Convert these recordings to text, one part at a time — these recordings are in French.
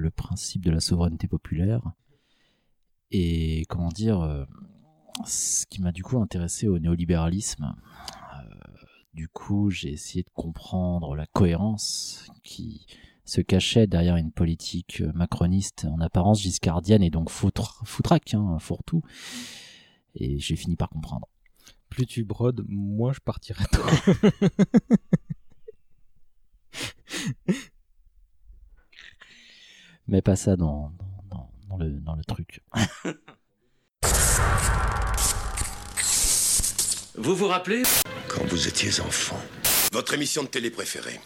le principe de la souveraineté populaire. Et comment dire, ce qui m'a du coup intéressé au néolibéralisme, du coup j'ai essayé de comprendre la cohérence qui se cachait derrière une politique macroniste en apparence giscardienne et donc foutraque, hein, fourre-tout. Et j'ai fini par comprendre. Plus tu brodes, moins je partirai. Mais pas ça dans, dans, le, dans le truc. Vous vous rappelez? Quand vous étiez enfant. Votre émission de télé préférée.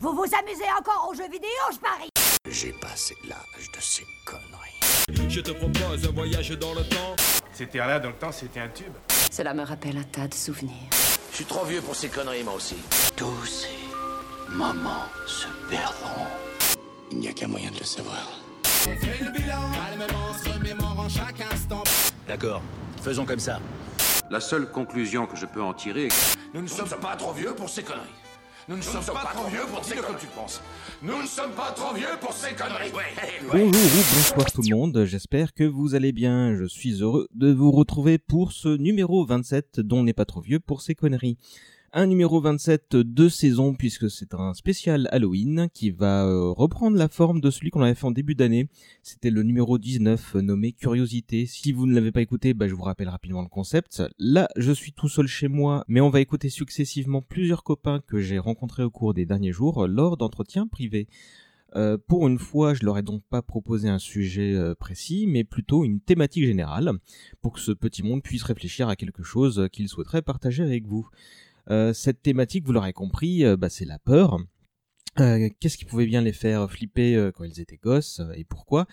Vous vous amusez encore aux jeux vidéo, je parie? J'ai passé l'âge de ces conneries. Je te propose un voyage dans le temps. C'était là dans le temps, c'était un tube. Cela me rappelle un tas de souvenirs. Je suis trop vieux pour ces conneries, moi aussi. Tous ces moments se perdront. Il n'y a qu'un moyen de le savoir. D'accord, faisons comme ça. La seule conclusion que je peux en tirer est que Nous ne sommes pas trop vieux pour ces conneries. Nous ne sommes pas trop vieux pour ces conneries. tu penses. Nous ne sommes pas trop vieux pour ces conneries. Bonjour ou bonsoir tout le monde, j'espère que vous allez bien. Je suis heureux de vous retrouver pour ce numéro 27 dont on n'est pas trop vieux pour ces conneries un numéro 27 de saison puisque c'est un spécial Halloween qui va euh, reprendre la forme de celui qu'on avait fait en début d'année. C'était le numéro 19 nommé Curiosité. Si vous ne l'avez pas écouté, bah, je vous rappelle rapidement le concept. Là, je suis tout seul chez moi, mais on va écouter successivement plusieurs copains que j'ai rencontrés au cours des derniers jours lors d'entretiens privés. Euh, pour une fois, je leur ai donc pas proposé un sujet euh, précis, mais plutôt une thématique générale, pour que ce petit monde puisse réfléchir à quelque chose qu'il souhaiterait partager avec vous. Euh, cette thématique, vous l'aurez compris, euh, bah, c'est la peur. Euh, qu'est-ce qui pouvait bien les faire flipper quand ils étaient gosses et pourquoi?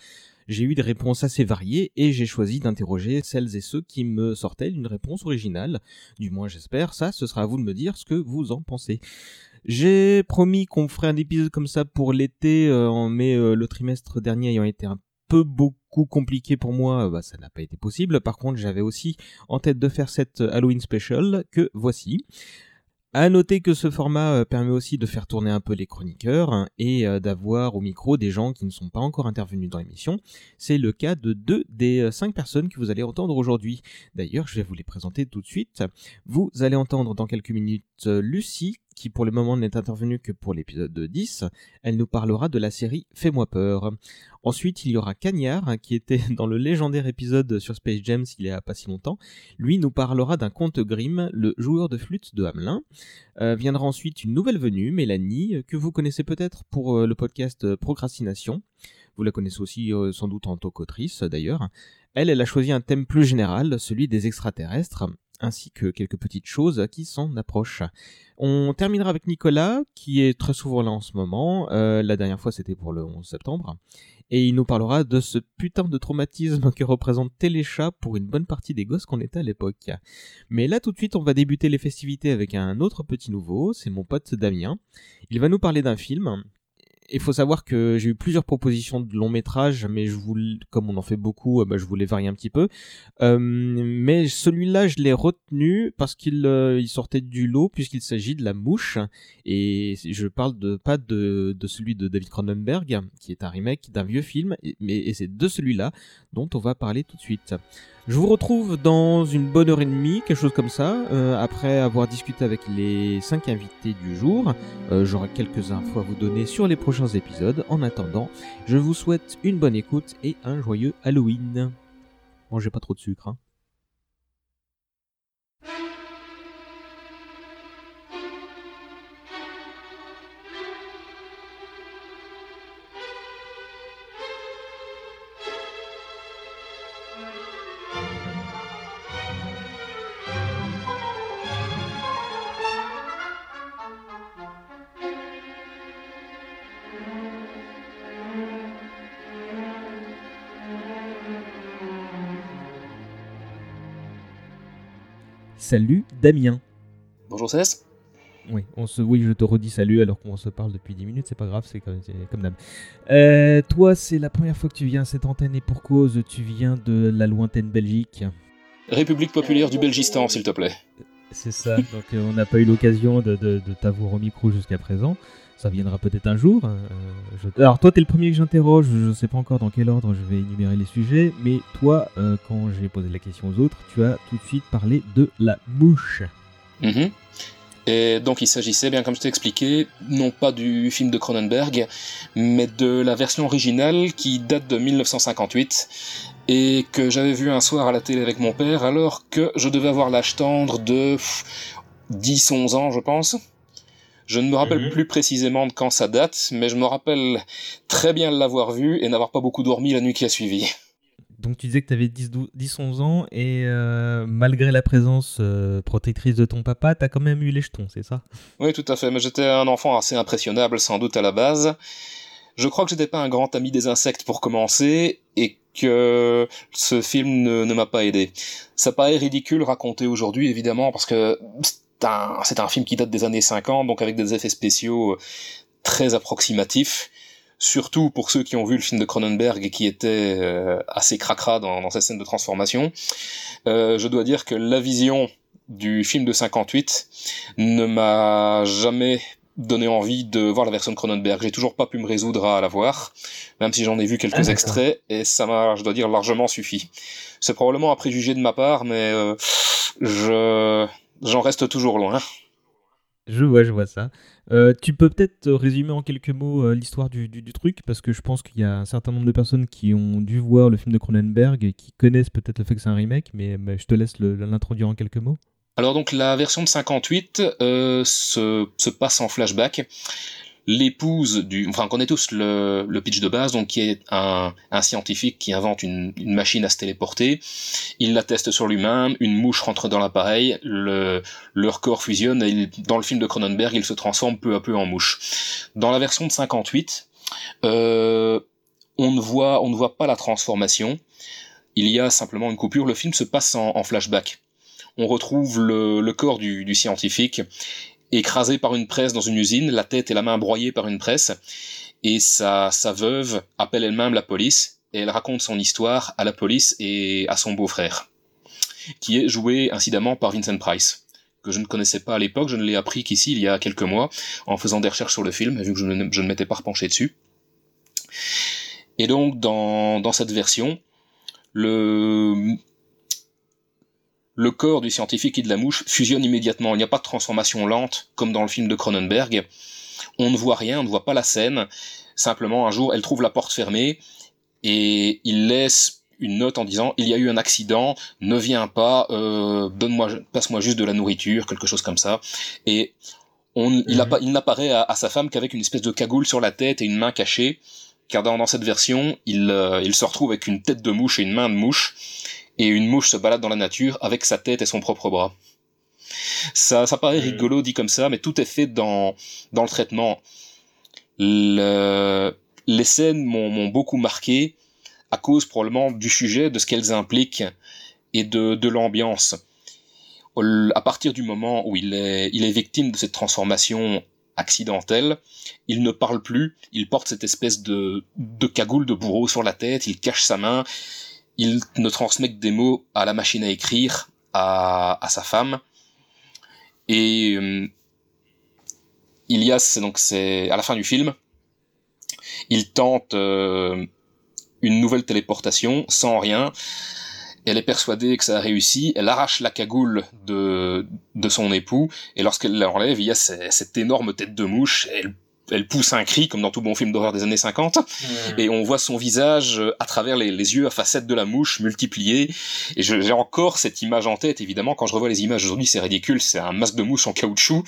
J'ai eu des réponses assez variées et j'ai choisi d'interroger celles et ceux qui me sortaient d'une réponse originale. Du moins j'espère, ça ce sera à vous de me dire ce que vous en pensez. J'ai promis qu'on ferait un épisode comme ça pour l'été, mais le trimestre dernier ayant été un beaucoup compliqué pour moi, bah, ça n'a pas été possible. Par contre, j'avais aussi en tête de faire cette Halloween special que voici. À noter que ce format euh, permet aussi de faire tourner un peu les chroniqueurs hein, et euh, d'avoir au micro des gens qui ne sont pas encore intervenus dans l'émission. C'est le cas de deux des euh, cinq personnes que vous allez entendre aujourd'hui. D'ailleurs, je vais vous les présenter tout de suite. Vous allez entendre dans quelques minutes Lucie qui pour le moment n'est intervenue que pour l'épisode 10. Elle nous parlera de la série Fais-moi peur. Ensuite, il y aura Cagnard, qui était dans le légendaire épisode sur Space Jam il y a pas si longtemps. Lui nous parlera d'un conte Grimm, le joueur de flûte de Hamelin. Euh, viendra ensuite une nouvelle venue, Mélanie, que vous connaissez peut-être pour euh, le podcast Procrastination. Vous la connaissez aussi euh, sans doute en tant qu'autrice d'ailleurs. Elle, elle a choisi un thème plus général, celui des extraterrestres ainsi que quelques petites choses qui s'en approchent. On terminera avec Nicolas, qui est très souvent là en ce moment. Euh, la dernière fois, c'était pour le 11 septembre. Et il nous parlera de ce putain de traumatisme que représente Téléchat pour une bonne partie des gosses qu'on était à l'époque. Mais là, tout de suite, on va débuter les festivités avec un autre petit nouveau. C'est mon pote Damien. Il va nous parler d'un film il faut savoir que j'ai eu plusieurs propositions de long métrage, mais comme on en fait beaucoup, euh, bah, je voulais varier un petit peu. Euh, mais celui-là, je l'ai retenu parce qu'il euh, sortait du lot puisqu'il s'agit de La Mouche. Et je parle de pas de, de celui de David Cronenberg, qui est un remake d'un vieux film, mais et c'est de celui-là dont on va parler tout de suite. Je vous retrouve dans une bonne heure et demie, quelque chose comme ça, euh, après avoir discuté avec les cinq invités du jour. Euh, J'aurai quelques infos à vous donner sur les prochains épisodes. En attendant, je vous souhaite une bonne écoute et un joyeux Halloween. Mangez pas trop de sucre. Hein. Salut Damien. Bonjour Céleste. Oui, on se, oui, je te redis salut alors qu'on se parle depuis 10 minutes, c'est pas grave, c'est comme, comme d'hab. Euh, toi, c'est la première fois que tu viens à cette antenne et pour cause, tu viens de la lointaine Belgique. République populaire du Belgistan, s'il te plaît. C'est ça, donc euh, on n'a pas eu l'occasion de, de, t'avoir au micro jusqu'à présent. Ça viendra peut-être un jour. Hein, euh, Alors toi, t'es le premier que j'interroge. Je sais pas encore dans quel ordre je vais énumérer les sujets, mais toi, euh, quand j'ai posé la question aux autres, tu as tout de suite parlé de la mouche. Mhm. Et donc il s'agissait, bien comme je t'ai expliqué, non pas du film de Cronenberg, mais de la version originale qui date de 1958 et que j'avais vu un soir à la télé avec mon père alors que je devais avoir l'âge tendre de pff, 10-11 ans je pense. Je ne me rappelle Mhm. plus précisément de quand ça date, mais je me rappelle très bien l'avoir vu et n'avoir pas beaucoup dormi la nuit qui a suivi. Donc tu disais que tu avais 10-11 ans et euh, malgré la présence euh, protectrice de ton papa, t'as quand même eu les jetons, c'est ça? Oui, tout à fait, mais j'étais un enfant assez impressionnable sans doute à la base. Je crois que j'étais pas un grand ami des insectes pour commencer et que ce film ne, ne m'a pas aidé. Ça paraît ridicule raconté aujourd'hui évidemment parce que un, c'est un film qui date des années 50 donc avec des effets spéciaux euh, très approximatifs. Surtout pour ceux qui ont vu le film de Cronenberg et qui était euh, assez cracra dans, dans cette scène de transformation. Euh, je dois dire que la vision du film de 58 ne m'a jamais donné envie de voir la version de Cronenberg. J'ai toujours pas pu me résoudre à la voir, même si j'en ai vu quelques Ah, extraits, et ça m'a, je dois dire, largement suffi. C'est probablement un préjugé de ma part, mais euh, je j'en reste toujours loin. Je vois, je vois ça. Euh, tu peux peut-être résumer en quelques mots euh, l'histoire du, du- du truc, parce que je pense qu'il y a un certain nombre de personnes qui ont dû voir le film de Cronenberg et qui connaissent peut-être le fait que c'est un remake, mais, mais je te laisse l'introduire en quelques mots. Alors donc la version de 58 euh, se, se passe en flashback. L'épouse du, enfin on connaît tous le, le pitch de base, donc qui est un, un scientifique qui invente une, une machine à se téléporter. Il la teste sur lui-même, une mouche rentre dans l'appareil, le, leur corps fusionne et il- dans le film de Cronenberg, il se transforme peu à peu en mouche. Dans la version de 58, euh, on ne voit on ne voit pas la transformation. Il y a simplement une coupure. Le film se passe en- en flashback on retrouve le, le corps du, du scientifique écrasé par une presse dans une usine, la tête et la main broyées par une presse, et sa, sa veuve appelle elle-même la police, et elle raconte son histoire à la police et à son beau-frère, qui est joué incidemment par Vincent Price, que je ne connaissais pas à l'époque, je ne l'ai appris qu'ici il y a quelques mois, en faisant des recherches sur le film, vu que je ne, je ne m'étais pas repenché dessus. Et donc, dans, dans cette version, le, le corps du scientifique et de la mouche fusionnent immédiatement. Il n'y a pas de transformation lente comme dans le film de Cronenberg. On ne voit rien, on ne voit pas la scène. Simplement, un jour, elle trouve la porte fermée et il laisse une note en disant il y a eu un accident, ne viens pas, euh, donne-moi, passe-moi juste de la nourriture, quelque chose comme ça. Et on, il, appa- il n'apparaît à, à sa femme qu'avec une espèce de cagoule sur la tête et une main cachée, car dans, dans cette version, il, euh, il se retrouve avec une tête de mouche et une main de mouche et une mouche se balade dans la nature avec sa tête et son propre bras. Ça, ça paraît rigolo dit comme ça, mais tout est fait dans, dans le traitement. Le- les scènes m'ont m'ont beaucoup marqué à cause probablement du sujet, de ce qu'elles impliquent et de, de l'ambiance. À partir du moment où il est, il est victime de cette transformation accidentelle, il ne parle plus, il porte cette espèce de, de cagoule de bourreau sur la tête, il cache sa main, il ne transmet des mots à la machine à écrire, à, sa femme. Et euh, il y a, c'est donc c'est à la fin du film, il tente euh, une nouvelle téléportation sans rien. Elle est persuadée que ça a réussi. Elle arrache la cagoule de, de son époux et lorsqu'elle l'enlève, il y a ce- cette énorme tête de mouche. Elle pousse un cri comme dans tout bon film d'horreur des années 50 et on voit son visage euh, à travers les, les yeux à facettes de la mouche multipliés et j'ai encore cette image en tête évidemment. Quand je revois les images aujourd'hui c'est ridicule c'est un masque de mouche en caoutchouc.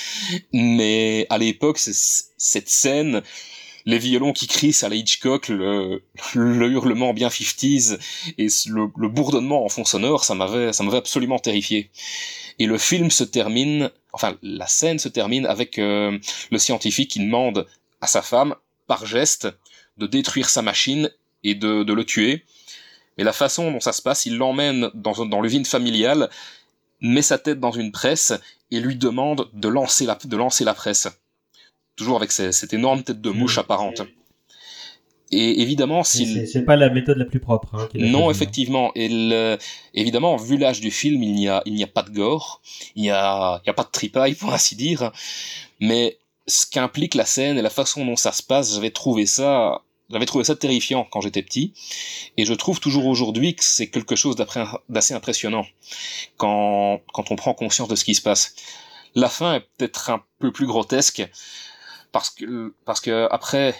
Mais à l'époque cette scène les violons qui crient à la Hitchcock le, le hurlement bien 50s et le, le bourdonnement en fond sonore ça m'avait ça m'avait absolument terrifié et le film se termine, enfin la scène se termine avec euh, le scientifique qui demande à sa femme, par geste, de détruire sa machine et de, de le tuer. Et la façon dont ça se passe, il l'emmène dans, dans l'usine familiale, met sa tête dans une presse et lui demande de lancer la, de lancer la presse. Toujours avec ces- cette énorme tête de mouche apparente. Et évidemment, s'il... C'est pas la méthode la plus propre. hein, Non, effectivement. Et le- évidemment, vu l'âge du film, il n'y a, il n'y a pas de gore, il n'y a, il n'y a pas de tripaille, pour ainsi dire. Mais ce qu'implique la scène et la façon dont ça se passe, j'avais trouvé ça, j'avais trouvé ça terrifiant quand j'étais petit, et je trouve toujours aujourd'hui que c'est quelque chose d'assez impressionnant quand quand on prend conscience de ce qui se passe. La fin est peut-être un peu plus grotesque parce que parce que après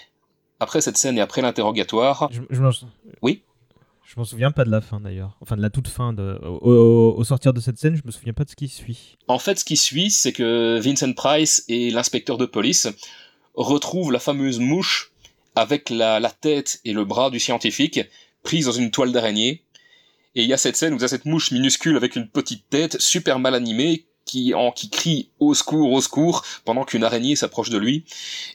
après cette scène et après l'interrogatoire. Je, je oui. Je m'en souviens pas de la fin d'ailleurs. Enfin, de la toute fin. De... Au, au, sortir de cette scène, je me souviens pas de ce qui suit. En fait, ce qui suit, c'est que Vincent Price et l'inspecteur de police retrouvent la fameuse mouche avec la, la, tête et le bras du scientifique prise dans une toile d'araignée. Et il y a cette scène où il y a cette mouche minuscule avec une petite tête super mal animée qui, en, qui crie au secours, au secours, pendant qu'une araignée s'approche de lui.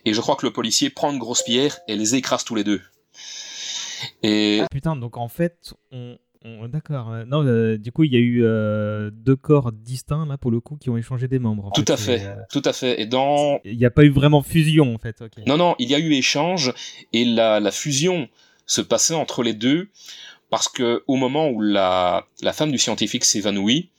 Et je crois que le policier prend une grosse pierre et les écrase tous les deux. Et... Ah, putain, donc en fait, on, D'accord. Non, euh, du coup, il y a eu euh, deux corps distincts là pour le coup qui ont échangé des membres. Tout à fait, euh, tout à fait. Et dans, il n'y a pas eu vraiment fusion en fait. Non, non, il y a eu échange et la, la fusion se passait entre les deux parce que au moment où la, la femme du scientifique s'évanouit,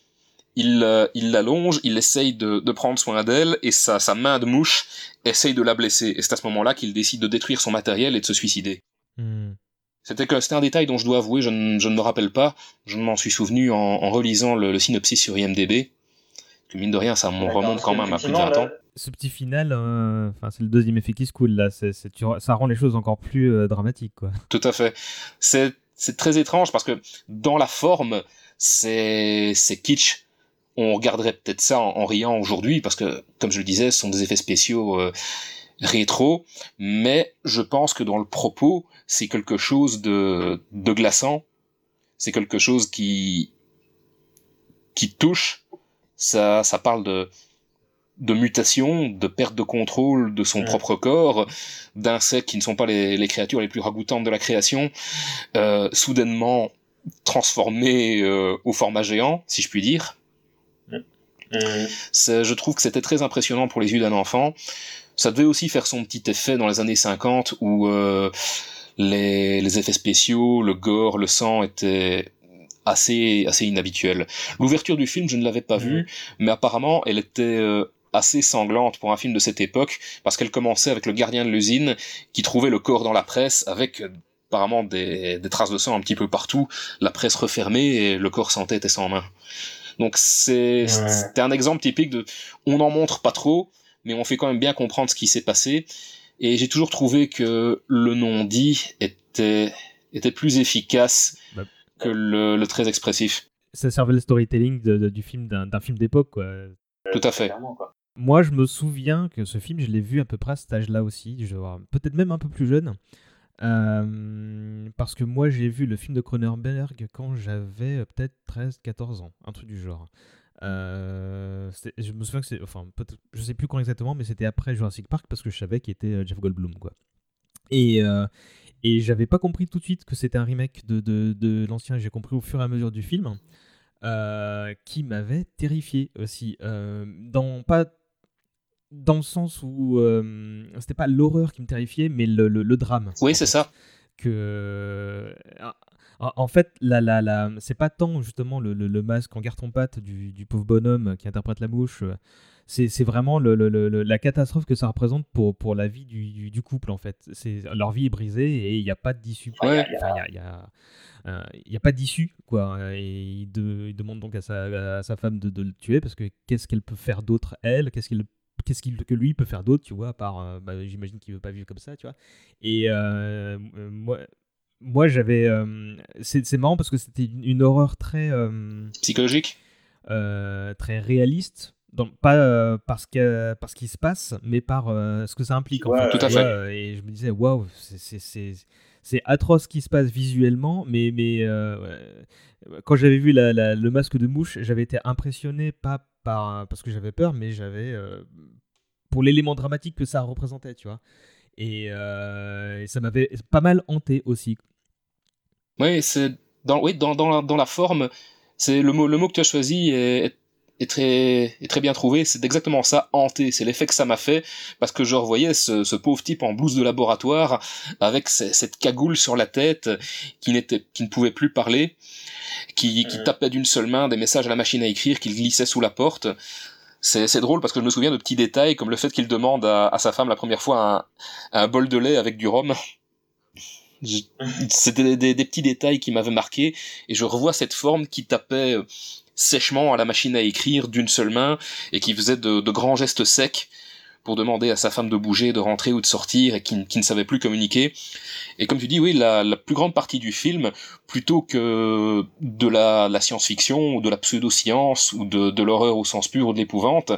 il il l'allonge, il essaye de, de prendre soin d'elle et sa, sa main de mouche essaye de la blesser. Et c'est à ce moment-là qu'il décide de détruire son matériel et de se suicider. Hmm. C'était que c'était un détail dont je dois avouer, je ne, je ne me rappelle pas. Je m'en suis souvenu en, en relisant le, le, synopsis sur IMDb. Que mine de rien, ça me remonte quand même à plus de 20 ans. Ce petit final, euh, enfin c'est le deuxième effet qui se coule là. C'est, c'est, tu, ça rend les choses encore plus euh, dramatiques, quoi. Tout à fait. C'est, c'est très étrange parce que dans la forme, c'est, c'est kitsch. On regarderait peut-être ça en, en riant aujourd'hui parce que, comme je le disais, ce sont des effets spéciaux. Euh, rétro, mais je pense que dans le propos, c'est quelque chose de, de glaçant, c'est quelque chose qui, qui touche, ça, ça parle de, de mutation, de perte de contrôle de son propre corps, d'insectes qui ne sont pas les, les, créatures les plus ragoûtantes de la création, euh, soudainement transformés euh, au format géant, si je puis dire. Je trouve que c'était très impressionnant pour les yeux d'un enfant. Ça devait aussi faire son petit effet dans les années 50 où euh, les, les, effets spéciaux, le gore, le sang étaient assez assez inhabituels. L'ouverture du film, je ne l'avais pas mmh. vue, mais apparemment, elle était euh, assez sanglante pour un film de cette époque parce qu'elle commençait avec le gardien de l'usine qui trouvait le corps dans la presse avec euh, apparemment des, des, traces de sang un petit peu partout, la presse refermée et le corps sans tête et sans main. Donc c'est ouais. un exemple typique de on n'en montre pas trop, mais on fait quand même bien comprendre ce qui s'est passé. Et j'ai toujours trouvé que le non-dit était, était plus efficace bah, que le, le, très expressif. Ça servait le storytelling de, de, du film d'un film d'époque, quoi. Tout à fait. Moi, je me souviens que ce film, je l'ai vu à peu près à cet âge-là aussi, peut-être même un peu plus jeune. Euh, parce que moi, j'ai vu le film de Cronenberg quand j'avais euh, peut-être 13-14 ans, un truc du genre. Euh, je me souviens que c'est. Enfin, je sais plus quand exactement, mais c'était après Jurassic Park parce que je savais qu'il était Jeff Goldblum, quoi. Et, euh, et j'avais pas compris tout de suite que c'était un remake de, de, de l'ancien, j'ai compris au fur et à mesure du film, qui m'avait terrifié aussi. Dans, pas dans le sens où c'était pas l'horreur qui me terrifiait, mais le, le, le drame. Oui, c'est ça. Que en fait, la, la, la, c'est pas tant justement le, le, masque en carton-pâte du, du, pauvre bonhomme qui interprète la mouche. Euh, c'est vraiment le, la catastrophe que ça représente pour, pour la vie du, du couple, en fait. Leur vie est brisée et il n'y a pas d'issue. Ouais. Il y a, euh, a pas d'issue, quoi. Et il, de, il, demande donc à sa, à sa femme de, de, le tuer parce que qu'est-ce qu'elle peut faire d'autre, elle? Qu'est-ce qu'il qu'est-ce qu'il que lui peut faire d'autre, tu vois, à part, euh, bah, j'imagine qu'il veut pas vivre comme ça, tu vois. Et euh, moi, moi j'avais euh, c'est marrant parce que c'était une, une, horreur très euh, psychologique? euh, très réaliste donc pas euh, parce que parce qu'il se passe mais par euh, ce que ça implique ouais, en fait. tout à fait et je me disais waouh c'est c'est atroce ce qui se passe visuellement mais mais quand j'avais vu la, la, le masque de mouche j'avais été impressionné pas par parce que j'avais peur mais j'avais pour l'élément dramatique que ça représentait tu vois. Et, et ça m'avait pas mal hanté aussi. Oui, c'est dans, oui, dans, dans, dans la forme, c'est le mot, le mot que tu as choisi est très, est très bien trouvé. C'est exactement ça, hanté. C'est l'effet que ça m'a fait parce que je revoyais ce, ce, pauvre type en blouse de laboratoire avec cette cagoule sur la tête qui n'était, qui ne pouvait plus parler, qui, qui tapait d'une seule main des messages à la machine à écrire qu'il glissait sous la porte. C'est c'est drôle parce que je me souviens de petits détails comme le fait qu'il demande à, à sa femme la première fois un, un bol de lait avec du rhum. C'était des, petits détails qui m'avaient marqué et je revois cette forme qui tapait euh, sèchement à la machine à écrire d'une seule main et qui faisait de, grands gestes secs pour demander à sa femme de bouger, de rentrer ou de sortir et qui, ne savait plus communiquer. Et comme tu dis, oui, la, plus grande partie du film, plutôt que de la, la science-fiction ou de la pseudo-science ou de, de l'horreur au sens pur ou de l'épouvante,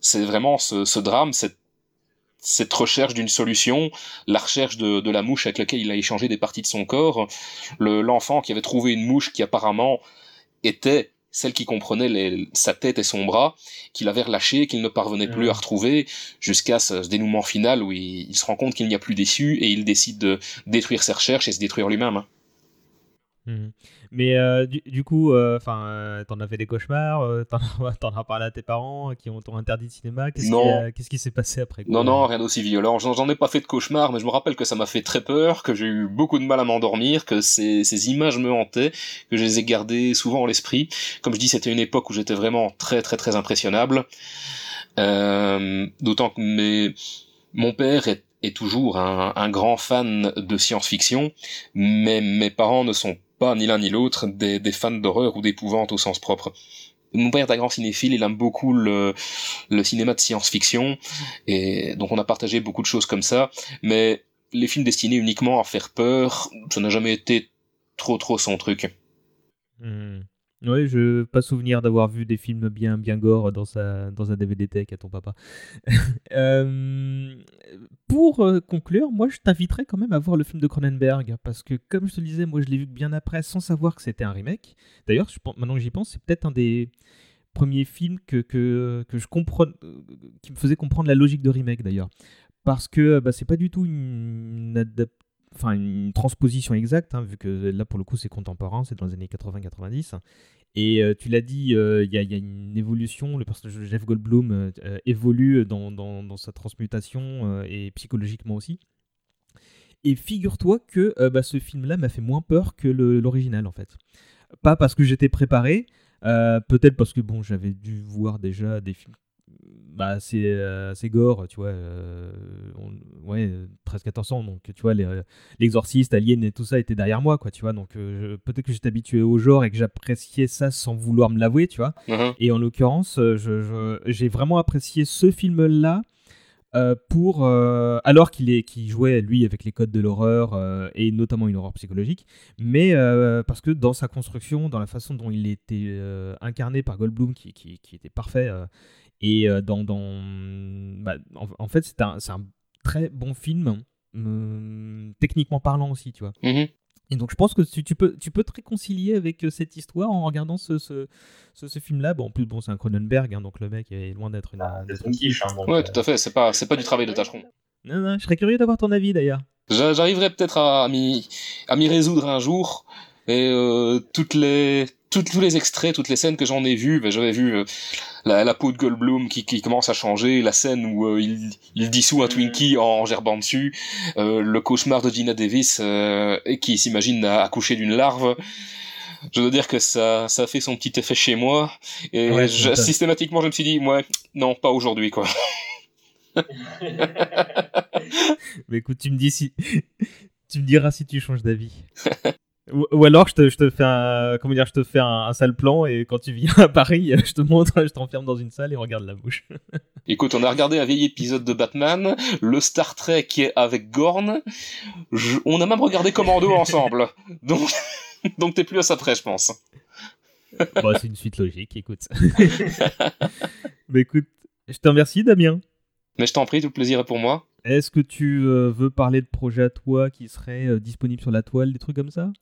c'est vraiment ce, ce drame, cette, cette recherche d'une solution, la recherche de, de la mouche avec laquelle il a échangé des parties de son corps, le- l'enfant qui avait trouvé une mouche qui apparemment était celle qui comprenait les- sa tête et son bras, qu'il avait relâché, qu'il ne parvenait plus à retrouver, jusqu'à ce, ce dénouement final où il, il se rend compte qu'il n'y a plus d'issue et il décide de détruire ses recherches et se détruire lui-même. Mhm. Mais euh, du, du coup, euh, enfin, euh, t'en as fait des cauchemars, euh, t'en as, t'en as parlé à tes parents euh, qui ont t'ont interdit de cinéma. Qu'est-ce qui, Non. a- qu'est-ce qui s'est passé après quoi? Non, non, rien d'aussi violent. J'en j'en ai pas fait de cauchemar, mais je me rappelle que ça m'a fait très peur, que j'ai eu beaucoup de mal à m'endormir, que ces, ces images me hantaient, que je les ai gardées souvent en l'esprit. Comme je dis, c'était une époque où j'étais vraiment très, très, très impressionnable. Euh, D'autant que mes, mon père est, est toujours un, un grand fan de science-fiction, mais mes parents ne sont ni l'un ni l'autre des, des fans d'horreur ou d'épouvante au sens propre. Mon père est un grand cinéphile, il aime beaucoup le, le cinéma de science-fiction, et donc on a partagé beaucoup de choses comme ça, mais les films destinés uniquement à faire peur, ça n'a jamais été trop trop son truc. Mhm. Oui, je pas souvenir d'avoir vu des films bien bien gore dans sa dans un DVD tech à ton papa. Euh, pour euh, conclure, moi je t'inviterais quand même à voir le film de Cronenberg parce que comme je te le disais, moi je l'ai vu bien après sans savoir que c'était un remake. D'ailleurs, maintenant que j'y pense, c'est peut-être un des premiers films que que, que je comprends euh, qui me faisait comprendre la logique de remake d'ailleurs parce que bah, c'est pas du tout une, adap- enfin une transposition exacte, hein, vu que là pour le coup c'est contemporain, c'est dans les années 80-90. Et euh, tu l'as dit, euh, il y, a- une évolution, le personnage de Jeff Goldblum euh, évolue dans, sa transmutation et psychologiquement aussi. Et figure-toi que bah, ce film-là m'a fait moins peur que l'original en fait. Pas parce que j'étais préparé, peut-être parce que bon, j'avais dû voir déjà des films bah, assez, euh, gore, tu vois, euh, on- ouais, 13-14 ans, donc tu vois, euh, l'exorciste, Alien et tout ça était derrière moi, quoi, tu vois, donc euh, peut-être que j'étais habitué au genre et que j'appréciais ça sans vouloir me l'avouer, tu vois. Mhm. Et en l'occurrence, j'ai vraiment apprécié ce film-là. pour alors qu'il est qu'il jouait lui avec les codes de l'horreur et notamment une horreur psychologique mais parce que dans sa construction dans la façon dont il était incarné par Goldblum qui, qui, qui était parfait et euh, dans, dans bah, en, en fait c'est un, c'est un très bon film hum, techniquement parlant aussi tu vois Mhm. et donc je pense que tu, tu peux tu peux te réconcilier avec euh, cette histoire en regardant ce, ce, ce, ce film-là. Bon, en plus, bon, c'est un Cronenberg, hein, donc le mec est loin d'être une. Quiche. Hein, donc, Ouais, euh, tout à fait, c'est pas, c'est pas du travail de tâcheron. Non, non, je serais curieux d'avoir ton avis d'ailleurs. J'a- J'arriverai peut-être à m'y, à m'y résoudre un jour, et euh, toutes les, toutes, tous les extraits, toutes les scènes que j'en ai vues, ben, j'avais vu euh, la, la peau de Goldblum qui, qui commence à changer, la scène où euh, il, il dissout un Twinkie en gerbant dessus, euh, le cauchemar de Gina Davis euh, et qui s'imagine à accoucher d'une larve. Je dois dire que ça, ça fait son petit effet chez moi, et Ouais, je- systématiquement je me suis dit, ouais, non, pas aujourd'hui, quoi. Mais écoute, tu me dis si. tu me diras si tu changes d'avis. ou, ou alors je te, je te fais un comment dire je te fais un, un sale plan et quand tu viens à Paris je te montre je t'enferme dans une salle et on regarde la bouche Écoute, on a regardé un vieil épisode de Batman, le Star Trek qui est avec Gorn. Je- on a même regardé Commando ensemble. Donc, donc t'es plus à ça près, je pense. bon, c'est une suite logique écoute mais écoute je te remercie Damien Mais je t'en prie, tout le plaisir est pour moi. Est-ce que tu euh, veux parler de projets à toi qui seraient euh, disponibles sur la toile, des trucs comme ça?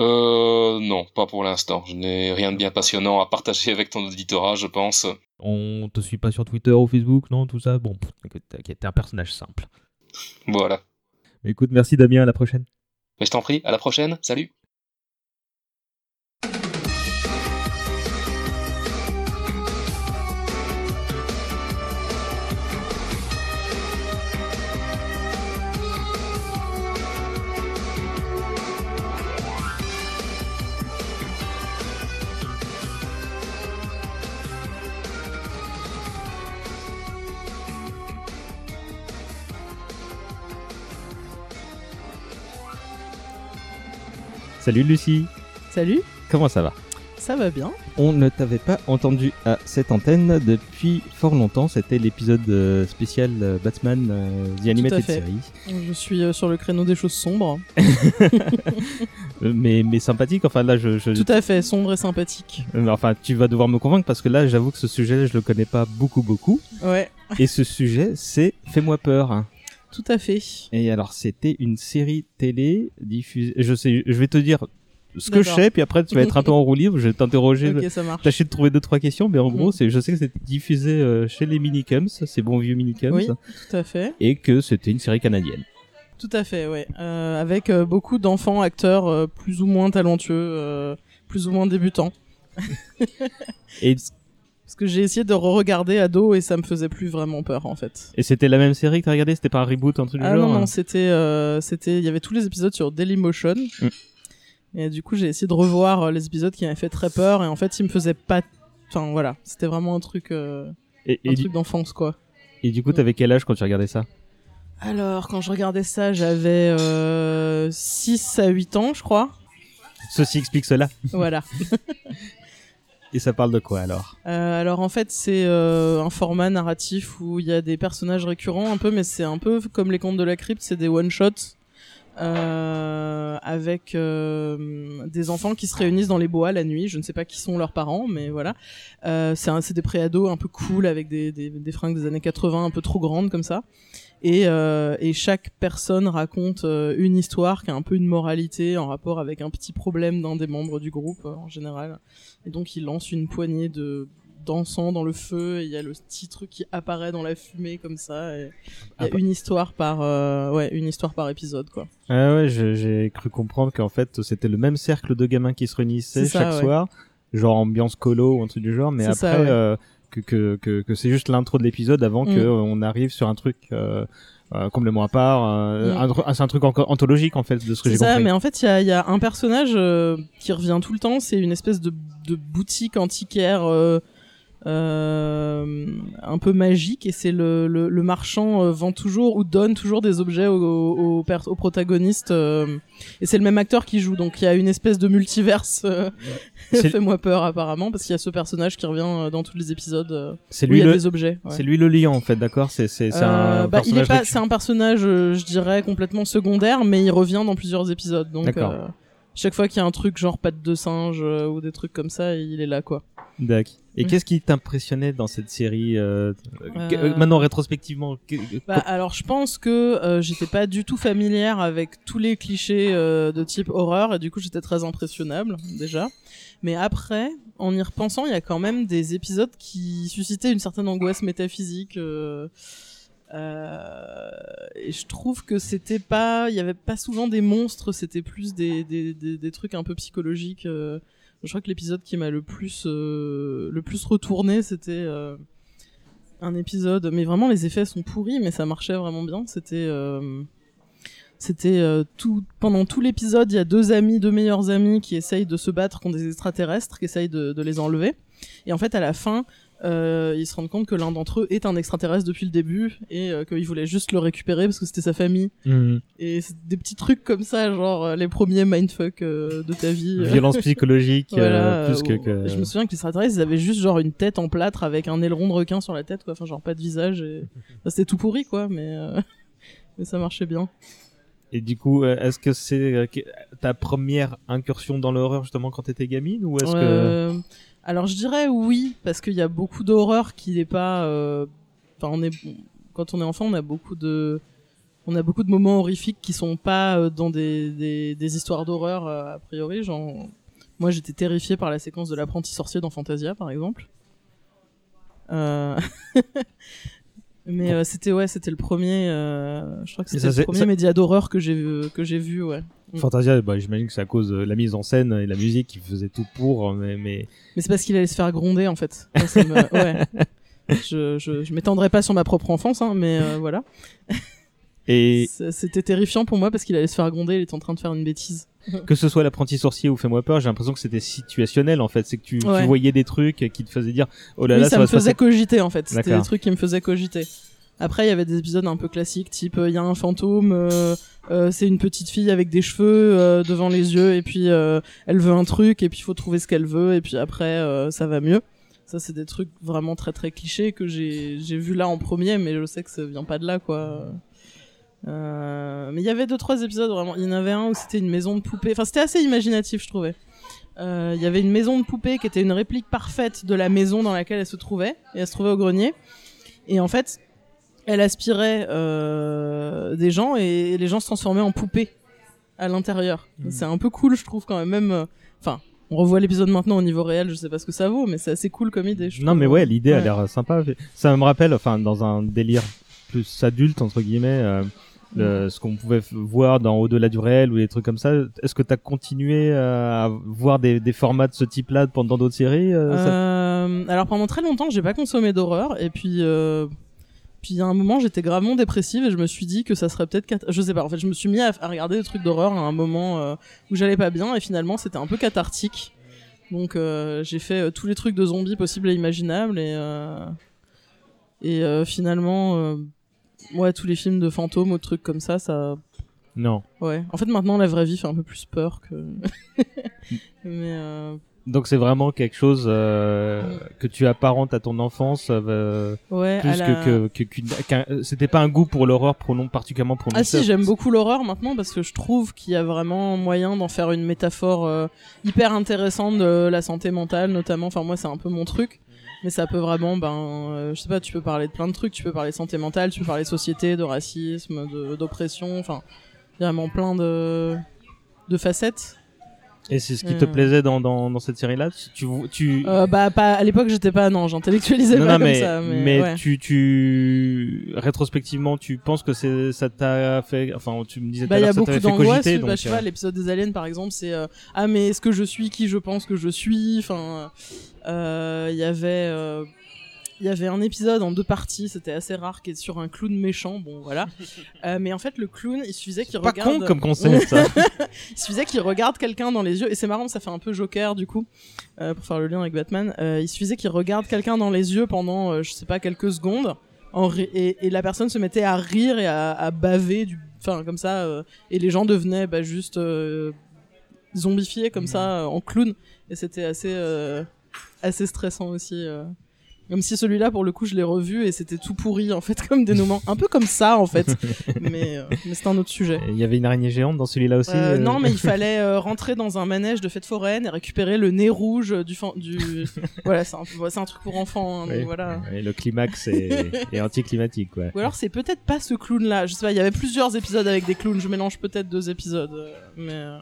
Euh, non, pas pour l'instant. Je n'ai rien de bien passionnant à partager avec ton auditorat, je pense. On te suit pas sur Twitter ou Facebook, non, tout ça? Bon, t'inquiète, t'es un personnage simple. Voilà. Écoute, merci Damien, à la prochaine. Mais je t'en prie, à la prochaine. Salut. Salut Lucie. Salut. Comment ça va? Ça va bien. On ne t'avait pas entendu à cette antenne depuis fort longtemps. C'était l'épisode euh, spécial euh, Batman euh, The Animated fait. Series. Je suis sur le créneau des choses sombres. Mais, mais sympathique. Enfin là, je. je- Tout à fait, sombre et sympathique. Enfin, tu vas devoir me convaincre parce que là, j'avoue que ce sujet, je le connais pas beaucoup, beaucoup. Ouais, Et ce sujet, c'est Fais-moi peur. Tout à fait. Et alors, c'était une série télé diffusée. Je sais, je vais te dire ce que je sais, puis après, tu vas être un peu en roue libre. Je vais t'interroger. Ok, ça marche. Tâcher de trouver deux trois questions, mais en gros, c'est, je sais que c'était diffusé euh, chez les Minicums, ces bons vieux Minicums, Oui, tout à fait. et que c'était une série canadienne. Tout à fait, ouais. Euh, avec euh, beaucoup d'enfants acteurs euh, plus ou moins talentueux, euh, plus ou moins débutants. Et, Parce que j'ai essayé de re-regarder ado et ça me faisait plus vraiment peur en fait. et c'était la même série que t'as regardé, c'était pas un reboot, un truc du Ah genre. non hein? non, c'était euh, c'était il y avait tous les épisodes sur Dailymotion. Mm. Et du coup, j'ai essayé de revoir euh, les épisodes qui m'avaient fait très peur et en fait, ils me faisaient pas enfin voilà, c'était vraiment un truc euh, Et, un et, du, truc d'enfance quoi. et du coup, t'avais quel âge quand tu regardais ça? Alors, quand je regardais ça, j'avais euh, 6 à 8 ans, je crois. Ceci explique cela. Voilà. Et ça parle de quoi alors? Euh, alors en fait c'est euh, un format narratif où il y a des personnages récurrents un peu mais c'est un peu comme les contes de la crypte c'est des one shots euh, avec euh, des enfants qui se réunissent dans les bois la nuit. Je ne sais pas qui sont leurs parents mais voilà. Euh, c'est des préados un peu cool avec des, des, des fringues des années 80 un peu trop grandes comme ça et, euh, et chaque personne raconte euh, une histoire qui a un peu une moralité en rapport avec un petit problème d'un des membres du groupe euh, en général et donc il lance une poignée de d'encens dans le feu et il y a le petit truc qui apparaît dans la fumée comme ça et il y Ah a bah. une histoire par euh, ouais une histoire par épisode quoi Ah ouais, j'ai cru comprendre qu'en fait, c'était le même cercle de gamins qui se réunissaient ça, chaque ouais. soir, genre ambiance colo ou un truc du genre, mais après, ça, ouais. Que, que, que, que c'est juste l'intro de l'épisode avant Mm. que euh, arrive sur un truc euh, euh, complètement à part. euh, Mm. c'est un truc encore anthologique en fait, de ce que c'est j'ai ça compris. mais en fait il y a, y a un personnage euh, qui revient tout le temps c'est une espèce de, de boutique antiquaire euh, un peu magique et c'est le, le, le marchand euh, vend toujours ou donne toujours des objets aux, pers- aux protagonistes euh, et c'est le même acteur qui joue donc il y a une espèce de multiverse euh, fait-moi peur apparemment parce qu'il y a ce personnage qui revient euh, dans tous les épisodes euh, C'est où lui il y a le- des objets ouais. C'est lui le lion en fait, d'accord? C'est c'est Euh, un bah, il est personnage pas, récu- c'est un personnage, euh, je dirais, complètement secondaire, mais il revient dans plusieurs épisodes. Donc, euh, chaque fois qu'il y a un truc genre patte de singe euh, ou des trucs comme ça, il est là, quoi. D'accord. Et qu'est-ce qui t'impressionnait dans cette série euh, Euh, euh, Maintenant rétrospectivement, que- Bah, alors, je pense que euh, j'étais pas du tout familière avec tous les clichés euh, de type horreur, et du coup, j'étais très impressionnable déjà. Mais après, en y repensant, il y a quand même des épisodes qui suscitaient une certaine angoisse métaphysique. euh, euh, et je trouve que c'était pas, il y avait pas souvent des monstres, c'était plus des, des, des, des trucs un peu psychologiques. Je crois que l'épisode qui m'a le plus euh, le plus retourné, c'était euh, un épisode. Mais vraiment, les effets sont pourris, mais ça marchait vraiment bien. C'était euh, c'était tout pendant tout l'épisode, il y a deux amis, deux meilleurs amis qui essayent de se battre contre des extraterrestres, qui essayent de les enlever. Et en fait, à la fin, euh, ils se rendent compte que l'un d'entre eux est un extraterrestre depuis le début et euh, qu'il voulait juste le récupérer parce que c'était sa famille. Mhm. Et c'est des petits trucs comme ça, genre euh, les premiers mindfuck euh, de ta vie. Violence psychologique, euh, plus que- où- que- Je me souviens que les extraterrestres, ils avaient juste genre une tête en plâtre avec un aileron de requin sur la tête, quoi. Enfin, genre pas de visage. Et... Enfin, c'était tout pourri, quoi, mais, mais ça marchait bien. Et du coup, est-ce que c'est ta première incursion dans l'horreur justement quand t'étais gamine ou est-ce que Alors je dirais oui, parce qu'il y a beaucoup d'horreur qui n'est pas. euh, Enfin, on est quand on est enfant, on a beaucoup de, on a beaucoup de moments horrifiques qui sont pas euh, dans des, des, des histoires d'horreur euh, a priori. Genre, moi j'étais terrifié par la séquence de l'apprenti sorcier dans Fantasia, par exemple. Euh... Mais euh, c'était ouais, c'était le premier. euh, Je crois que c'était le premier ça- média d'horreur que j'ai vu, que j'ai vu, ouais. Mm. Fantasia, bah, j'imagine que c'est à cause de la mise en scène et la musique qui faisait tout pour, mais, mais... Mais c'est parce qu'il allait se faire gronder en fait. Moi, ça me- ouais. Je, je, je m'étendrai pas sur ma propre enfance, hein, mais euh, voilà. Et C'était terrifiant pour moi parce qu'il allait se faire gronder, il était en train de faire une bêtise. que ce soit l'apprenti sorcier ou Fais-moi peur, j'ai l'impression que c'était situationnel en fait. C'est que tu, tu voyais des trucs qui te faisaient dire oh là oui, là, ça, va me faisait cogiter en fait. C'était des trucs qui me faisaient cogiter. Après, il y avait des épisodes un peu classiques, type il y a un fantôme, euh, euh, c'est une petite fille avec des cheveux euh, devant les yeux, et puis euh, elle veut un truc, et puis il faut trouver ce qu'elle veut, et puis après euh, ça va mieux. Ça, c'est des trucs vraiment très très clichés que j'ai j'ai vu là en premier, mais je sais que ça vient pas de là, quoi. Euh, mais il y avait deux trois épisodes vraiment. Il y en avait un où c'était une maison de poupée. Enfin, c'était assez imaginatif, je trouvais. Euh, Il y avait une maison de poupée qui était une réplique parfaite de la maison dans laquelle elle se trouvait, et elle se trouvait au grenier. Et en fait, elle aspirait euh, des gens et les gens se transformaient en poupées à l'intérieur. C'est un peu cool, je trouve quand même. Enfin, on revoit l'épisode maintenant au niveau réel, je sais pas ce que ça vaut, mais c'est assez cool comme idée. je Non, trouve. mais ouais, l'idée a l'air sympa. Ça me rappelle, enfin, dans un délire plus adulte, entre guillemets, euh, le- ce qu'on pouvait voir dans Au-delà du réel ou des trucs comme ça. Est-ce que tu as continué à voir des, des formats de ce type-là pendant d'autres séries euh, ça- Euh, alors pendant très longtemps, j'ai pas consommé d'horreur et puis euh, puis a un moment, j'étais gravement dépressive et je me suis dit que ça serait peut-être je sais pas. En fait, je me suis mis à, à regarder des trucs d'horreur à un moment euh, où j'allais pas bien et finalement, c'était un peu cathartique. Donc euh, j'ai fait euh, tous les trucs de zombies possibles et imaginables et et finalement ouais, tous les films de fantômes ou trucs comme ça, ça Non. ouais. En fait, maintenant la vraie vie fait un peu plus peur que mais euh, Donc c'est vraiment quelque chose euh, que tu apparentes à ton enfance euh, Ouais, plus la- que, que, que- euh, c'était pas un goût pour l'horreur particulièrement prononcé. Ah si, j'aime beaucoup l'horreur maintenant parce que je trouve qu'il y a vraiment moyen d'en faire une métaphore euh, hyper intéressante de la santé mentale notamment. Enfin moi c'est un peu mon truc, mais ça peut vraiment, ben, euh, je sais pas, tu peux parler de plein de trucs. Tu peux parler santé mentale, tu peux parler société, de racisme, d'oppression. Enfin, vraiment plein de de facettes. Et c'est ce qui te Euh. plaisait dans, dans, dans cette série-là? Tu, tu... Euh, bah pas à l'époque j'étais pas non, j'intellectualisais pas comme mais, ça. Mais, mais ouais. tu, tu, rétrospectivement, tu penses que c'est, ça t'a fait, enfin, tu me disais tout Bah, à il y l'heure a que ça beaucoup t'avait fait d'angoisse. cogiter, Bah, je sais pas, l'épisode des aliens, par exemple, c'est euh, ah mais est-ce que je suis qui je pense que je suis? Enfin, euh, il y avait, euh, il y avait un épisode en deux parties. C'était assez rare, qui est sur un clown méchant. Bon, voilà. Euh, mais en fait, le clown, il suffisait qu'il pas regarde. con comme concept, ça. il suffisait qu'il regarde quelqu'un dans les yeux. Et c'est marrant, ça fait un peu Joker du coup, euh, pour faire le lien avec Batman. Euh, il suffisait qu'il regarde quelqu'un dans les yeux pendant, euh, je sais pas, quelques secondes. En ri- et, et la personne se mettait à rire et à, à baver du, enfin comme ça, euh, et les gens devenaient bah, juste euh, zombifiés comme ça en clown. Et c'était assez, euh, assez stressant aussi. Comme si celui-là, pour le coup, je l'ai revu et c'était tout pourri en fait comme dénouement, un peu comme ça en fait. mais euh, mais c'est un autre sujet. Il y avait une araignée géante dans celui-là aussi. Euh, euh, Non, mais il fallait euh, rentrer dans un manège de fête foraine et récupérer le nez rouge du fan- du. voilà, c'est un, truc pour enfants. hein, donc voilà. Et le climax est, est anticlimatique, ouais. Ou alors c'est peut-être pas ce clown-là. Je sais pas. Il y avait plusieurs épisodes avec des clowns. Je mélange peut-être deux épisodes, euh, mais.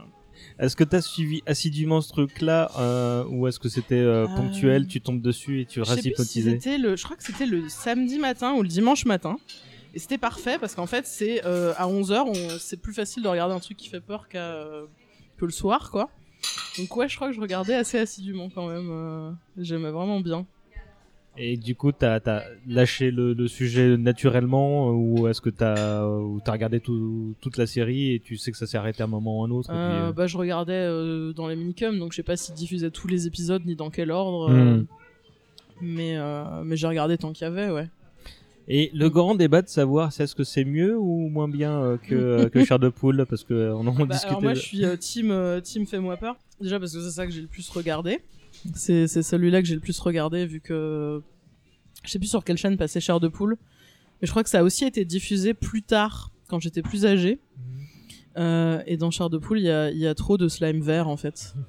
Euh, Est-ce que t'as suivi assidûment ce truc-là, euh, ou est-ce que c'était euh, ponctuel, tu tombes dessus et tu si le. Je crois que c'était le samedi matin ou le dimanche matin. Et c'était parfait parce qu'en fait c'est euh, à 11h, c'est plus facile de regarder un truc qui fait peur qu'à euh, que le soir quoi. Donc ouais, je crois que je regardais assez assidûment quand même. euh, J'aimais vraiment bien. Et du coup, t'as as lâché le, le sujet naturellement, ou est-ce que t'as ou t'as regardé tout- toute la série et tu sais que ça s'est arrêté à un moment ou à un autre puis, Euh, euh, bah, je regardais euh, dans les minicums, donc je sais pas s'ils diffusaient tous les épisodes ni dans quel ordre. Hmm. mais mais j'ai regardé tant qu'il y avait, ouais. Et le grand débat de savoir si est-ce que c'est mieux ou moins bien que, que Chair de Poule, parce que euh, on en Bah, discutait. alors moi, je suis team, team Fais-moi peur. Déjà parce que c'est ça que j'ai le plus regardé. C'est c'est celui-là que j'ai le plus regardé vu que je sais plus sur quelle chaîne passait Chair de poule, mais je crois que ça a aussi été diffusé plus tard quand j'étais plus âgé. Euh, et dans Chair de poule, il y a, il y a trop de slime vert en fait.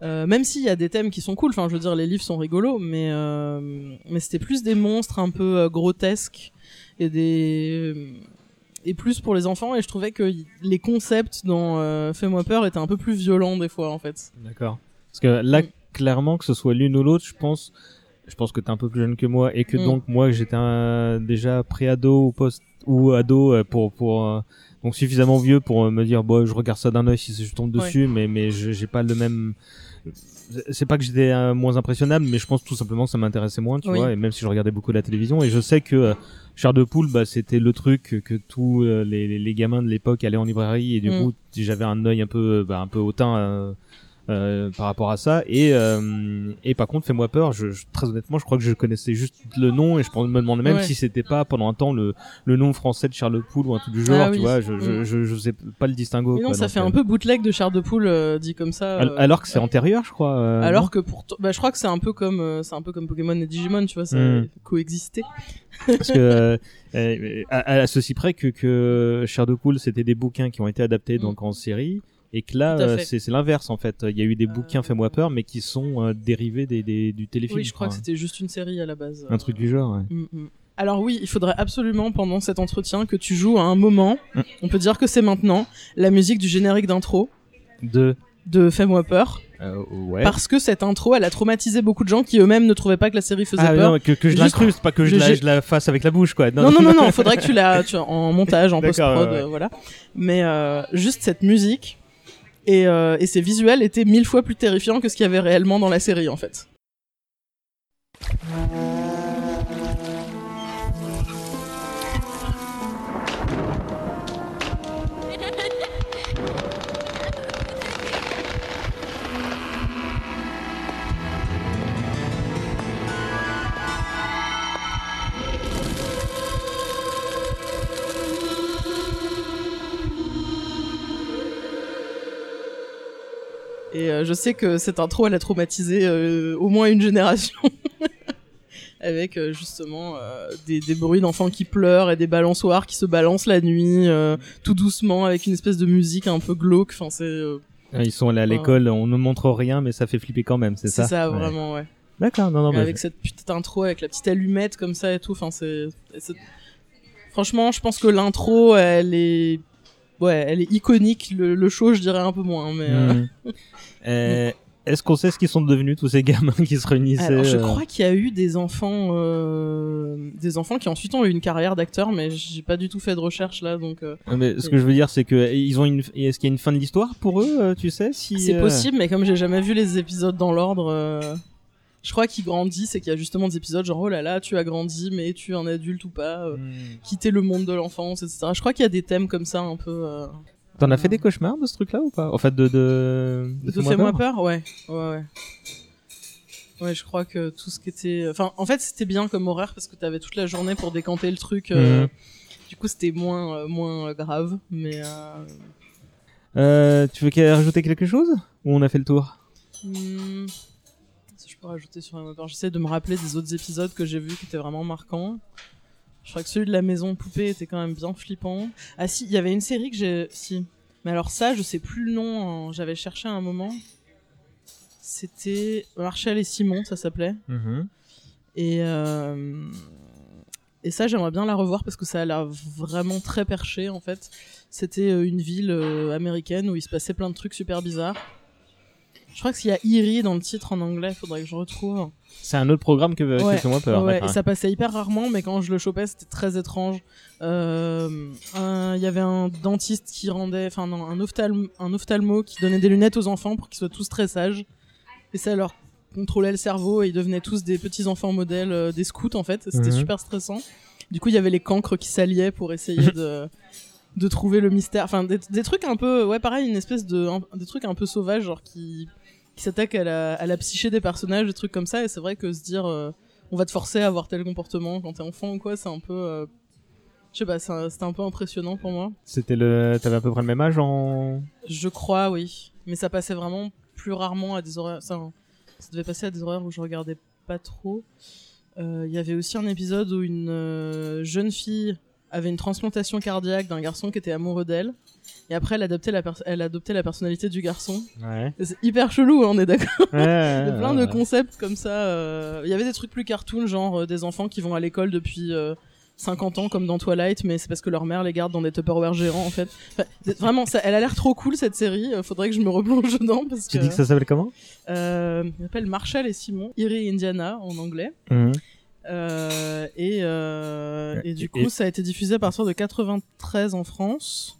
Euh, même s'il y a des thèmes qui sont cool, enfin je veux dire les livres sont rigolos, mais euh, mais c'était plus des monstres un peu grotesques et des et plus pour les enfants et je trouvais que les concepts dans Fais-moi peur étaient un peu plus violents des fois en fait. D'accord. Parce que là, Mm. Clairement, que ce soit l'une ou l'autre, je pense, je pense que t'es un peu plus jeune que moi et que Mm. donc moi j'étais déjà pré-ado ou post ou ado euh, pour pour euh, donc suffisamment vieux pour euh, me dire bon je regarde ça d'un œil si je tombe Ouais. dessus mais mais je- j'ai pas le même c'est pas que j'étais euh, moins impressionnable mais je pense tout simplement que ça m'intéressait moins tu Oui. vois et même si je regardais beaucoup la télévision et je sais que euh, Chair de poule bah c'était le truc que, tous euh, les, gamins de l'époque allaient en librairie et du Mm. coup j'avais un œil un peu bah, un peu hautain euh, euh, par rapport à ça. Et, euh, et par contre, fais-moi peur. Je, je- très honnêtement, je crois que je connaissais juste le nom et je me demandais même Ouais. si c'était pas pendant un temps le, le nom français de Charles Poule ou un truc du genre. Ah tu oui. vois, je, je, Mm. je, je sais pas le distinguo. Mais non, quoi, ça donc, fait euh, un peu bootleg de chair de poule euh, dit comme ça. al- euh, Alors que c'est antérieur, je crois. euh, Alors que pour bah, je crois que c'est un peu comme euh, c'est un peu comme Pokémon et Digimon, tu vois, ça Mm. coexister. Parce que euh, euh, à, à ceci près que, que Chair de Poule, c'était des bouquins qui ont été adaptés donc en série. Et que là, euh, c'est l'inverse en fait. Il y a eu des bouquins Fais-moi peur, mais qui sont euh, dérivés des, des- du téléfilm. Oui, je crois que c'était juste une série à la base. Un truc du genre, ouais. Mm, mm. Alors oui, il faudrait absolument pendant cet entretien que tu joues à un moment, Mm. on peut dire que c'est maintenant, la musique du générique d'intro De. de Fais-moi peur. Euh, ouais. Parce que cette intro, elle a traumatisé beaucoup de gens qui eux-mêmes ne trouvaient pas que la série faisait Ah, peur. non, que, que je l'incruste, pas que je, la, gé- je la fasse avec la bouche, quoi. Non, non, non, non, faudrait que tu la, tu, en montage, en post-prod, ouais. euh, voilà. Mais euh, juste cette musique et, euh, et ces visuels étaient mille fois plus terrifiants que ce qu'il y avait réellement dans la série, en fait. Et euh, je sais que cette intro, elle a traumatisé euh, au moins une génération. Avec euh, justement des, des bruits d'enfants qui pleurent et des balançoires qui se balancent la nuit, tout doucement, avec une espèce de musique un peu glauque. Enfin, c'est. Ah, Ils sont allés à l'école, on ne montre rien, mais ça fait flipper quand même, c'est c'est ça ça, Ouais. vraiment, ouais. D'accord, non, non, bah, avec cette petite intro, avec la petite allumette comme ça et tout. Enfin, c'est. c'est- Franchement, je pense que l'intro, elle est. Ouais, elle est iconique. Le, le show, je dirais un peu moins, mais. euh, Mhm. Euh, Est-ce qu'on sait ce qu'ils sont devenus tous ces gamins qui se réunissaient Alors, je euh, crois qu'il y a eu des enfants, euh, des enfants qui ensuite ont eu une carrière d'acteur, mais j'ai pas du tout fait de recherche là, donc. euh, euh, mais ce que je veux dire, c'est que ils ont une. Est-ce qu'il y a une fin de l'histoire pour eux, tu sais si, C'est possible, mais comme j'ai jamais vu les épisodes dans l'ordre, je crois qu'ils grandissent et qu'il y a justement des épisodes genre oh là là, tu as grandi, mais tu es un adulte ou pas, euh, Hmm. quitter le monde de l'enfance, etc. Je crois qu'il y a des thèmes comme ça un peu. euh, T'en as fait des cauchemars de ce truc-là ou pas En fait, de de. De Fais-moi peur, ouais. Ouais, ouais. Ouais, je crois que tout ce qui était. Enfin, en fait, c'était bien comme horaire parce que t'avais toute la journée pour décanter le truc. euh, Mhm. Du coup, c'était moins, euh, moins euh, grave. Mais. Euh... Euh, tu veux qu'elle rajouter quelque chose Ou on a fait le tour? hmm, Rajouter sur j'essaie de me rappeler des autres épisodes que j'ai vus qui étaient vraiment marquants. Je crois que celui de la maison poupée était quand même bien flippant. Ah si, il y avait une série que j'ai. Si. Mais alors ça, je sais plus le nom. hein. J'avais cherché à un moment. C'était Marshall et Simon, ça s'appelait. Et, euh, et ça, j'aimerais bien la revoir parce que ça a l'air vraiment très perché en fait. C'était euh, une ville euh, américaine où il se passait plein de trucs super bizarres. Je crois qu'il y a Erie dans le titre en anglais, faudrait que je retrouve. C'est un autre programme que, que Ouais, Fais-moi peur. ouais, d'accord. et ça passait hyper rarement, mais quand je le chopais, c'était très étrange. Euh, Il y avait un dentiste qui rendait, enfin non, un, ophtalm- un ophtalmo qui donnait des lunettes aux enfants pour qu'ils soient tous très sages. Et ça leur contrôlait le cerveau et ils devenaient tous des petits enfants modèles euh, des scouts en fait. C'était Mhm. super stressant. Du coup, il y avait les cancres qui s'alliaient pour essayer de de trouver le mystère. Enfin, des, des trucs un peu, ouais, pareil, une espèce de, un- des trucs un peu sauvages, genre qui qui s'attaquent à la, à la psyché des personnages, des trucs comme ça. Et c'est vrai que se dire, euh, on va te forcer à avoir tel comportement quand t'es enfant ou quoi, c'est un peu, euh, je sais pas, c'est un- c'était un peu impressionnant pour moi. C'était le. T'avais à peu près le même âge en. Je crois, oui. Mais ça passait vraiment plus rarement à des horaires. Ça, ça devait passer à des horaires où je regardais pas trop. Euh, Il y avait aussi un épisode où une jeune fille avait une transplantation cardiaque d'un garçon qui était amoureux d'elle. Et après, elle adoptait la, elle adoptait la personnalité du garçon. Ouais. C'est hyper chelou, hein, on est d'accord. Ouais, Il y a plein de concepts comme ça. euh, Il y avait des trucs plus cartoon, genre euh, des enfants qui vont à l'école depuis euh, 50 ans, comme dans Twilight, mais c'est parce que leur mère les garde dans des Tupperware gérants, en fait. Enfin, vraiment, ça, elle a l'air trop cool cette série. euh, Faudrait que je me replonge dedans parce Tu que. dis que ça s'appelle comment? Euh, il s'appelle Marshall et Simon, Erie Indiana en anglais. Mhm. Euh, et, euh, et du Et- coup, ça a été diffusé à partir de 93 en France.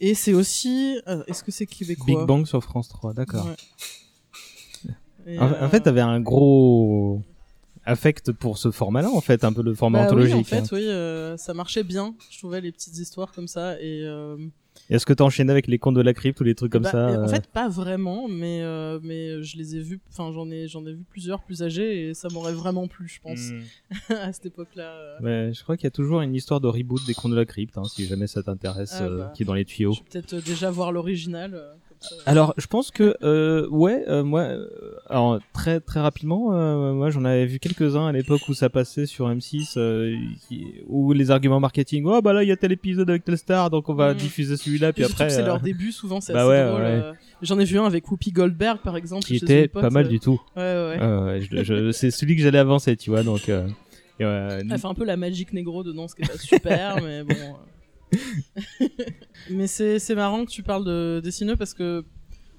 Et c'est aussi. euh, Est-ce que c'est québécois Big Bang sur France 3, d'accord. Ouais. En, en fait, t'avais un gros. affect pour ce format-là, en fait, un peu le format Bah oui, anthologique. en fait, hein. oui, ça marchait bien. Je trouvais les petites histoires comme ça et. Est-ce que tu enchaînes avec les contes de la crypte ou les trucs comme bah, ça En euh, fait, pas vraiment, mais euh, mais je les ai vus. Enfin, j'en ai j'en ai vu plusieurs plus âgés et ça m'aurait vraiment plu, je pense, Hmm. à cette époque-là. euh. Ouais, je crois qu'il y a toujours une histoire de reboot des contes de la crypte, hein, si jamais ça t'intéresse, Ah, euh, bah. qui est dans les tuyaux. Peut-être déjà voir l'original. Euh. Alors, je pense que, euh, ouais, euh, moi, alors très très rapidement, euh, moi j'en avais vu quelques-uns à l'époque où ça passait sur M6, euh, qui- où les arguments marketing, oh bah là il y a tel épisode avec telle star, donc on va Mhm. diffuser celui-là, puis après. c'est leur début, souvent, c'est bah assez ouais, drôle. ouais. J'en ai vu un avec Whoopi Goldberg, par exemple. qui était pote, pas mal du tout. Ouais, ouais. Je- je- c'est celui que j'allais avancer, tu vois, donc. Elle fait un peu la Magic Negro dedans, ce qui est pas super, mais bon. mais c'est marrant que tu parles de dessineux parce que,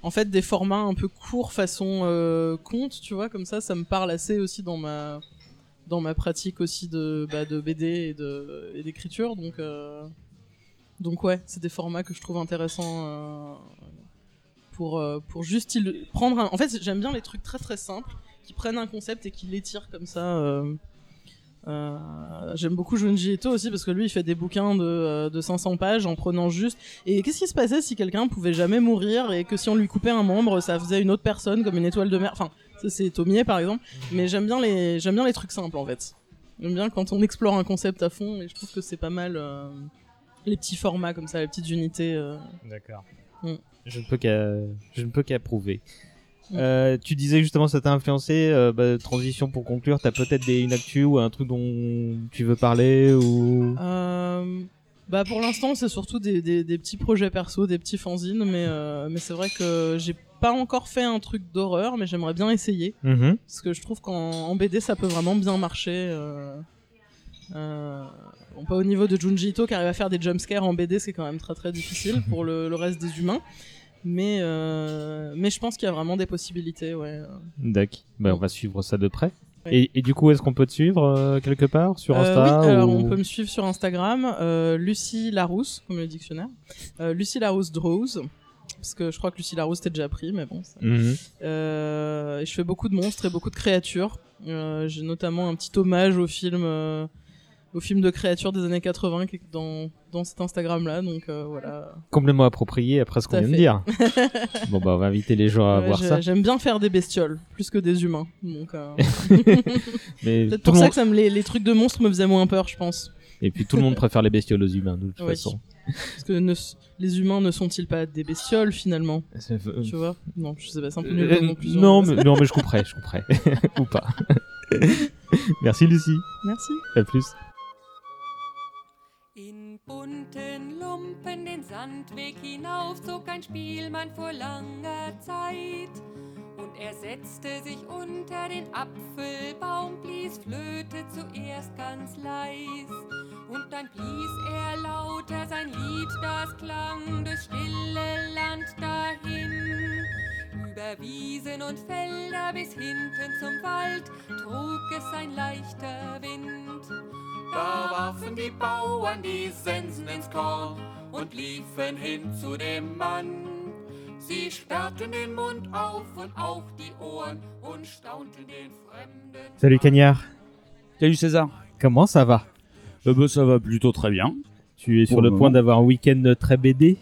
en fait, des formats un peu courts façon euh, conte, tu vois, comme ça, ça me parle assez aussi dans ma dans ma pratique aussi de bah, de BD et d'écriture, donc euh, donc ouais, c'est des formats que je trouve intéressants. euh, pour, euh, pour juste prendre un... En fait, j'aime bien les trucs très très simples qui prennent un concept et qui l'étirent comme ça. Euh, euh, J'aime beaucoup Junji Ito aussi parce que lui il fait des bouquins de, euh, de 500 pages en prenant juste. Et qu'est-ce qui se passait si quelqu'un pouvait jamais mourir et que si on lui coupait un membre, ça faisait une autre personne comme une étoile de mer? Enfin, ça c'est Tomier par exemple. Mais j'aime bien les j'aime bien les trucs simples en fait. J'aime bien quand on explore un concept à fond et je trouve que c'est pas mal euh, les petits formats comme ça, les petites unités. euh. D'accord. Mm. Je ne peux qu'à, je ne peux qu'approuver. Euh, tu disais justement ça t'a influencé. euh, bah, transition pour conclure, t'as peut-être des, une actu ou un truc dont tu veux parler ou? Euh, bah pour l'instant c'est surtout des, des, des petits projets perso, des petits fanzines, mais mais c'est vrai que j'ai pas encore fait un truc d'horreur, mais j'aimerais bien essayer Mhm. parce que je trouve qu'en en BD ça peut vraiment bien marcher. Euh, bon, pas au niveau de Junji Ito qui arrive à faire des jumpscares en BD, c'est quand même très très difficile pour le, le reste des humains. Mais euh, mais je pense qu'il y a vraiment des possibilités, ouais. D'accord. Bah, on va suivre ça de près. Et, et du coup, est-ce qu'on peut te suivre euh, quelque part sur Euh, Insta oui, alors ou- on peut me suivre sur Instagram, euh, Lucie Larousse, comme le dictionnaire. Euh, Lucie Larousse Draws. Parce que je crois que Lucie Larousse t'es déjà pris, mais bon. ça- Mhm. Euh, et je fais beaucoup de monstres et beaucoup de créatures. Euh, J'ai notamment un petit hommage au film, euh, au film de créatures des années 80 qui est dans, dans cet Instagram-là. Donc euh, voilà. Complètement approprié après ce qu'on vient de dire. bon bah on va inviter les gens à Ouais, voir ça. J'aime bien faire des bestioles, plus que des humains. Donc, euh, Peut-être pour ça monde- que ça me, les, les trucs de monstres me faisaient moins peur, je pense. Et puis tout le monde préfère les bestioles aux humains de toute Oui. façon. Parce que ne les humains ne sont-ils pas des bestioles finalement? Euh, Tu vois? Non, je sais pas, c'est un peu nul Euh, conclusion. non, mais, non, mais je couperai, je couperai. Ou pas. Merci Lucie. Merci. À plus. Bunten Lumpen den Sandweg hinauf zog ein Spielmann vor langer Zeit. Und er setzte sich unter den Apfelbaum, blies Flöte zuerst ganz leis. Und dann blies er lauter sein Lied, das klang durchs stille Land dahin. Über Wiesen und Felder bis hinten zum Wald trug es ein leichter Wind. Da warfen die Bauern die Sensen ins Korn und liefen hin zu dem Mann. Sie sperrten den Mund auf und auch die Ohren und staunten den Fremden. Salut Cagnard. Salut César. Comment ça va? Euh, bah, ça va plutôt très bien. Tu es sur Pour le point d'avoir un week-end très BD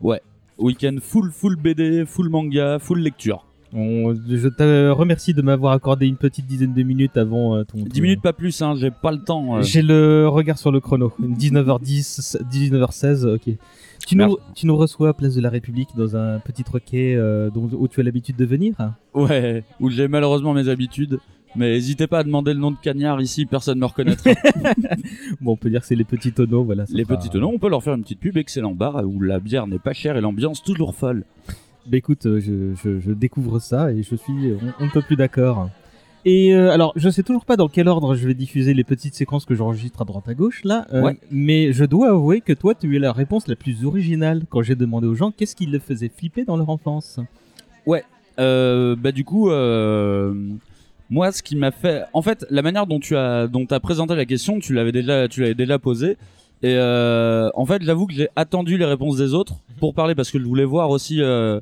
Ouais. Week-end full full BD, full manga, full lecture. On- je te remercie de m'avoir accordé une petite dizaine de minutes avant euh, ton. 10 minutes pas plus, hein, j'ai pas le temps. euh. J'ai le regard sur le chrono. 19h10, 19h16, ok. Tu nous, tu nous reçois à Place de la République dans un petit troquet euh, dont, où tu as l'habitude de venir Ouais, où j'ai malheureusement mes habitudes. Mais n'hésitez pas à demander le nom de Cagnard ici, personne ne me reconnaîtra. Bon, on peut dire que c'est les petits tonneaux, voilà. Les pas- petits tonneaux, on peut leur faire une petite pub, excellent bar où la bière n'est pas chère et l'ambiance toujours folle. Bah écoute, euh, je, je- je découvre ça et je suis on, on ne peut plus d'accord. Et euh, alors, je sais toujours pas dans quel ordre je vais diffuser les petites séquences que j'enregistre à droite à gauche là, euh, Ouais. mais je dois avouer que toi, tu eu la réponse la plus originale quand j'ai demandé aux gens qu'est-ce qui les faisait flipper dans leur enfance. Ouais, euh, bah du coup, euh, moi, ce qui m'a fait, en fait, la manière dont tu as, dont as présenté la question, tu l'avais déjà, tu l'avais déjà posée. Et euh, en fait, j'avoue que j'ai attendu les réponses des autres pour parler parce que je voulais voir aussi euh,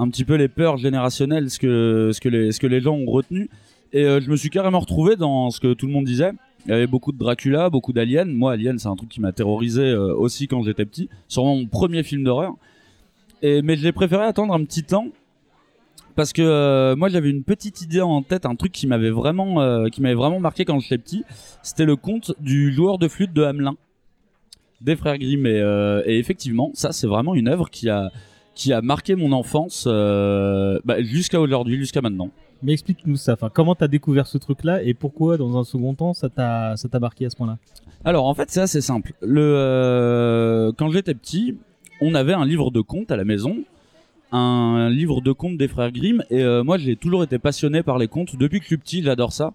un petit peu les peurs générationnelles, ce que, ce que les, ce que les gens ont retenu. Et euh, je me suis carrément retrouvé dans ce que tout le monde disait. Il y avait beaucoup de Dracula, beaucoup d'Alien. Moi, Alien, c'est un truc qui m'a terrorisé euh, aussi quand j'étais petit. Sûrement mon premier film d'horreur. Et mais j'ai préféré attendre un petit temps parce que euh, moi j'avais une petite idée en tête, un truc qui m'avait vraiment, vraiment marqué quand j'étais petit. C'était le conte du joueur de flûte de Hamelin des frères Grimm. Et, et effectivement, ça c'est vraiment une œuvre qui a qui a marqué mon enfance euh, bah, jusqu'à aujourd'hui, jusqu'à maintenant. Mais explique-nous ça. Enfin, comment t'as découvert ce truc-là et pourquoi, dans un second temps, ça t'a ça t'a marqué à ce point-là? Alors en fait c'est assez simple. Le euh, quand j'étais petit, on avait un livre de contes à la maison, un livre de contes des frères Grimm et euh, moi j'ai toujours été passionné par les contes depuis que je suis petit, j'adore ça.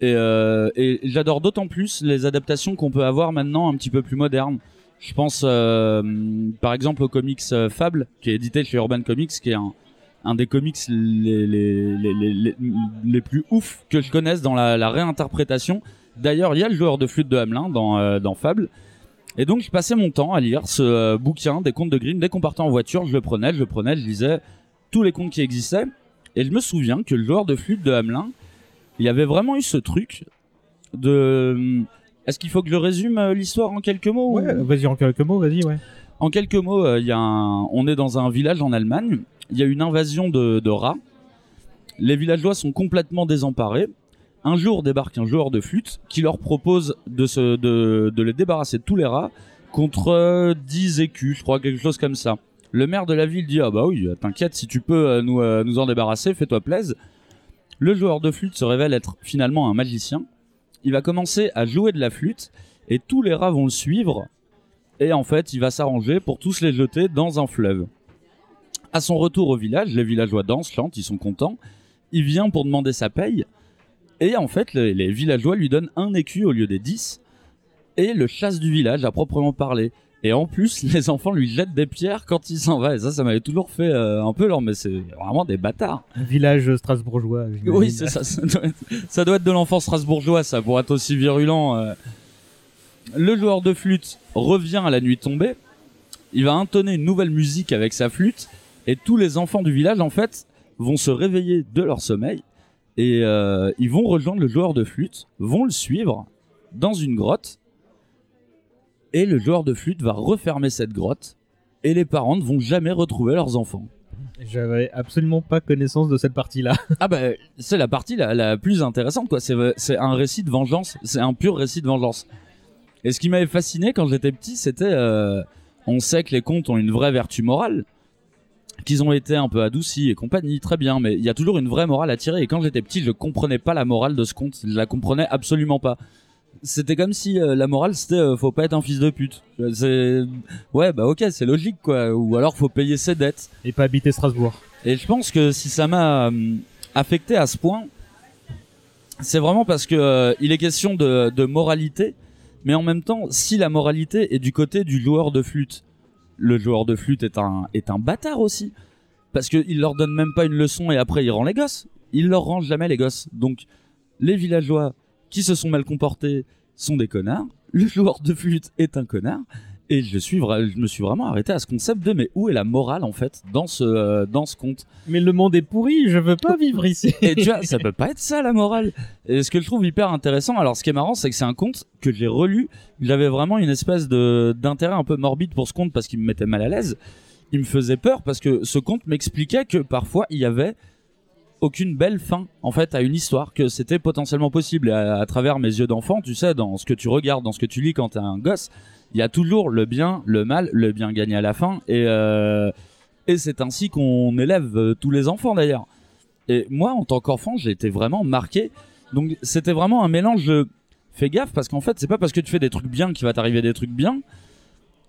Et, euh, et j'adore d'autant plus les adaptations qu'on peut avoir maintenant un petit peu plus modernes. Je pense euh, par exemple au comics euh, Fable qui est édité chez Urban Comics qui est un des comics les, les, les, les, plus ouf que je connaisse dans la, réinterprétation. D'ailleurs, il y a le joueur de flûte de Hamelin dans, euh, Fable. Et donc, je passais mon temps à lire ce bouquin des contes de Grimm. Dès qu'on partait en voiture, je le prenais, je le prenais, je lisais tous les contes qui existaient. Et je me souviens que le joueur de flûte de Hamelin, il y avait vraiment eu ce truc de... Est-ce qu'il faut que je résume euh, l'histoire en quelques mots ou- Ouais, vas-y en quelques mots, vas-y, ouais. en quelques mots, euh, y a un... on est dans un village en Allemagne. Il y a une invasion de, de rats. Les villageois sont complètement désemparés. Un jour débarque un joueur de flûte qui leur propose de, se, de, de les débarrasser de tous les rats contre euh, 10 écus, je crois, quelque chose comme ça. Le maire de la ville dit Ah bah oui, t'inquiète, si tu peux euh, nous, euh, nous en débarrasser, fais-toi plaise. Le joueur de flûte se révèle être finalement un magicien. Il va commencer à jouer de la flûte et tous les rats vont le suivre et en fait, il va s'arranger pour tous les jeter dans un fleuve. À son retour au village, les villageois dansent, chantent, ils sont contents. Il vient pour demander sa paye. Et en fait, les, les villageois lui donnent un écu au lieu des dix. Et le chasse du village à proprement parler. Et en plus, les enfants lui jettent des pierres quand il s'en va. Et ça, ça m'avait toujours fait euh, un peu leur, mais c'est vraiment des bâtards. Un village strasbourgeois. Oui, c'est ça. Ça doit, être, ça doit être de l'enfant strasbourgeois, ça, pour être aussi virulent. euh. Le joueur de flûte revient à la nuit tombée. Il va intonner une nouvelle musique avec sa flûte. Et tous les enfants du village, en fait, vont se réveiller de leur sommeil. Et euh, ils vont rejoindre le joueur de flûte, vont le suivre dans une grotte. Et le joueur de flûte va refermer cette grotte. Et les parents ne vont jamais retrouver leurs enfants. J'avais absolument pas connaissance de cette partie-là. Ah bah c'est la partie la, la plus intéressante quoi. C'est c'est un récit de vengeance. C'est un pur récit de vengeance. Et ce qui m'avait fasciné quand j'étais petit, c'était euh, on sait que les contes ont une vraie vertu morale, qu'ils ont été un peu adoucis et compagnie, très bien, mais il y a toujours une vraie morale à tirer. Et quand j'étais petit, je comprenais pas la morale de ce conte. Je la comprenais absolument pas. C'était comme si euh, la morale c'était euh, faut pas être un fils de pute. C'est ouais bah ok c'est logique quoi. Ou alors faut payer ses dettes. Et pas habiter Strasbourg. Et je pense que si ça m'a euh, affecté à ce point, c'est vraiment parce que euh, il est question de, de moralité, mais en même temps, si la moralité est du côté du joueur de flûte, le joueur de flûte est un est un bâtard aussi, parce que il leur donne même pas une leçon et après il rend les gosses. Il leur rend jamais les gosses. Donc les villageois qui se sont mal comportés sont des connards. Le joueur de flûte est un connard. Et je suis vra- je me suis vraiment arrêté à ce concept de mais où est la morale en fait dans ce euh, dans ce conte? Mais le monde est pourri, je veux pas vivre ici. Et tu vois, ça peut pas être ça la morale. Et ce que je trouve hyper intéressant, alors ce qui est marrant, c'est que c'est un conte que j'ai relu. J'avais vraiment une espèce de d'intérêt un peu morbide pour ce conte parce qu'il me mettait mal à l'aise. Il me faisait peur parce que ce conte m'expliquait que parfois il y avait aucune belle fin en fait à une histoire que c'était potentiellement possible. À, travers mes yeux d'enfant tu sais dans ce que tu regardes dans ce que tu lis quand t'es un gosse il y a toujours le bien le mal le bien gagné à la fin. Et euh, c'est ainsi qu'on élève euh, tous les enfants d'ailleurs. Et moi en tant qu'enfant j'ai été vraiment marqué. Donc c'était vraiment un mélange de fais gaffe parce qu'en fait c'est pas parce que tu fais des trucs bien qu'il va t'arriver des trucs bien.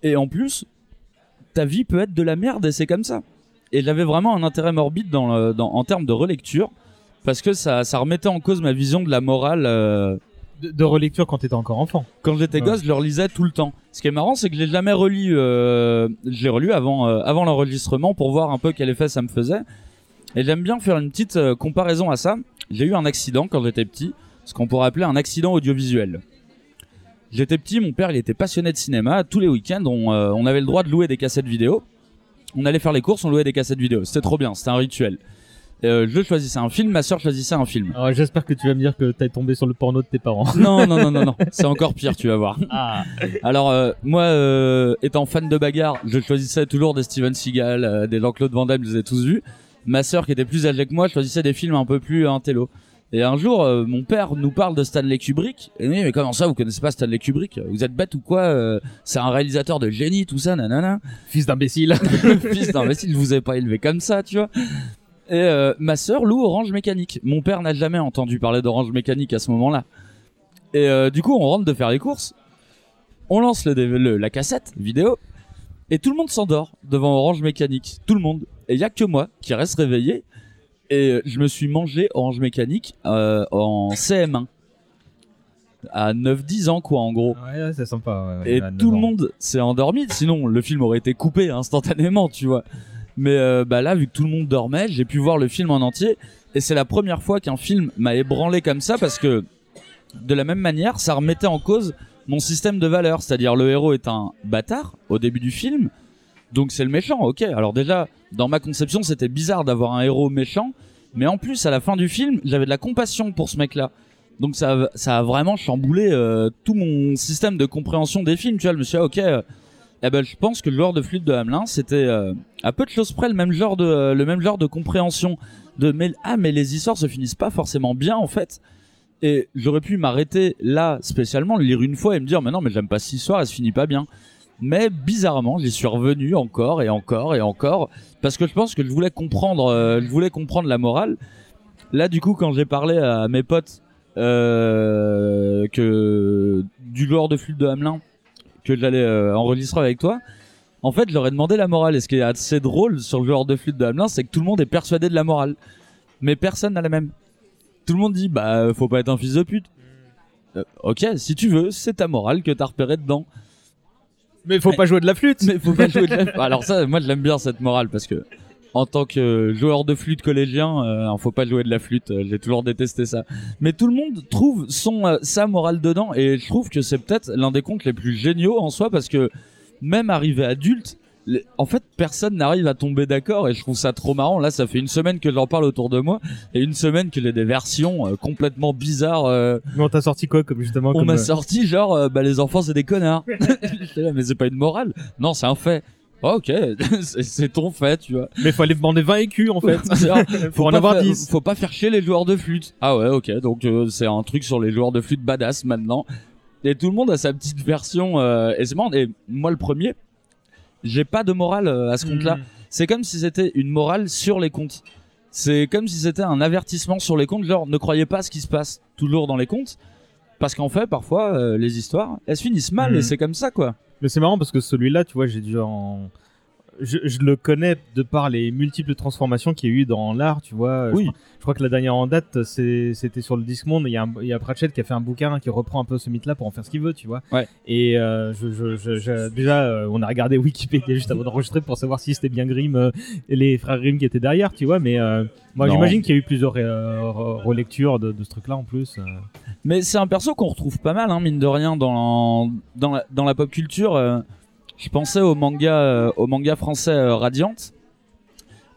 Et en plus ta vie peut être de la merde et c'est comme ça et j'avais vraiment un intérêt morbide dans, le- dans en termes de relecture parce que ça, ça remettait en cause ma vision de la morale euh, De, de relecture quand t'étais encore enfant. quand j'étais Ouais. gosse je le relisais tout le temps ce qui est marrant c'est que je l'ai jamais relu euh, je l'ai relu avant euh, avant l'enregistrement pour voir un peu quel effet ça me faisait et j'aime bien faire une petite euh, comparaison à ça j'ai eu un accident quand j'étais petit ce qu'on pourrait appeler un accident audiovisuel J'étais petit, mon père il était passionné de cinéma. Tous les week-ends, on, on avait le droit de louer des cassettes vidéo. On allait faire les courses, on louait des cassettes vidéo. C'était trop bien, c'était un rituel. Euh, je choisissais un film, ma sœur choisissait un film. Alors, j'espère que tu vas me dire que t'es tombé sur le porno de tes parents. Non, non, non, non, non. C'est encore pire, tu vas voir. Ah. Alors, euh, moi, euh, étant fan de bagarre, je choisissais toujours des Steven Seagal, euh, des Jean-Claude Van Damme, je les ai tous vus. Ma sœur, qui était plus âgée que moi, choisissait des films un peu plus intello. Et un jour, euh, mon père nous parle de Stanley Kubrick. Et oui, mais comment ça, vous connaissez pas Stanley Kubrick? Vous êtes bête ou quoi Euh, C'est un réalisateur de génie, tout ça, nanana. Fils d'imbécile. Fils d'imbécile, vous ai pas élevé comme ça, tu vois. Et euh, ma sœur loue Orange Mécanique. Mon père n'a jamais entendu parler d'Orange Mécanique à ce moment-là. Et du coup, on rentre de faire les courses. On lance le, le- la cassette vidéo. Et tout le monde s'endort devant Orange Mécanique. Tout le monde. Et il y a que moi qui reste réveillé. Et euh, je me suis mangé Orange Mécanique euh, en CM1. À 9-10 ans, quoi, en gros. Ouais, ouais, c'est sympa. ouais, Et tout 9 le ans. monde s'est endormi, sinon le film aurait été coupé instantanément, tu vois. Mais euh, bah là, vu que tout le monde dormait, j'ai pu voir le film en entier. Et c'est la première fois qu'un film m'a ébranlé comme ça parce que de la même manière, ça remettait en cause mon système de valeurs. C'est-à-dire le héros est un bâtard au début du film, donc c'est le méchant, ok. Alors déjà, dans ma conception, c'était bizarre d'avoir un héros méchant, mais en plus, à la fin du film, j'avais de la compassion pour ce mec-là. Donc ça, ça a vraiment chamboulé euh, tout mon système de compréhension des films. Tu vois, je me suis dit, ok, euh, eh ben, je pense que le joueur de flûte de Hamelin, c'était euh, à peu de choses près le même genre de, le même genre de compréhension. De mais ah mais les histoires se finissent pas forcément bien en fait. Et j'aurais pu m'arrêter là spécialement, le lire une fois et me dire mais non mais j'aime pas cette histoire, elle se finit pas bien. Mais bizarrement, j'y suis revenu encore et encore et encore parce que je pense que je voulais comprendre, euh, je voulais comprendre la morale. Là, du coup, quand j'ai parlé à mes potes euh, que du joueur de flûte de Hamelin que j'allais euh, enregistrer avec toi, en fait, je leur ai demandé la morale. Et ce qui est assez drôle sur le joueur de flûte de Hamelin, c'est que tout le monde est persuadé de la morale, mais personne n'a la même. Tout le monde dit bah faut pas être un fils de pute. Euh, ok, si tu veux, c'est ta morale que t'as repéré dedans. Mais faut pas jouer de la flûte. Mais faut pas jouer de la flûte. Alors ça, moi je l'aime bien cette morale parce que en tant que joueur de flûte collégien, euh, faut pas jouer de la flûte. euh, J'ai toujours détesté ça. Mais tout le monde trouve son euh, sa morale dedans et je trouve que c'est peut-être l'un des contes les plus géniaux en soi parce que même arrivé adulte, en fait personne n'arrive à tomber d'accord et je trouve ça trop marrant. Là, ça fait une semaine que j'en parle autour de moi et une semaine que j'ai des versions euh, complètement bizarres. euh, Mais on t'a sorti quoi comme justement on comme, m'a euh, sorti genre euh, bah les enfants c'est des connards. Là mais c'est pas une morale. Non, c'est un fait. Oh, ok, c'est ton fait, tu vois. Mais faut aller demander 20 écus en fait. C'est-à-dire, faut en pas avoir faire- 10. Faut pas faire chier les joueurs de flûte. Ah ouais, ok. Donc euh, c'est un truc sur les joueurs de flûte badass maintenant. Et tout le monde a sa petite version. euh, et c'est marrant. Et moi le premier, j'ai pas de morale euh, à ce compte-là. Mm. C'est comme si c'était une morale sur les comptes. C'est comme si c'était un avertissement sur les comptes. Genre, ne croyez pas à ce qui se passe toujours dans les comptes. Parce qu'en fait, parfois, euh, les histoires, elles se finissent mal et c'est comme ça, quoi. Mais c'est marrant parce que celui-là, tu vois, j'ai dû en. Je, je le connais de par les multiples transformations qu'il y a eu dans l'art, tu vois. Oui. Je, crois- je crois que la dernière en date, c'était sur le Discmonde. Il y, a un- il y a Pratchett qui a fait un bouquin qui reprend un peu ce mythe-là pour en faire ce qu'il veut, tu vois. Ouais. Et euh, je, déjà, euh, on a regardé Wikipédia juste avant d'enregistrer pour savoir si c'était bien Grimm euh, et les frères Grimm qui étaient derrière, tu vois. Mais moi, j'imagine qu'il y a eu plusieurs re- relectures de, de ce truc-là en plus. Mais c'est un perso qu'on retrouve pas mal, hein, mine de rien, dans, dans, la, dans la pop culture. Je pensais au manga, euh, au manga français euh, Radiant.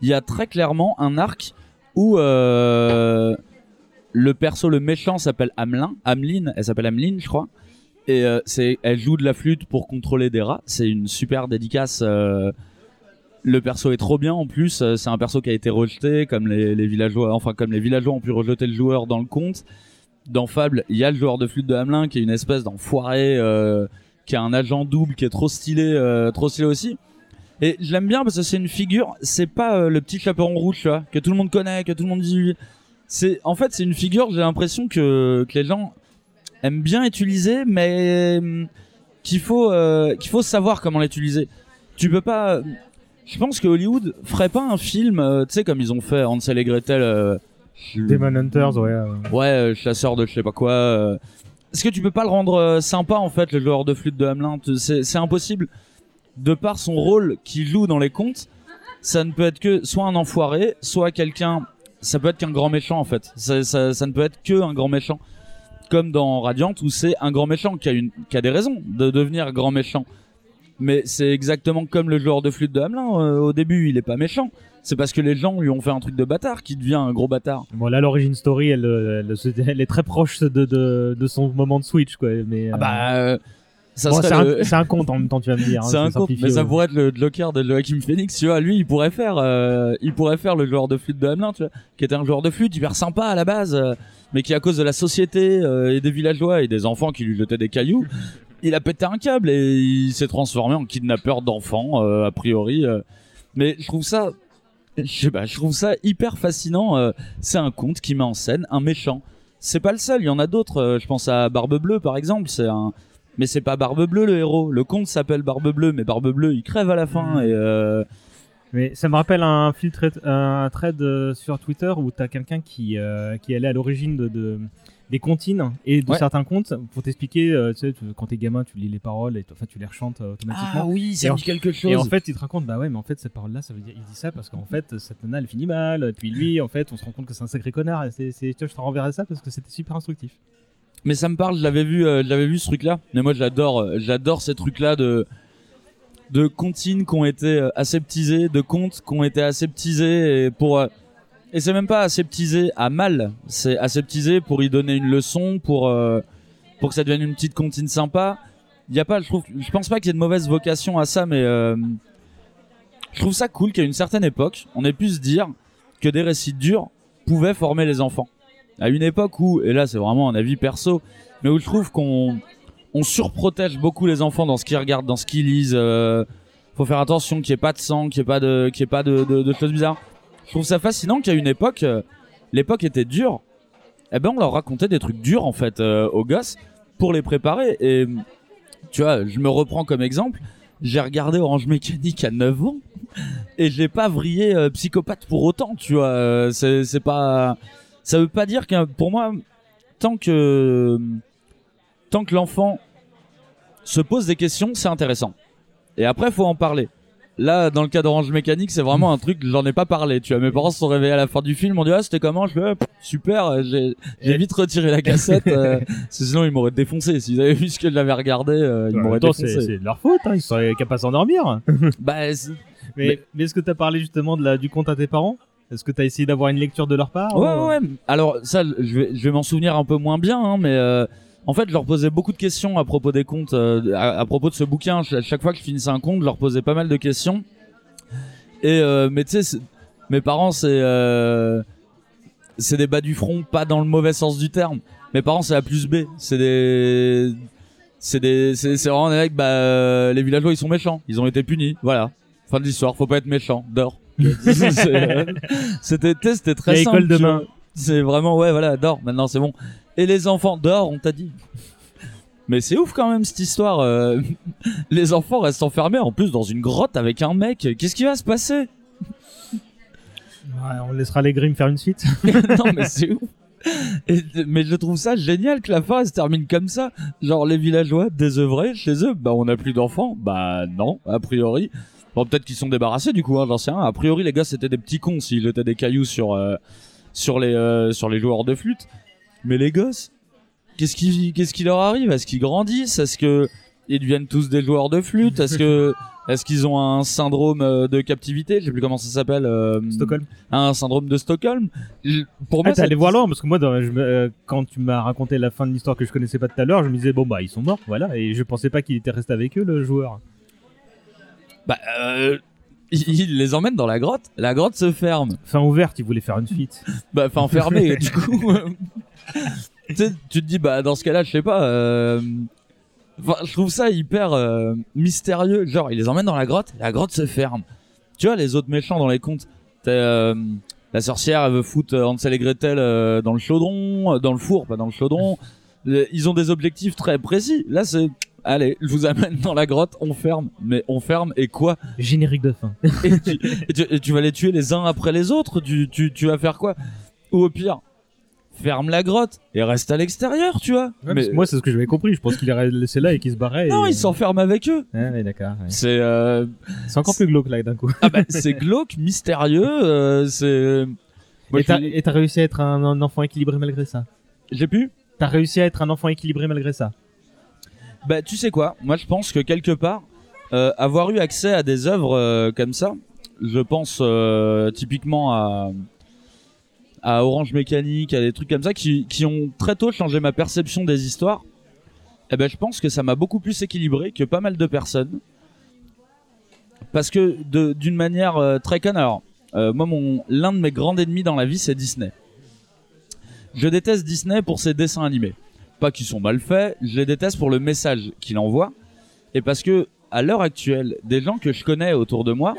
Il y a très clairement un arc où euh, le perso, le méchant, s'appelle Amelin. Ameline, elle s'appelle Ameline, je crois. Et elle joue de la flûte pour contrôler des rats. C'est une super dédicace. le perso est trop bien en plus. C'est un perso qui a été rejeté, comme les, villageois, enfin comme les villageois ont pu rejeter le joueur dans le conte. Dans Fable, il y a le joueur de flûte de Hamelin qui est une espèce d'enfoiré, qui a un agent double qui est trop stylé, euh, trop stylé aussi. Et je l'aime bien parce que c'est une figure, c'est pas euh, le petit chaperon rouge, vois, que tout le monde connaît, que tout le monde dit. C'est, en fait, c'est une figure, j'ai l'impression que, que les gens aiment bien utiliser, mais hum, qu'il faut, euh, qu'il faut savoir comment l'utiliser. Tu peux pas. Je pense que Hollywood ferait pas un film, euh, tu sais, comme ils ont fait Hansel et Gretel. euh, Demon Hunters, ouais. euh. Ouais, euh, chasseur de je sais pas quoi. Est-ce que tu peux pas le rendre euh, sympa en fait, le joueur de flûte de Hamelin? C'est impossible. De par son rôle qu'il joue dans les contes, ça ne peut être que soit un enfoiré, soit quelqu'un. Ça peut être qu'un grand méchant en fait. Ça, ne peut être que un grand méchant. Comme dans Radiant où c'est un grand méchant qui a, une, qui a des raisons de devenir grand méchant. Mais c'est exactement comme le joueur de flûte de Hamelin. euh, au début, il est pas méchant. C'est parce que les gens lui ont fait un truc de bâtard qui devient un gros bâtard. Bon, là, l'origine story, elle, euh, elle, elle est très proche de, de, de son moment de switch, quoi. Mais, Ah euh, bah, euh, ça bon, c'est un- le- un, conte en même temps, tu vas me dire. hein, c'est un conte, simplifié, mais ça pourrait être le Joker de Joachim Phoenix, tu vois. Lui, il pourrait faire, euh, il pourrait faire le joueur de flûte de Hamelin, tu vois, qui était un joueur de flûte hyper sympa à la base, mais qui à cause de la société et des villageois et des enfants qui lui jetaient des cailloux, il a pété un câble et il s'est transformé en kidnappeur d'enfants, a priori. Mais je trouve ça, je pas, je trouve ça hyper fascinant. euh, c'est un conte qui met en scène un méchant. C'est pas le seul, il y en a d'autres. euh, je pense à Barbe Bleue par exemple. C'est un, mais c'est pas Barbe Bleue le héros. Le conte s'appelle Barbe Bleue, mais Barbe Bleue il crève à la fin et. euh, Mais ça me rappelle un filtre, un thread sur Twitter où t'as quelqu'un qui, qui allait à l'origine de, de- des comptines et de Ouais. certains contes pour t'expliquer, euh, tu sais, tu- quand t'es gamin, tu lis les paroles et enfin, tu les rechantes euh, automatiquement. Ah oui, ça Et me en- dit quelque Et chose. en fait, il te raconte, bah ouais, mais en fait, cette parole-là, ça veut dire, il dit ça parce qu'en fait, cette nana, elle finit mal. Et puis lui, en fait, on se rend compte que c'est un sacré connard. Et c'est, je te renverrai ça parce que c'était super instructif. Mais ça me parle, je l'avais vu, euh, je l'avais vu ce truc-là. Mais moi, j'adore, j'adore ces trucs-là de de comptines qui ont été aseptisés, de contes qui ont été aseptisés et pour et c'est même pas aseptisé à mal, c'est aseptisé pour y donner une leçon, pour euh, pour que ça devienne une petite comptine sympa. Y a pas, je trouve, je pense pas qu'il y ait de mauvaise vocation à ça, mais euh, je trouve ça cool qu'à une certaine époque, on ait pu se dire que des récits durs pouvaient former les enfants. À une époque où, et là c'est vraiment un avis perso, mais où je trouve qu'on on surprotège beaucoup les enfants dans ce qu'ils regardent, dans ce qu'ils lisent. euh, faut faire attention qu'il n'y ait pas de sang, qu'il n'y ait pas de, qu'il y ait pas de, de, de choses bizarres. Je trouve ça fascinant qu'à une époque, euh, l'époque était dure. Eh ben on leur racontait des trucs durs en fait euh, aux gosses pour les préparer. Et tu vois, je me reprends comme exemple. J'ai regardé Orange Mécanique à 9 ans et j'ai pas vrillé euh, psychopathe pour autant, tu vois. Euh, C'est pas ça veut pas dire que pour moi tant que tant que l'enfant se pose des questions, c'est intéressant. Et après faut en parler. Là, dans le cas d'Orange Mécanique, c'est vraiment un truc, j'en ai pas parlé. Tu vois, mes parents se sont réveillés à la fin du film, on dit ah c'était comment? Je fais ah, pff, super. euh, J'ai vite retiré la cassette, euh, sinon ils m'auraient défoncé. S'ils avaient vu ce que j'avais regardé, euh, ils même m'auraient défoncé. c'est, de leur faute, hein, ils sont capables de s'endormir. bah, mais, mais- mais est-ce que t'as parlé justement de la, du conte à tes parents? Est-ce que t'as essayé d'avoir une lecture de leur part Ouais, ou- ouais, ouais. Alors ça, je vais, je vais m'en souvenir un peu moins bien, hein, mais euh, en fait, je leur posais beaucoup de questions à propos des contes, euh, à, à propos de ce bouquin. À chaque fois que je finissais un conte, je leur posais pas mal de questions. Et euh, mais tu sais, mes parents, c'est euh, c'est des bas du front, pas dans le mauvais sens du terme. Mes parents, c'est la plus B. C'est des c'est des c'est vraiment des mecs bah euh, les villageois ils sont méchants ils ont été punis voilà fin de l'histoire faut pas être méchant dors euh, c'était c'était très simple école tu demain. c'est vraiment ouais voilà dors maintenant c'est bon et les enfants dors on t'a dit mais c'est ouf quand même cette histoire euh, les enfants restent enfermés en plus dans une grotte avec un mec qu'est-ce qui va se passer? Ouais, on laissera les Grimm faire une suite. non mais c'est ouf Et- mais je trouve ça génial que la fin elle se termine comme ça. Genre les villageois désœuvrés chez eux, bah on a plus d'enfants. Bah non, a priori. Bon peut-être qu'ils sont débarrassés du coup, hein, j'en sais rien. A priori les gars c'était des petits cons s'ils jetaient des cailloux sur euh, sur les euh, sur les joueurs de flûte. Mais les gosses, qu'est-ce qui qu'est-ce qui leur arrive? Est-ce qu'ils grandissent? Est-ce que ils deviennent tous des joueurs de flûte? Est-ce que est-ce qu'ils ont un syndrome euh, de captivité? Je sais plus comment ça s'appelle. euh, Stockholm. Un syndrome de Stockholm. Pour moi, Ah, t'es allé voir loin parce que moi, dans- je me- euh, quand tu m'as raconté la fin de l'histoire que je connaissais pas tout à l'heure, je me disais bon bah ils sont morts, voilà, et je pensais pas qu'il était resté avec eux le joueur. Bah, euh, il les emmène dans la grotte. La grotte se ferme. Fin ouverte, il voulait faire une fuite. Bah, fin fermée. du coup, tu sais, tu te dis bah dans ce cas-là, je sais pas. euh, Enfin, je trouve ça hyper euh, mystérieux. Genre, il les emmène dans la grotte. La grotte se ferme. Tu vois les autres méchants dans les contes. T'as, euh, la sorcière, elle veut foutre Hansel et Gretel euh, dans le chaudron, euh, dans le four, pas dans le chaudron. Ils ont des objectifs très précis. Là, c'est allez, je vous amène dans la grotte, on ferme. Mais on ferme et quoi Générique de fin. et, tu, et tu- et tu vas les tuer les uns après les autres. Tu, tu, tu vas faire quoi Ou au pire, ferme la grotte et reste à l'extérieur, tu vois. Ouais, que moi, c'est ce que j'avais compris. Je pense qu'il est laissé là et qu'il se barrait. non, et... ils s'enferment avec eux. Ouais, d'accord. ouais. C'est euh, C'est encore plus glauque là d'un coup. ah bah, c'est glauque, mystérieux. euh, c'est. Moi, et t'as suis- et t'as réussi à être un, un enfant équilibré malgré ça? J'ai pu? T'as réussi à être un enfant équilibré malgré ça? Bah, tu sais quoi? Moi, je pense que quelque part, euh, avoir eu accès à des œuvres euh, comme ça, je pense euh, typiquement à à Orange Mécanique, à des trucs comme ça qui, qui ont très tôt changé ma perception des histoires. Eh ben, je pense que ça m'a beaucoup plus équilibré que pas mal de personnes. Parce que d'une manière très conne, alors moi mon l'un de mes grands ennemis dans la vie c'est Disney. Je déteste Disney pour ses dessins animés. Pas qu'ils sont mal faits, je les déteste pour le message qu'il envoie. Et parce que à l'heure actuelle, des gens que je connais autour de moi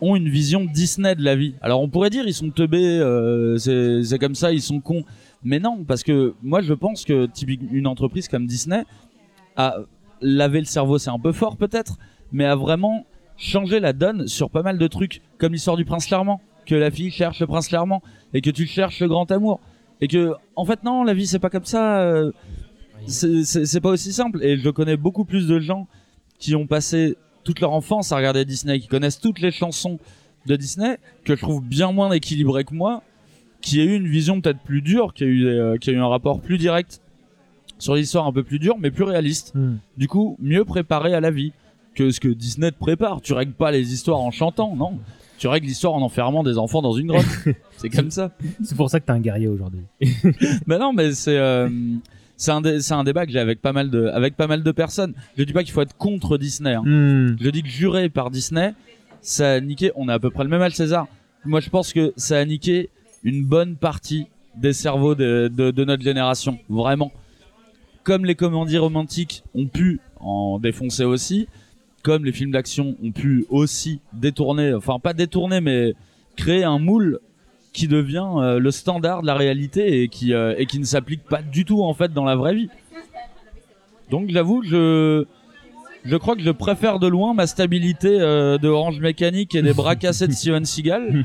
ont une vision Disney de la vie. Alors on pourrait dire ils sont teubés, euh, c'est comme ça, ils sont cons. Mais non, parce que moi je pense que une entreprise comme Disney a lavé le cerveau, c'est un peu fort peut-être, mais a vraiment changé la donne sur pas mal de trucs, comme l'histoire du prince charmant, que la fille cherche le prince charmant et que tu cherches le grand amour, et que en fait non, la vie c'est pas comme ça. euh, c'est- pas aussi simple. Et je connais beaucoup plus de gens qui ont passé toute leur enfance à regarder Disney, qui connaissent toutes les chansons de Disney, que je trouve bien moins équilibré que moi, qui a eu une vision peut-être plus dure, qui a eu, euh, qui a eu un rapport plus direct sur l'histoire un peu plus dur, mais plus réaliste. Hmm. Du coup, mieux préparé à la vie que ce que Disney te prépare. Tu règles pas les histoires en chantant, non. Tu règles l'histoire en enfermant des enfants dans une grotte. c'est comme ça. C'est pour ça que t'es un guerrier aujourd'hui. Mais non, mais c'est euh, c'est un dé- c'est un débat que j'ai avec pas mal de avec pas mal de personnes. Je dis pas qu'il faut être contre Disney. hein. Hmm. Je dis que juré par Disney, ça a niqué. On a à peu près le même âge, César. Moi, je pense que ça a niqué une bonne partie des cerveaux de, de, de notre génération, vraiment. Comme les comédies romantiques ont pu en défoncer aussi, comme les films d'action ont pu aussi détourner, enfin pas détourner, mais créer un moule qui devient euh, le standard de la réalité et qui euh, et qui ne s'applique pas du tout en fait dans la vraie vie. Donc j'avoue, je je crois que je préfère de loin ma stabilité euh, de Orange Mécanique et des bras cassés de Steven Seagal,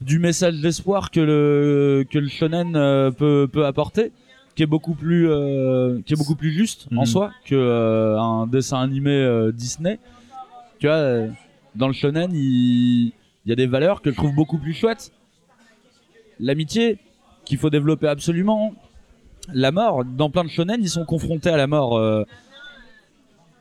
du message d'espoir que le que le shonen peut peut apporter, qui est beaucoup plus euh, qui est beaucoup plus juste en Mhm. soi que euh, un dessin animé euh, Disney. Tu vois, dans le shonen, il il y a des valeurs que je trouve beaucoup plus chouettes. L'amitié qu'il faut développer absolument. La mort, dans plein de shonen, ils sont confrontés à la mort.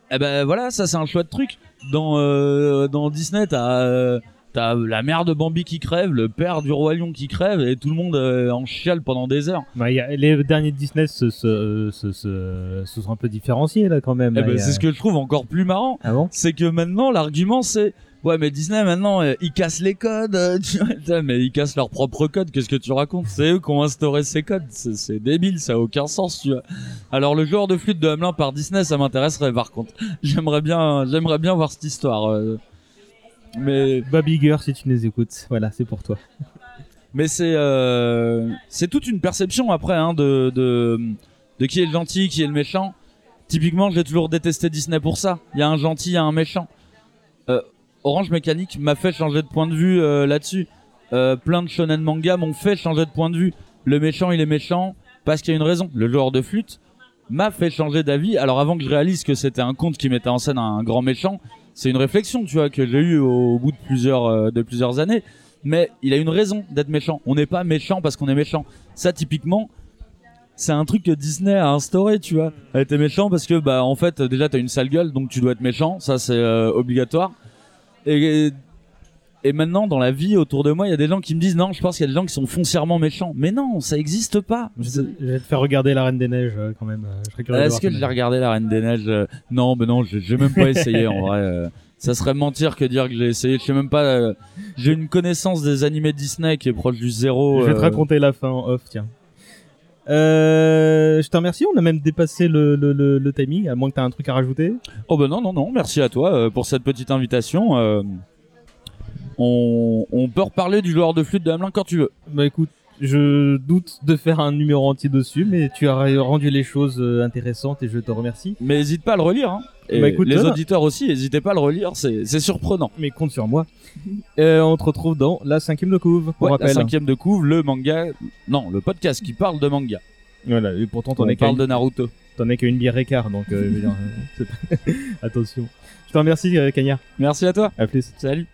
eh ben voilà, ça c'est un chouette truc. Dans dans Disney, t'as t'as la mère de Bambi qui crève, le père du roi lion qui crève, et tout le monde euh, en chiale pendant des heures. Bah, il y a- les derniers Disney se, se, se, se- se sont un peu différenciés là quand même. Eh là, ben, a- c'est ce que je trouve encore plus marrant. Ah bon? C'est que maintenant l'argument c'est ouais mais Disney maintenant euh, ils cassent les codes, euh, tu vois, Putain, mais ils cassent leurs propres codes. Qu'est-ce que tu racontes? C'est eux qui ont instauré ces codes. C'est c'est débile, ça a aucun sens, tu vois. Alors le joueur de flûte de Hamelin par Disney, ça m'intéresserait par contre. J'aimerais bien, j'aimerais bien voir cette histoire. euh. Mais Bob Iger, si tu nous écoutes, voilà, c'est pour toi. mais c'est euh, c'est toute une perception après hein, de, de de qui est le gentil, qui est le méchant. Typiquement, j'ai toujours détesté Disney pour ça. Il y a un gentil, il y a un méchant. Euh, Orange Mécanique m'a fait changer de point de vue euh, là-dessus. Plein de shonen manga m'ont fait changer de point de vue. Le méchant, il est méchant parce qu'il y a une raison. Le joueur de flûte m'a fait changer d'avis. Alors avant que je réalise que c'était un conte qui mettait en scène un grand méchant, c'est une réflexion, tu vois, que j'ai eu au bout de plusieurs euh, de plusieurs années. Mais il a une raison d'être méchant. On n'est pas méchant parce qu'on est méchant. Ça, typiquement, c'est un truc que Disney a instauré, tu vois. Elle était méchant parce que, bah, en fait, déjà, t'as une sale gueule, donc tu dois être méchant. Ça, c'est euh, obligatoire. Et, maintenant, dans la vie autour de moi, il y a des gens qui me disent non, je pense qu'il y a des gens qui sont foncièrement méchants. Mais non, ça existe pas. Je, je vais te faire regarder La Reine des Neiges euh, quand même. euh, Je Est-ce que je l'ai regardé la Reine des Neiges euh, Non, mais non, j'ai j'ai même pas essayé en vrai. Ça serait mentir que dire que j'ai essayé. Je sais même pas. euh, J'ai une connaissance des animés Disney qui est proche du zéro. Je vais te raconter la fin en off, tiens. Euh, je te remercie, on a même dépassé le, le, le, le timing, à moins que tu aies un truc à rajouter. Oh ben non, non, non, merci à toi pour cette petite invitation. On, on peut reparler du joueur de flûte de Hamelin quand tu veux. Bah écoute, je doute de faire un numéro entier dessus, mais tu as rendu les choses euh, intéressantes et je te remercie. Mais n'hésite pas à le relire. Hein. Et Bah, écoute, les auditeurs aussi, n'hésitez pas à le relire, c'est surprenant. Mais compte sur moi. Euh, on te retrouve dans la cinquième de couve, pour Ouais, la cinquième de couve, le manga, non, le podcast qui parle de manga. Voilà, et pourtant On es qu'à parle une- de Naruto. T'en es qu'à une bière écart, donc euh, je veux dire, euh, c'est pas- attention. Je te remercie, Cagnard. Merci à toi. À plus. Salut.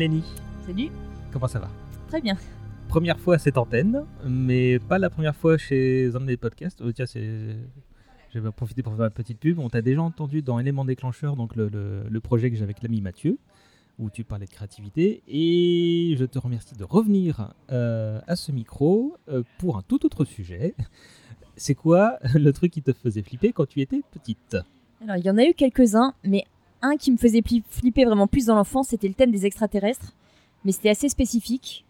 Mélanie. Salut. Comment ça va? Très bien. Première fois à cette antenne, mais pas la première fois chez un des podcasts. Oh, tiens, c'est. Je vais profiter pour faire ma petite pub. On t'a déjà entendu dans Éléments déclencheur, donc le, le- le projet que j'ai avec l'ami Mathieu, où tu parlais de créativité. Et je te remercie de revenir euh, à ce micro euh, pour un tout autre sujet. C'est quoi le truc qui te faisait flipper quand tu étais petite? Alors, il y en a eu quelques-uns, mais un qui me faisait flipper vraiment plus dans l'enfance, c'était le thème des extraterrestres. Mais c'était assez spécifique.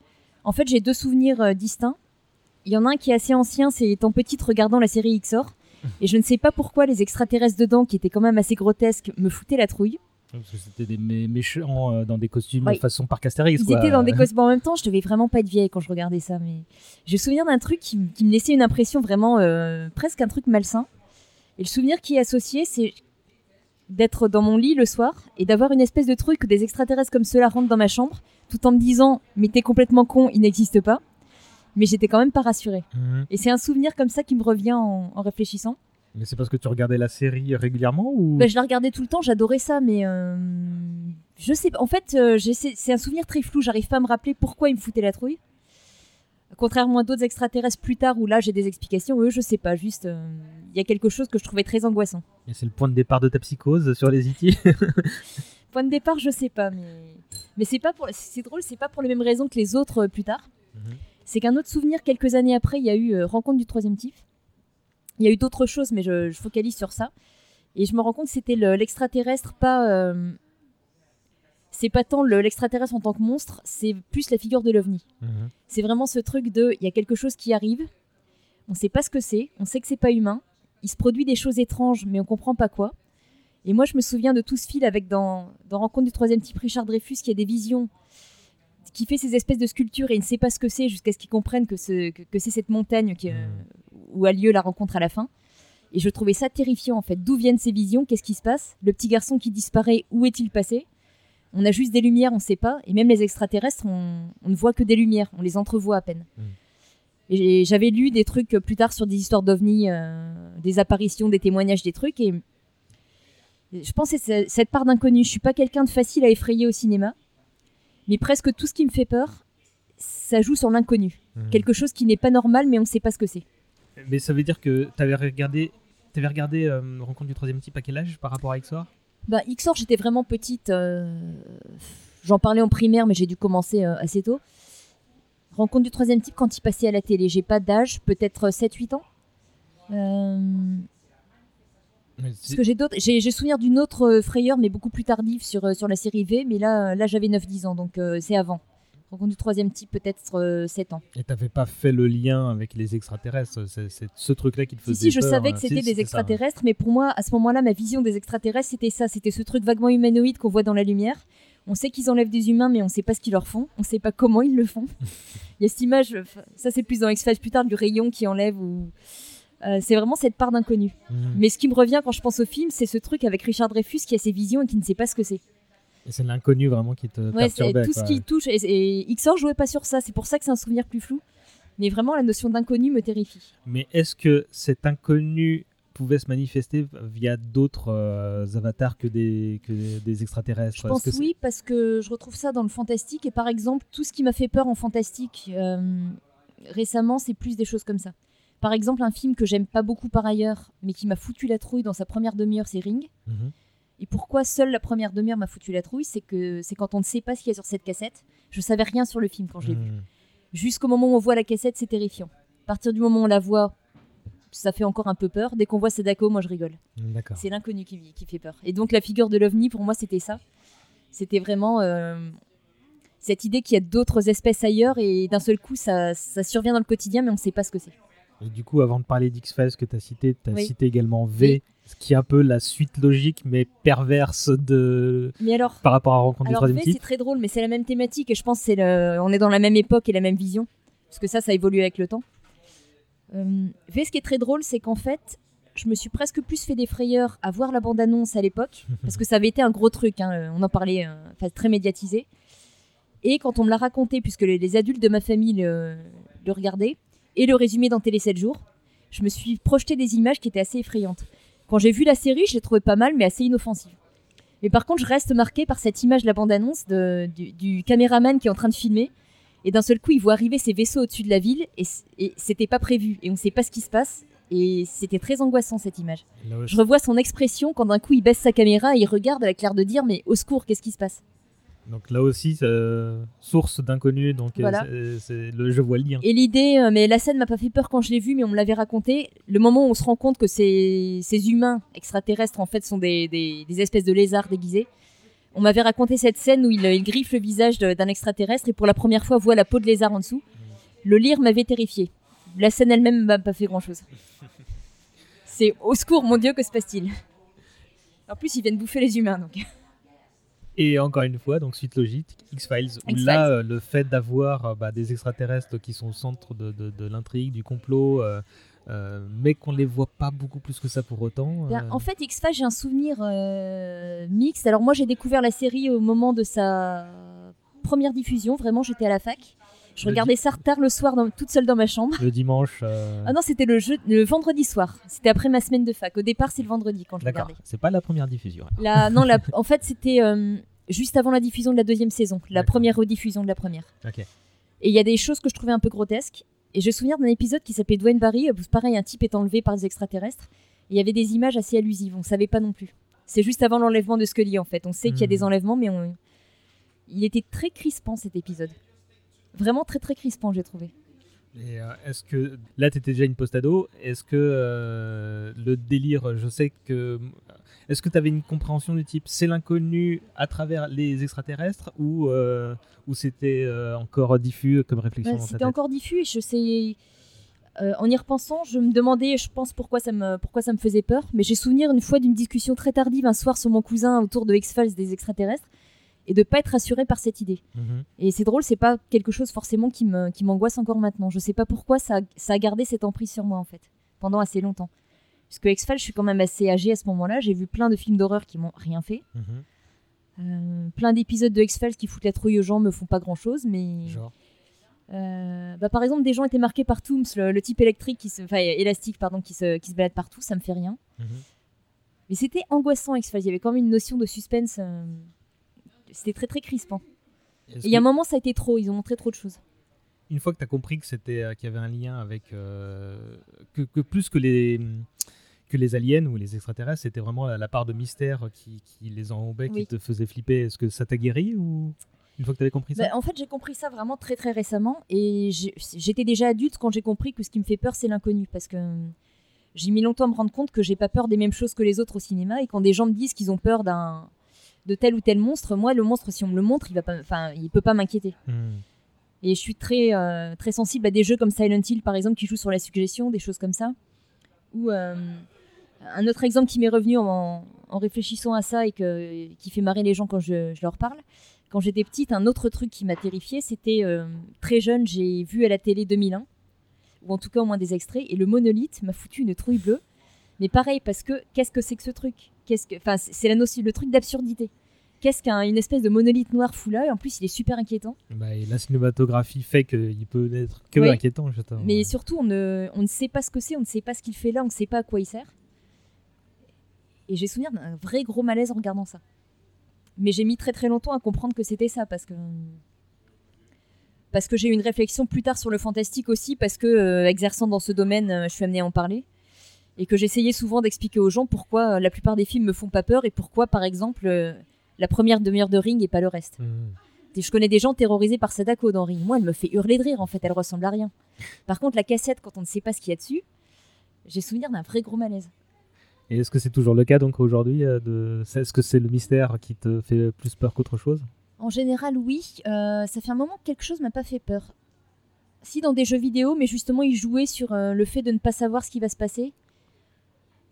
En fait, j'ai deux souvenirs euh, distincts. Il y en a un qui est assez ancien, c'est étant petite regardant la série XOR. Et je ne sais pas pourquoi les extraterrestres dedans, qui étaient quand même assez grotesques, me foutaient la trouille. Parce que c'était des mé- méchants euh, dans des costumes Ouais. façon parc Astérix. Ils quoi. étaient dans des costumes. En même temps, je devais vraiment pas être vieille quand je regardais ça, mais je me souviens d'un truc qui me laissait une impression vraiment euh, presque un truc malsain. Et le souvenir qui est associé, c'est d'être dans mon lit le soir et d'avoir une espèce de truc que des extraterrestres comme ceux-là rentrent dans ma chambre, tout en me disant mais t'es complètement con, il n'existe pas. Mais j'étais quand même pas rassurée. Mhm. Et c'est un souvenir comme ça qui me revient en, en réfléchissant. Mais c'est parce que tu regardais la série régulièrement ou? Bah, je la regardais tout le temps, j'adorais ça, mais euh, je sais pas. En fait, euh, c'est un souvenir très flou. J'arrive pas à me rappeler pourquoi ils me foutaient la trouille. Contrairement à d'autres extraterrestres plus tard où là j'ai des explications, eux je sais pas. Juste, euh, il y a quelque chose que je trouvais très angoissant. Et c'est le point de départ de ta psychose sur les IT Point de départ, je sais pas, mais mais c'est pas pour. C'est drôle, c'est pas pour les mêmes raisons que les autres euh, plus tard. C'est qu'un autre souvenir quelques années après, il y a eu euh, Rencontre du troisième type. Il y a eu d'autres choses, mais je, je focalise sur ça. Et je me rends compte que c'était le- l'extraterrestre, pas. C'est pas tant le- l'extraterrestre en tant que monstre, c'est plus la figure de l'ovni. C'est vraiment ce truc de. Il y a quelque chose qui arrive, on sait pas ce que c'est, on sait que c'est pas humain, il se produit des choses étranges, mais on comprend pas quoi. Et moi, je me souviens de tout ce fil avec dans, dans Rencontre du troisième type, Richard Dreyfus qui a des visions, qui fait ces espèces de sculptures et il ne sait pas ce que c'est jusqu'à ce qu'il comprenne que, ce- que, que c'est cette montagne qui, euh, où a lieu la rencontre à la fin. Et je trouvais ça terrifiant en fait. D'où viennent ces visions? Qu'est-ce qui se passe? Le petit garçon qui disparaît, où est-il passé? On a juste des lumières, on ne sait pas. Et même les extraterrestres, on, on ne voit que des lumières, on les entrevoit à peine. Et j'ai- j'avais lu des trucs plus tard sur des histoires d'ovnis, euh, des apparitions, des témoignages, des trucs. Et je pense que c'est cette part d'inconnu. Je suis pas quelqu'un de facile à effrayer au cinéma, mais presque tout ce qui me fait peur, ça joue sur l'inconnu. Mhm. Quelque chose qui n'est pas normal, mais on ne sait pas ce que c'est. Mais ça veut dire que tu avais regardé, avais regardé euh, Rencontre du troisième type à quel âge par rapport à XOR Bah, XOR, j'étais vraiment petite. euh, J'en parlais en primaire, mais j'ai dû commencer euh, assez tôt. Rencontre du troisième type quand il passait à la télé. J'ai pas d'âge, peut-être 7-8 ans. Euh, Parce que j'ai d'autres, j'ai souvenir d'une autre frayeur, mais beaucoup plus tardive sur, sur la série V. Mais là, là j'avais 9-10 ans, donc euh, c'est avant. Rencontre du troisième type, peut-être euh, 7 ans. Et t'avais pas fait le lien avec les extraterrestres C'est c'est ce truc-là qui te Si, faisait si, je peur, savais hein. que Si, c'était des ça, ouais. extraterrestres, mais pour moi, à ce moment-là, ma vision des extraterrestres, c'était ça. C'était ce truc vaguement humanoïde qu'on voit dans la lumière. On sait qu'ils enlèvent des humains, mais on sait pas ce qu'ils leur font. On sait pas comment ils le font. Il y a cette image, euh, ça c'est plus dans X-Files plus tard, du rayon qui enlève ou. Euh, c'est vraiment cette part d'inconnu. Mhm. Mais ce qui me revient quand je pense au film, c'est ce truc avec Richard Dreyfus qui a ses visions et qui ne sait pas ce que c'est. Et c'est l'inconnu vraiment qui te Ouais, c'est perturbait. tout ce qui touche. Et, et XOR jouait pas sur ça, c'est pour ça que c'est un souvenir plus flou. Mais vraiment, la notion d'inconnu me terrifie. Mais est-ce que cet inconnu pouvait se manifester via d'autres euh, avatars que des, que des extraterrestres? Je pense que oui, parce que je retrouve ça dans le fantastique. Et par exemple, tout ce qui m'a fait peur en fantastique euh, récemment, c'est plus des choses comme ça. Par exemple, un film que j'aime pas beaucoup par ailleurs, mais qui m'a foutu la trouille dans sa première demi-heure, c'est Ring. Mhm. Et pourquoi seule la première demi-heure m'a foutu la trouille C'est que c'est quand on ne sait pas ce qu'il y a sur cette cassette. Je savais rien sur le film quand je l'ai vu. Mhm. Jusqu'au moment où on voit la cassette, c'est terrifiant. À partir du moment où on la voit, ça fait encore un peu peur. Dès qu'on voit Sadako, moi je rigole. D'accord. C'est l'inconnu qui, qui fait peur. Et donc la figure de l'ovni, pour moi, c'était ça. C'était vraiment euh, cette idée qu'il y a d'autres espèces ailleurs et d'un seul coup, ça, ça survient dans le quotidien, mais on ne sait pas ce que c'est. Et du coup, avant de parler d'X-Files que tu as cité, tu as Oui. cité également V, ce qui est un peu la suite logique mais perverse de Mais alors, par rapport à Rencontre du alors troisième V, c'est très drôle, mais c'est la même thématique et je pense que c'est le... on est dans la même époque et la même vision, parce que ça, ça évolue avec le temps. Euh, v, ce qui est très drôle, c'est qu'en fait, je me suis presque plus fait des frayeurs à voir la bande-annonce à l'époque, parce que ça avait été un gros truc, hein, on en parlait, euh, très médiatisé. Et quand on me l'a raconté, puisque les, les adultes de ma famille le, le regardaient, et le résumé dans Télé 7 jours, je me suis projeté des images qui étaient assez effrayantes. Quand j'ai vu la série, je l'ai trouvé pas mal, mais assez inoffensive. Mais par contre, je reste marqué par cette image de la bande-annonce de- du, du caméraman qui est en train de filmer. Et d'un seul coup, il voit arriver ces vaisseaux au-dessus de la ville et, c'était pas prévu. Et on sait pas ce qui se passe. Et c'était très angoissant cette image. Je revois son expression quand d'un coup il baisse sa caméra et il regarde avec l'air de dire Mais au secours, qu'est-ce qui se passe? Donc là aussi, source d'inconnu, donc euh, Voilà. c'est- c'est le, je vois le lien. Et l'idée, euh, mais la scène m'a pas fait peur quand je l'ai vue, mais on me l'avait raconté. Le moment où on se rend compte que ces, ces humains extraterrestres, en fait, sont des, des- des espèces de lézards déguisés. On m'avait raconté cette scène où il, il griffe le visage d'un extraterrestre et pour la première fois voit la peau de lézard en dessous. Le lire m'avait terrifié. La scène elle-même m'a pas fait grand-chose. C'est au secours, mon Dieu, que se passe-t-il? En plus, ils viennent bouffer les humains, donc. Et encore une fois, donc suite logique, X-Files, où X-Files. là, euh, le fait d'avoir euh, bah, des extraterrestres qui sont au centre de, de- de l'intrigue, du complot, euh, mais qu'on les voit pas beaucoup plus que ça pour autant. Euh, en fait, X-Files, j'ai un souvenir mixte. Alors moi, j'ai découvert la série au moment de sa première diffusion. Vraiment, j'étais à la fac. Je Le regardais di- ça tard le soir, dans- toute seule dans ma chambre. Le dimanche. euh, Ah non, c'était le, jeu, le vendredi soir. C'était après ma semaine de fac. Au départ, c'est le vendredi quand je D'accord, regardais. c'est pas la première diffusion. La, non, la- en fait, c'était euh, juste avant la diffusion de la deuxième saison, la première rediffusion de la première. Et il y a des choses que je trouvais un peu grotesques. Et j'ai souvenir d'un épisode qui s'appelait Dwayne Barry, où pareil, un type est enlevé par des extraterrestres. Et il y avait des images assez allusives, on savait pas non plus. C'est juste avant l'enlèvement de Scully, en fait. On sait qu'il y a des Mhm. enlèvements, mais on... il était très crispant cet épisode. Vraiment très très crispant, j'ai trouvé. Et euh, est-ce que là, tu étais déjà une post-ado Est-ce que euh, le délire, je sais que. Est-ce que tu avais une compréhension du type c'est l'inconnu à travers les extraterrestres ou, euh, ou c'était encore diffus comme réflexion Ouais, C'était encore diffus et je sais. en y repensant, je me demandais, je pense, pourquoi ça me, pourquoi ça me faisait peur. Mais j'ai souvenir une fois d'une discussion très tardive un soir sur mon cousin autour de X-Files des extraterrestres et de pas être rassuré par cette idée. Mhm. Et c'est drôle, c'est pas quelque chose forcément qui me- qui m'angoisse encore maintenant. Je sais pas pourquoi ça, a- ça a gardé cette emprise sur moi en fait, pendant assez longtemps. Puisque X-Files, je suis quand même assez âgée à ce moment-là. J'ai vu plein de films d'horreur qui m'ont rien fait. Mhm. Euh, plein d'épisodes de X-Files qui foutent la trouille aux gens me font pas grand-chose, mais. Genre Euh, bah, par exemple, des gens étaient marqués par Tooms, le, le type électrique qui se, enfin élastique pardon, qui se, qui se balade partout, ça me fait rien. Mhm. Mais c'était angoissant X-Files. Il y avait quand même une notion de suspense. euh, C'était très très crispant. Et il y a un moment, ça a été trop. Ils ont montré trop de choses. Une fois que tu as compris que c'était euh, qu'il y avait un lien avec euh, que, que plus que les que les aliens ou les extraterrestres, c'était vraiment la, la part de mystère qui, qui les enrobait, qui te faisait flipper. Est-ce que ça t'a guéri ou une fois que tu avais compris ça? Bah, en fait, j'ai compris ça vraiment très très récemment et j'étais déjà adulte quand j'ai compris que ce qui me fait peur, c'est l'inconnu parce que euh, j'ai mis longtemps à me rendre compte que j'ai pas peur des mêmes choses que les autres au cinéma et quand des gens me disent qu'ils ont peur d'un de tel ou tel monstre, moi le monstre si on me le montre, il va pas enfin, il peut pas m'inquiéter. Hmm. Et je suis très euh, très sensible à des jeux comme Silent Hill par exemple qui jouent sur la suggestion, des choses comme ça. Ou euh, un autre exemple qui m'est revenu en, en réfléchissant à ça et que, qui fait marrer les gens quand je, je leur parle. Quand j'étais petite, un autre truc qui m'a terrifiée, c'était euh, très jeune, j'ai vu à la télé 2001, ou en tout cas au moins des extraits, et le monolithe m'a foutu une trouille bleue. Mais pareil, parce que qu'est-ce que c'est que ce truc Qu'est-ce que, enfin, c'est la notion, le truc d'absurdité. Qu'est-ce qu'une espèce de monolithe noir fou là en plus, il est super inquiétant. Bah, et la cinématographie fait qu'il peut n'être que Ouais. inquiétant, justement. Mais surtout, on ne, on ne sait pas ce que c'est, on ne sait pas ce qu'il fait là, on ne sait pas à quoi il sert. Et j'ai souvenir d'un vrai gros malaise en regardant ça. Mais j'ai mis très très longtemps à comprendre que c'était ça, parce que parce que j'ai eu une réflexion plus tard sur le fantastique aussi, parce que euh, exerçant dans ce domaine, euh, je suis amenée à en parler, et que j'essayais souvent d'expliquer aux gens pourquoi euh, la plupart des films me font pas peur et pourquoi, par exemple, euh, la première demi-heure de Ring et pas le reste. Et Je connais des gens terrorisés par Sadako dans Ring. Moi, elle me fait hurler de rire, en fait, elle ressemble à rien. Par contre, la cassette, quand on ne sait pas ce qu'il y a dessus, j'ai souvenir d'un vrai gros malaise. Et est-ce que c'est toujours le cas donc aujourd'hui euh, de... Est-ce que c'est le mystère qui te fait plus peur qu'autre chose? En général, oui. Euh, ça fait un moment que quelque chose m'a pas fait peur. Si dans des jeux vidéo, mais justement, ils jouaient sur euh, le fait de ne pas savoir ce qui va se passer.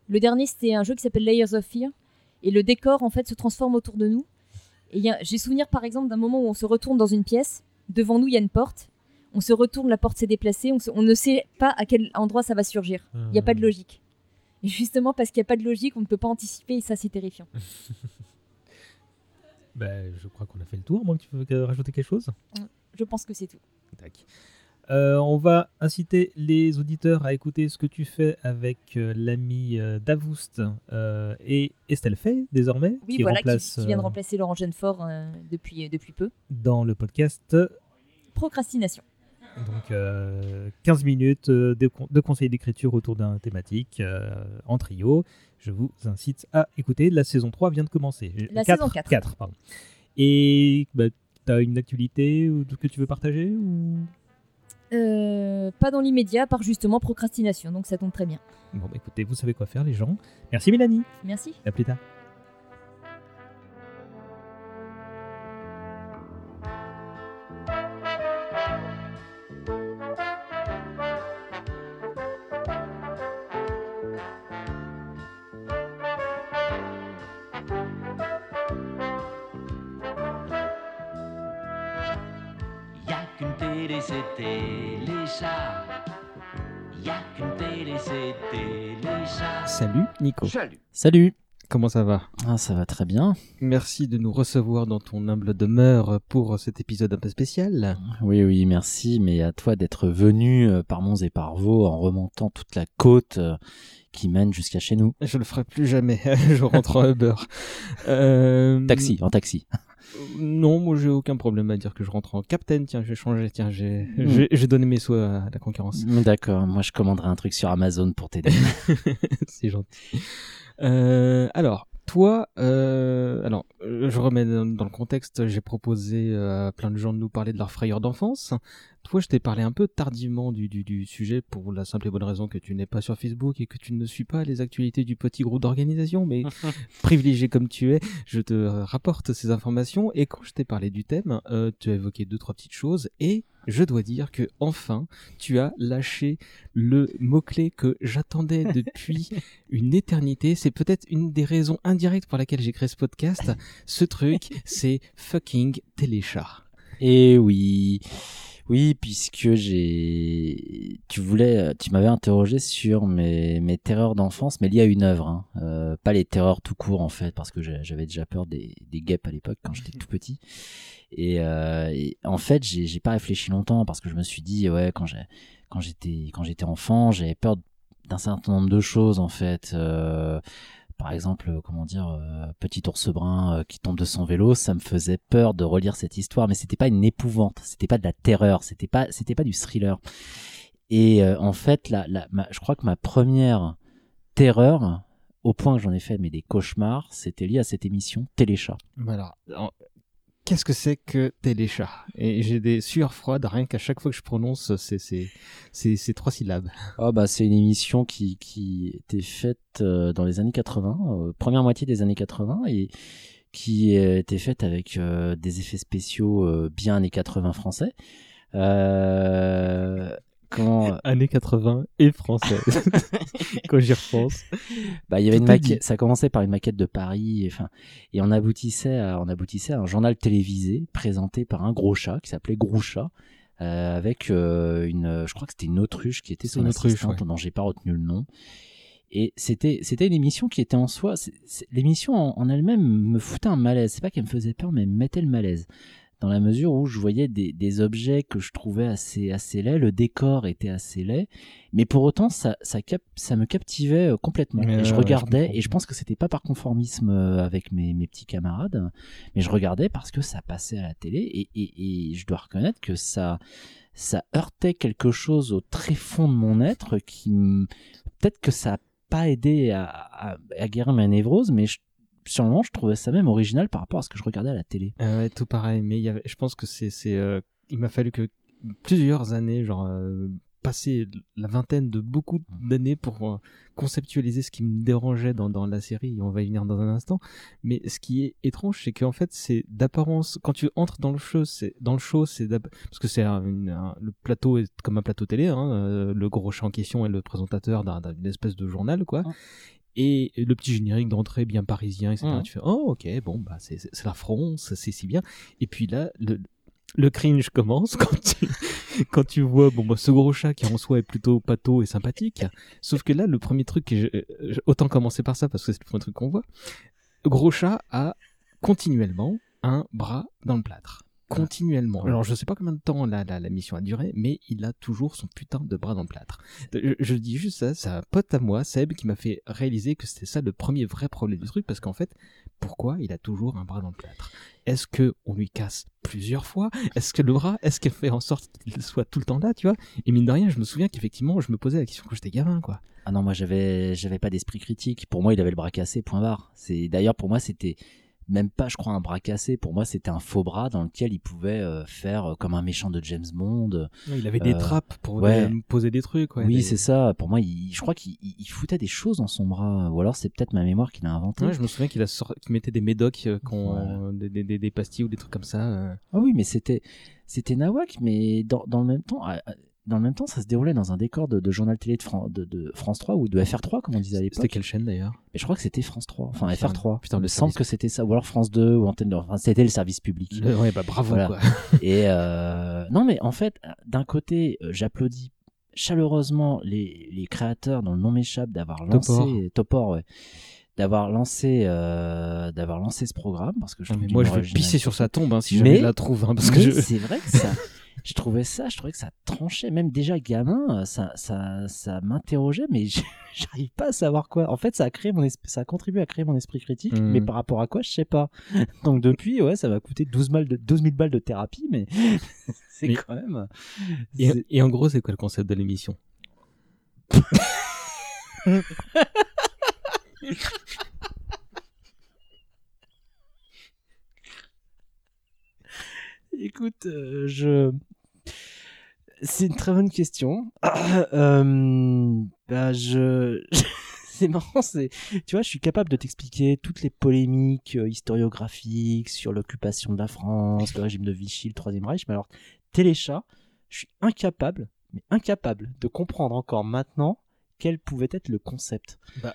Le dernier, c'était un jeu qui s'appelle Layers of Fear. Et le décor, en fait, se transforme autour de nous. Et j'ai souvenir, par exemple, d'un moment où on se retourne dans une pièce. Devant nous, il y a une porte. On se retourne, la porte s'est déplacée. On, se- on ne sait pas à quel endroit ça va surgir. Il n'y a pas de logique. Et justement, parce qu'il n'y a pas de logique, on ne peut pas anticiper. Et ça, c'est terrifiant. Ben, je crois qu'on a fait le tour. Moi, tu veux rajouter quelque chose? Je pense que c'est tout. Tac. Euh, on va inciter les auditeurs à écouter ce que tu fais avec euh, l'ami euh, Davoust et Estelle Fay, désormais, Oui, qui, voilà, qui, remplace, qui vient de remplacer Laurent Genefort depuis, depuis peu. dans le podcast. Procrastination. Donc, euh, 15 minutes de, con- de conseils d'écriture autour d'un thématique en trio. Je vous incite à écouter. La saison 3 vient de commencer. La saison 4. quatre, pardon. Et bah, tu as une actualité ou- que tu veux partager ou... Euh, pas dans l'immédiat, par justement procrastination, donc ça tombe très bien. Bon, bah, écoutez, vous savez quoi faire, les gens. Merci, Mélanie. Merci. À plus tard. Qu'une télé, c'est Téléchat. Y'a qu'une télé, c'est Téléchat. Salut Nico. Salut. Salut. Comment ça va? Ah, ça va très bien. Merci de nous recevoir dans ton humble demeure pour cet épisode un peu spécial. Oui, oui, merci, mais à toi d'être venu euh, par Mons et par Vaux en remontant toute la côte euh, qui mène jusqu'à chez nous. Je le ferai plus jamais. je rentre en Uber. Euh, Taxi, en taxi. Non, moi j'ai aucun problème à dire que je rentre en Captain. Tiens, j'ai changé. Tiens, j'ai Mm. j'ai- j'ai donné mes sous à la concurrence. Mm, D'accord, moi je commanderai un truc sur Amazon pour t'aider. C'est gentil. Euh, alors, toi, euh, alors, euh, je remets dans, le contexte, j'ai proposé euh, à plein de gens de nous parler de leur frayeur d'enfance. Toi, je t'ai parlé un peu tardivement du, du, du sujet pour la simple et bonne raison que tu n'es pas sur Facebook et que tu ne suis pas les actualités du petit groupe d'organisation, mais privilégié comme tu es, je te rapporte ces informations et quand je t'ai parlé du thème, euh, tu as évoqué deux, trois petites choses et je dois dire que enfin, tu as lâché le mot-clé que j'attendais depuis une éternité. C'est peut-être une des raisons indirectes pour laquelle j'ai créé ce podcast. Ce truc, c'est fucking téléchat. Et oui, oui, puisque j'ai, tu voulais, tu m'avais interrogé sur mes, mes terreurs d'enfance, mais liées à une œuvre, hein. Euh, pas les terreurs tout court en fait, parce que j'avais déjà peur des, des guêpes à l'époque quand j'étais tout petit. Et, euh, et en fait, j'ai j'ai pas réfléchi longtemps parce que je me suis dit, ouais, quand j'ai, quand j'étais, quand j'étais enfant, j'avais peur d'un certain nombre de choses en fait. Euh, par exemple, euh, comment dire, euh, petit ours brun euh, qui tombe de son vélo, ça me faisait peur de relire cette histoire, mais c'était pas une épouvante, c'était pas de la terreur, c'était pas, c'était pas du thriller. Et en fait, la, la, ma- je crois que ma première terreur, au point que j'en ai fait des cauchemars, c'était lié à cette émission Téléchat. Voilà. Qu'est-ce que c'est que téléchat Et j'ai des sueurs froides rien qu'à chaque fois que je prononce ces, ces, ces, trois syllabes. Ah bah c'est une émission qui, qui était faite euh, dans les années 80, euh, première moitié des années 80 et qui euh, était faite avec des effets spéciaux bien années 80 français. Comment Années 80 et français. Quand j'y repense. bah, il y avait Tout une maquette, ça commençait par une maquette de Paris, et, enfin, et on aboutissait à, on aboutissait à un journal télévisé présenté par un gros chat qui s'appelait Grouchat, euh, avec euh, une, je crois que c'était une autruche qui était son une autruche, assistante, ouais. dont j'ai pas retenu le nom. Et c'était, c'était une émission qui était en soi, l'émission en, en elle-même me foutait un malaise. C'est pas qu'elle me faisait peur, mais elle me mettait le malaise. Dans la mesure où je voyais des, des objets que je trouvais assez, assez laids, le décor était assez laid, mais pour autant ça, ça, cap- ça me captivait euh, complètement. Mais et je ouais, regardais, je et je pense que c'était pas par conformisme euh, avec mes, mes petits camarades, mais je regardais parce que ça passait à la télé, et, et, et je dois reconnaître que ça, ça heurtait quelque chose au très fond de mon être qui peut-être que ça a pas aidé à, à, à guérir ma névrose, mais je, sur le moment, je trouvais ça même original par rapport à ce que je regardais à la télé. Euh, ouais, tout pareil, mais il y avait, je pense que c'est, c'est, euh, il m'a fallu que plusieurs années, genre euh, passer la vingtaine de beaucoup d'années pour euh, conceptualiser ce qui me dérangeait dans, dans la série. Et on va y venir dans un instant. Mais ce qui est étrange, c'est qu'en fait, c'est d'apparence quand tu entres dans le show, c'est dans le show, c'est parce que c'est un- le plateau est comme un plateau télé. Hein, euh, le gros chat en question est le présentateur d'un- d'une espèce de journal, quoi. Et le petit générique d'entrée bien parisien, etc. Mhm. Tu fais, oh, ok, bon, bah, c'est la France, c'est si bien. Et puis là, le, le cringe commence quand tu, quand tu vois, bon, bah, ce gros chat qui en soi est plutôt pâteau et sympathique. Sauf que là, le premier truc, je- je- autant commencer par ça parce que c'est le premier truc qu'on voit. Gros chat a continuellement un bras dans le plâtre. Continuellement. Alors je sais pas combien de temps la, la, la mission a duré, mais il a toujours son putain de bras dans le plâtre. Je, je dis juste ça, c'est un pote à moi, Seb, qui m'a fait réaliser que c'était ça le premier vrai problème du truc, parce qu'en fait, pourquoi il a toujours un bras dans le plâtre? Est-ce que on lui casse plusieurs fois? Est-ce que le bras, est-ce qu'elle fait en sorte qu'il soit tout le temps là, tu vois? Et mine de rien, je me souviens qu'effectivement, je me posais la question quand j'étais gamin, quoi. Ah non, moi j'avais j'avais pas d'esprit critique. Pour moi, il avait le bras cassé, point barre. C'est d'ailleurs pour moi c'était même pas, je crois, un bras cassé. Pour moi, c'était un faux bras dans lequel il pouvait euh, faire euh, comme un méchant de James Bond. Il avait des Euh, trappes pour ouais. poser des trucs. Ouais, oui, des- c'est ça. Pour moi, il, je crois qu'il il- il foutait des choses dans son bras. Ou alors, c'est peut-être ma mémoire qui l'a inventé. Je me souviens qu'il a qu'il mettait des médocs, euh, des, des, des- pastilles ou des trucs comme ça. Ah oui, mais c'était c'était Nawak, mais dans, dans le même temps, ah, ah, dans le même temps, ça se déroulait dans un décor de, de journal télé de, Fran- de, de France 3 ou de FR3, comme on disait à l'époque. C'était quelle chaîne d'ailleurs? Mais je crois que c'était France 3, enfin Putain, FR3. putain, il le me semble que c'était ça, ou alors France 2 ou Antenne. Enfin, c'était le service public. Le- ouais, bah, bravo, quoi. Et euh, non, mais en fait, d'un côté, euh, j'applaudis chaleureusement les, les créateurs dont le nom m'échappe d'avoir lancé Topor. Topor, ouais, d'avoir lancé euh, d'avoir lancé ce programme parce que je Ah, mais moi, je vais pisser sur sa tombe, hein, si jamais je la trouve, hein, parce que je- c'est vrai que ça je trouvais ça je trouvais que ça tranchait. Même déjà gamin ça ça ça m'interrogeait mais j'arrive pas à savoir quoi. En fait ça a créé mon ça a contribué à créer mon esprit critique Hmm. mais par rapport à quoi je sais pas. Donc depuis ouais ça m'a coûté 12 balles de 12 000 balles de thérapie mais c'est quand même Et, c'est- et en gros, c'est quoi le concept de l'émission? Écoute, euh, je. C'est une très bonne question. Euh, bah, je. c'est marrant, c'est. Tu vois, je suis capable de t'expliquer toutes les polémiques euh, historiographiques sur l'occupation de la France, le régime de Vichy, le Troisième Reich, mais alors, Téléchat, je suis incapable, mais incapable de comprendre encore maintenant quel pouvait être le concept. Bah,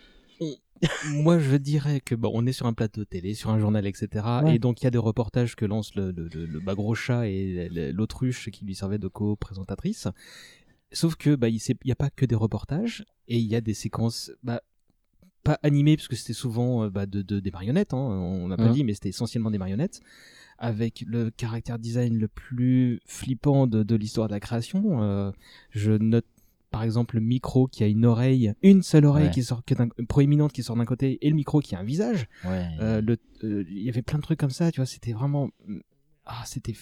Moi, je dirais que bon, on est sur un plateau télé, sur un journal, etc. Ouais. Et donc, il y a des reportages que lance le, le, le, le bas gros chat et l'autruche qui lui servait de co-présentatrice. Sauf que bah, il n'y a pas que des reportages et il y a des séquences bah, pas animées parce que c'était souvent euh, bah, de, de- des marionnettes. Hein, on n'a pas dit, mais c'était essentiellement des marionnettes avec le caractère design le plus flippant de, de l'histoire de la création. Euh, je note par exemple le micro qui a une oreille, une seule oreille Ouais. qui sort qui est d'un- proéminente qui sort d'un côté et le micro qui a un visage. Ouais. Euh, euh, Il y avait plein de trucs comme ça, tu vois, c'était vraiment... Ah, c'était...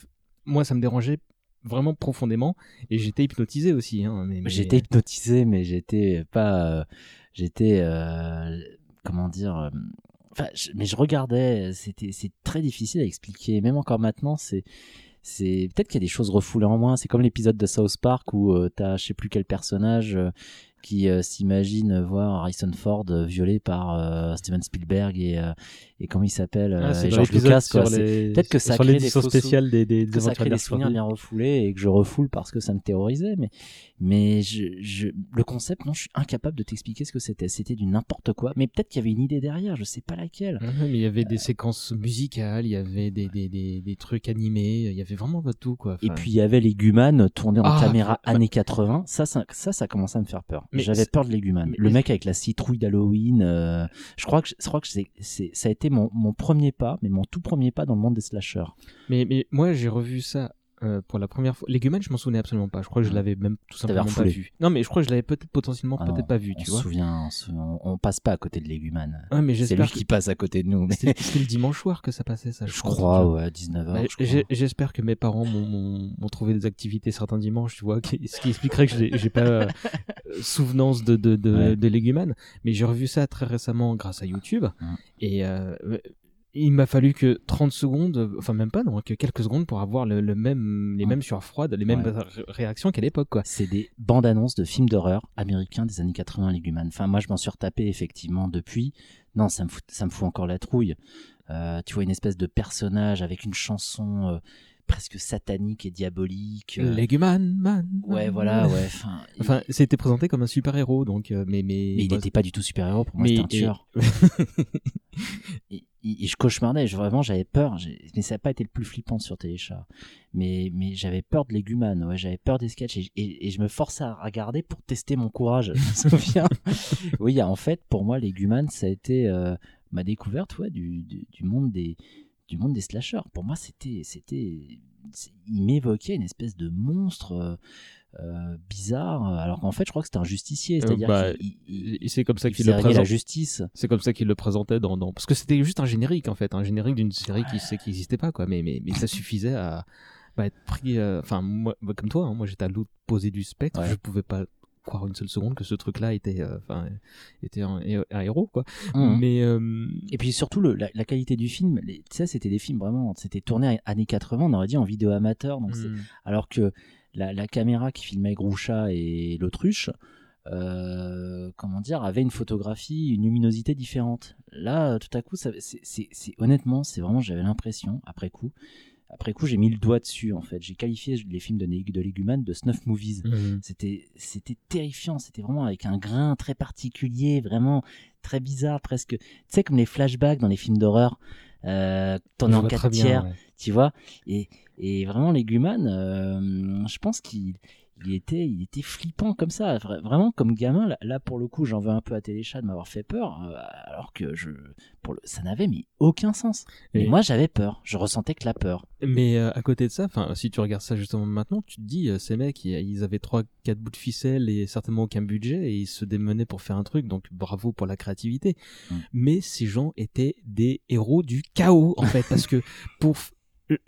Moi, ça me dérangeait vraiment profondément et j'étais hypnotisé aussi. Hein, mais, mais- J'étais hypnotisé, mais j'étais pas. euh, j'étais. comment dire. Enfin, je- mais je regardais. C'était, c'est très difficile à expliquer. Même encore maintenant, c'est. C'est peut-être qu'il y a des choses refoulées en moins. C'est comme l'épisode de South Park où euh, t'as je sais plus quel personnage euh, qui euh, s'imagine voir Harrison Ford euh, violé par euh, Steven Spielberg et euh, et comment il s'appelle Ah, euh, et George Lucas les- Peut-être que ça crée des l'édition faux spéciale sou- des- des- des ça crée des souvenirs bien refoulés et que je refoule parce que ça me terrorisait. Mais mais je, je le concept non, je suis incapable de t'expliquer ce que c'était. C'était du n'importe quoi. Mais peut-être qu'il y avait une idée derrière. Je sais pas laquelle. Ouais, mais il y avait des séquences musicales, il y avait des, des, trucs animés, il y avait vraiment de tout, quoi. Et Enfin, puis il y avait Légumane tourné en Ah, caméra années 80. Ça, ça, ça, ça commençait à me faire peur. Mais J'avais peur de Légumane. Le mec avec la citrouille d'Halloween. euh, je crois que, je crois que c'est, c'est, ça a été mon, mon premier pas, mais mon tout premier pas dans le monde des slashers. Mais, mais moi, j'ai revu ça euh, pour la première fois. Leguman, je m'en souvenais absolument pas. Je crois que je l'avais même tout simplement pas vu. Non, mais je crois que je l'avais peut-être potentiellement Ah peut-être pas vu, on tu se vois. souvient, on, se- on- passe pas à côté de Légumane. Ouais, mais c'est lui que- qui passe à côté de nous. mais- C'était le dimanche soir que ça passait, ça. Je, Je crois, ouais, 19h. Bah, je crois. j'ai- J'espère que mes parents m'ont- trouvé des activités certains dimanches, tu vois, ce qui expliquerait que j'ai pas euh, souvenance de, de, de, Ouais. de. Mais j'ai revu ça très récemment grâce à YouTube. Mm. Et euh, il m'a fallu que 30 secondes, enfin même pas, non, que quelques secondes pour avoir le, le même, les mêmes sueurs froides, les mêmes Ouais. réactions qu'à l'époque, quoi. C'est des bandes annonces de films d'horreur américains des années 80 Légumane. Enfin, moi, je m'en suis retapé effectivement depuis. Non, ça me fout, ça me fout encore la trouille. Euh, tu vois une espèce de personnage avec une chanson euh, presque satanique et diabolique. euh, Leguman, man. Ouais, voilà, ouais. Enfin, c'était présenté comme un super héros, donc, euh, mais, mais. Mais il n'était pas du tout super-héros, pour moi, c'était un tueur. et, et- et je cauchemardais, je- vraiment, j'avais peur. Mais ça n'a pas été le plus flippant sur Téléchat. Mais, mais j'avais peur de Légumane, ouais, j'avais peur des sketchs. Et, et- je me forçais à regarder pour tester mon courage, je me souviens. oui, en fait, pour moi, Légumane, ça a été euh, ma découverte ouais, du, du, du monde des du monde des slashers. Pour moi, c'était, c'était, il m'évoquait une espèce de monstre euh, euh, bizarre, alors qu'en fait, je crois que c'était un justicier, c'est-à-dire Euh, bah, c'est comme ça il qu'il le régner la présente. justice. C'est comme ça qu'il le présentait dans, dans- parce que c'était juste un générique en fait, un générique d'une série qui qui n'existait pas quoi, mais mais mais ça suffisait à être pris. euh, Enfin moi comme toi, hein, moi j'étais à l'autre posé du spectre, Ouais. je pouvais pas croire une seule seconde que ce truc-là était euh, était un, un héros quoi. Mhm. Mais euh, Et puis surtout, le, la, la qualité du film, les- sais, c'était des films vraiment, c'était tourné à années 80, on aurait dit en vidéo amateur, donc c'est- Mm. alors que la, la caméra qui filmait Groucha et l'autruche, euh, comment dire, avait une photographie, une luminosité différente. Là, tout à coup, ça- c'est- c'est c'est- honnêtement, c'est vraiment, j'avais l'impression, après coup, après coup, j'ai mis le doigt dessus, en fait. J'ai qualifié les films de, de Leguman de snuff movies. Mhm. C'était, c'était terrifiant. C'était vraiment avec un grain très particulier, vraiment très bizarre, presque. Tu sais, comme les flashbacks dans les films d'horreur, euh, tournés Je en vois 4 très bien, tiers, ouais. tu vois. Et, et vraiment, les Guman, euh, je pense qu'il il était, il était flippant comme ça. Vra- Vraiment, comme gamin, là, là, pour le coup, j'en veux un peu à Téléchat de m'avoir fait peur, euh, alors que je, pour le, ça n'avait mais aucun sens. Mais Et- moi, j'avais peur. Je ressentais que la peur. Mais euh, à côté de ça, enfin, si tu regardes ça justement maintenant, tu te dis, euh, ces mecs, ils, avaient trois, quatre bouts de ficelle et certainement aucun budget et ils se démenaient pour faire un truc, donc bravo pour la créativité. Mm. Mais ces gens étaient des héros du chaos en fait, parce que pour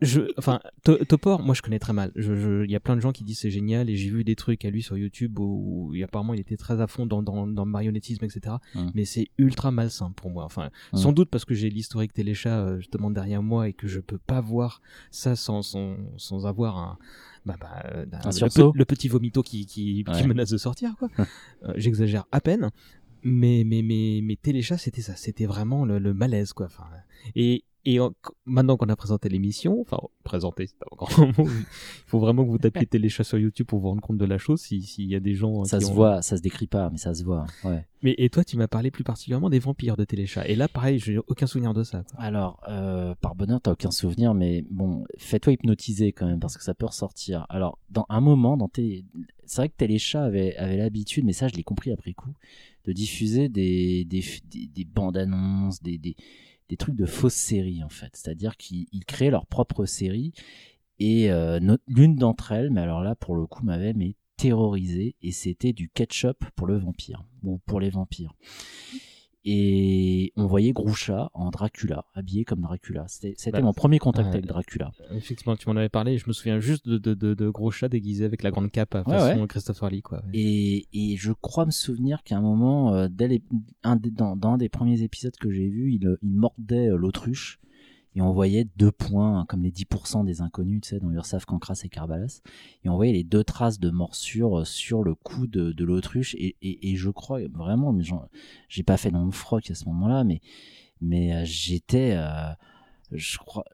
je, enfin, To- Topor, moi je connais très mal. Je- je- Il y a plein de gens qui disent c'est génial et j'ai vu des trucs à lui sur YouTube où, où apparemment il était très à fond dans, dans, dans le marionnettisme, etc. Mais c'est ultra malsain pour moi. Enfin, sans doute parce que j'ai l'historique Téléchat euh, justement derrière moi et que je peux pas voir ça sans, sans, sans avoir un, bah, bah, euh, Un le, sursaut. pe- le petit vomito qui, qui, menace de sortir, quoi. Euh, J'exagère à peine. Mais, mais, mais, mais Téléchat, c'était ça. C'était vraiment le, le malaise, quoi. Enfin, et, et en- maintenant qu'on a présenté l'émission, enfin, présenté, c'est pas encore un mot. Il faut vraiment que vous tapiez Téléchat sur YouTube pour vous rendre compte de la chose si- s'il y a des gens. Ça qui se ont- voit, ça se décrit pas, mais ça se voit. Ouais. Mais, et toi, tu m'as parlé plus particulièrement des vampires de Téléchat. Et là, pareil, j'ai aucun souvenir de ça. quoi. Alors, euh, par bonheur, t'as aucun souvenir, mais bon, fais-toi hypnotiser quand même, parce que ça peut ressortir. Alors, dans un moment, dans tes... c'est vrai que Téléchat avait, avait l'habitude, mais ça, je l'ai compris après coup, de diffuser des, des, des, des bandes annonces, des, des, des trucs de fausses séries, en fait. C'est-à-dire qu'ils ils créaient leur propre série, et euh, l'une d'entre elles, mais alors là, pour le coup, m'avait mais terrorisé, et c'était du ketchup pour le vampire, ou pour les vampires et on voyait Groucha en Dracula, habillé comme Dracula. C'était c'était Bah, mon premier contact avec Dracula. Effectivement, tu m'en avais parlé. Je me souviens juste de, de, de, de gros chats déguisés avec la grande cape à Ouais, façon ouais. Christopher Lee, quoi. ouais. Et, et je crois me souvenir qu'à un moment, euh, dès les- un des- dans, dans un des premiers épisodes que j'ai vu, il, il mordait euh, l'autruche et on voyait deux points, comme les 10% des inconnus, tu sais, dans Ursaf, Cancras et Carbalas. Et on voyait les deux traces de morsure euh, sur le cou de, de l'autruche. Et, et, je crois vraiment, mais j'ai pas fait dans mon froc à ce moment-là, mais, mais euh, j'étais, euh, je crois,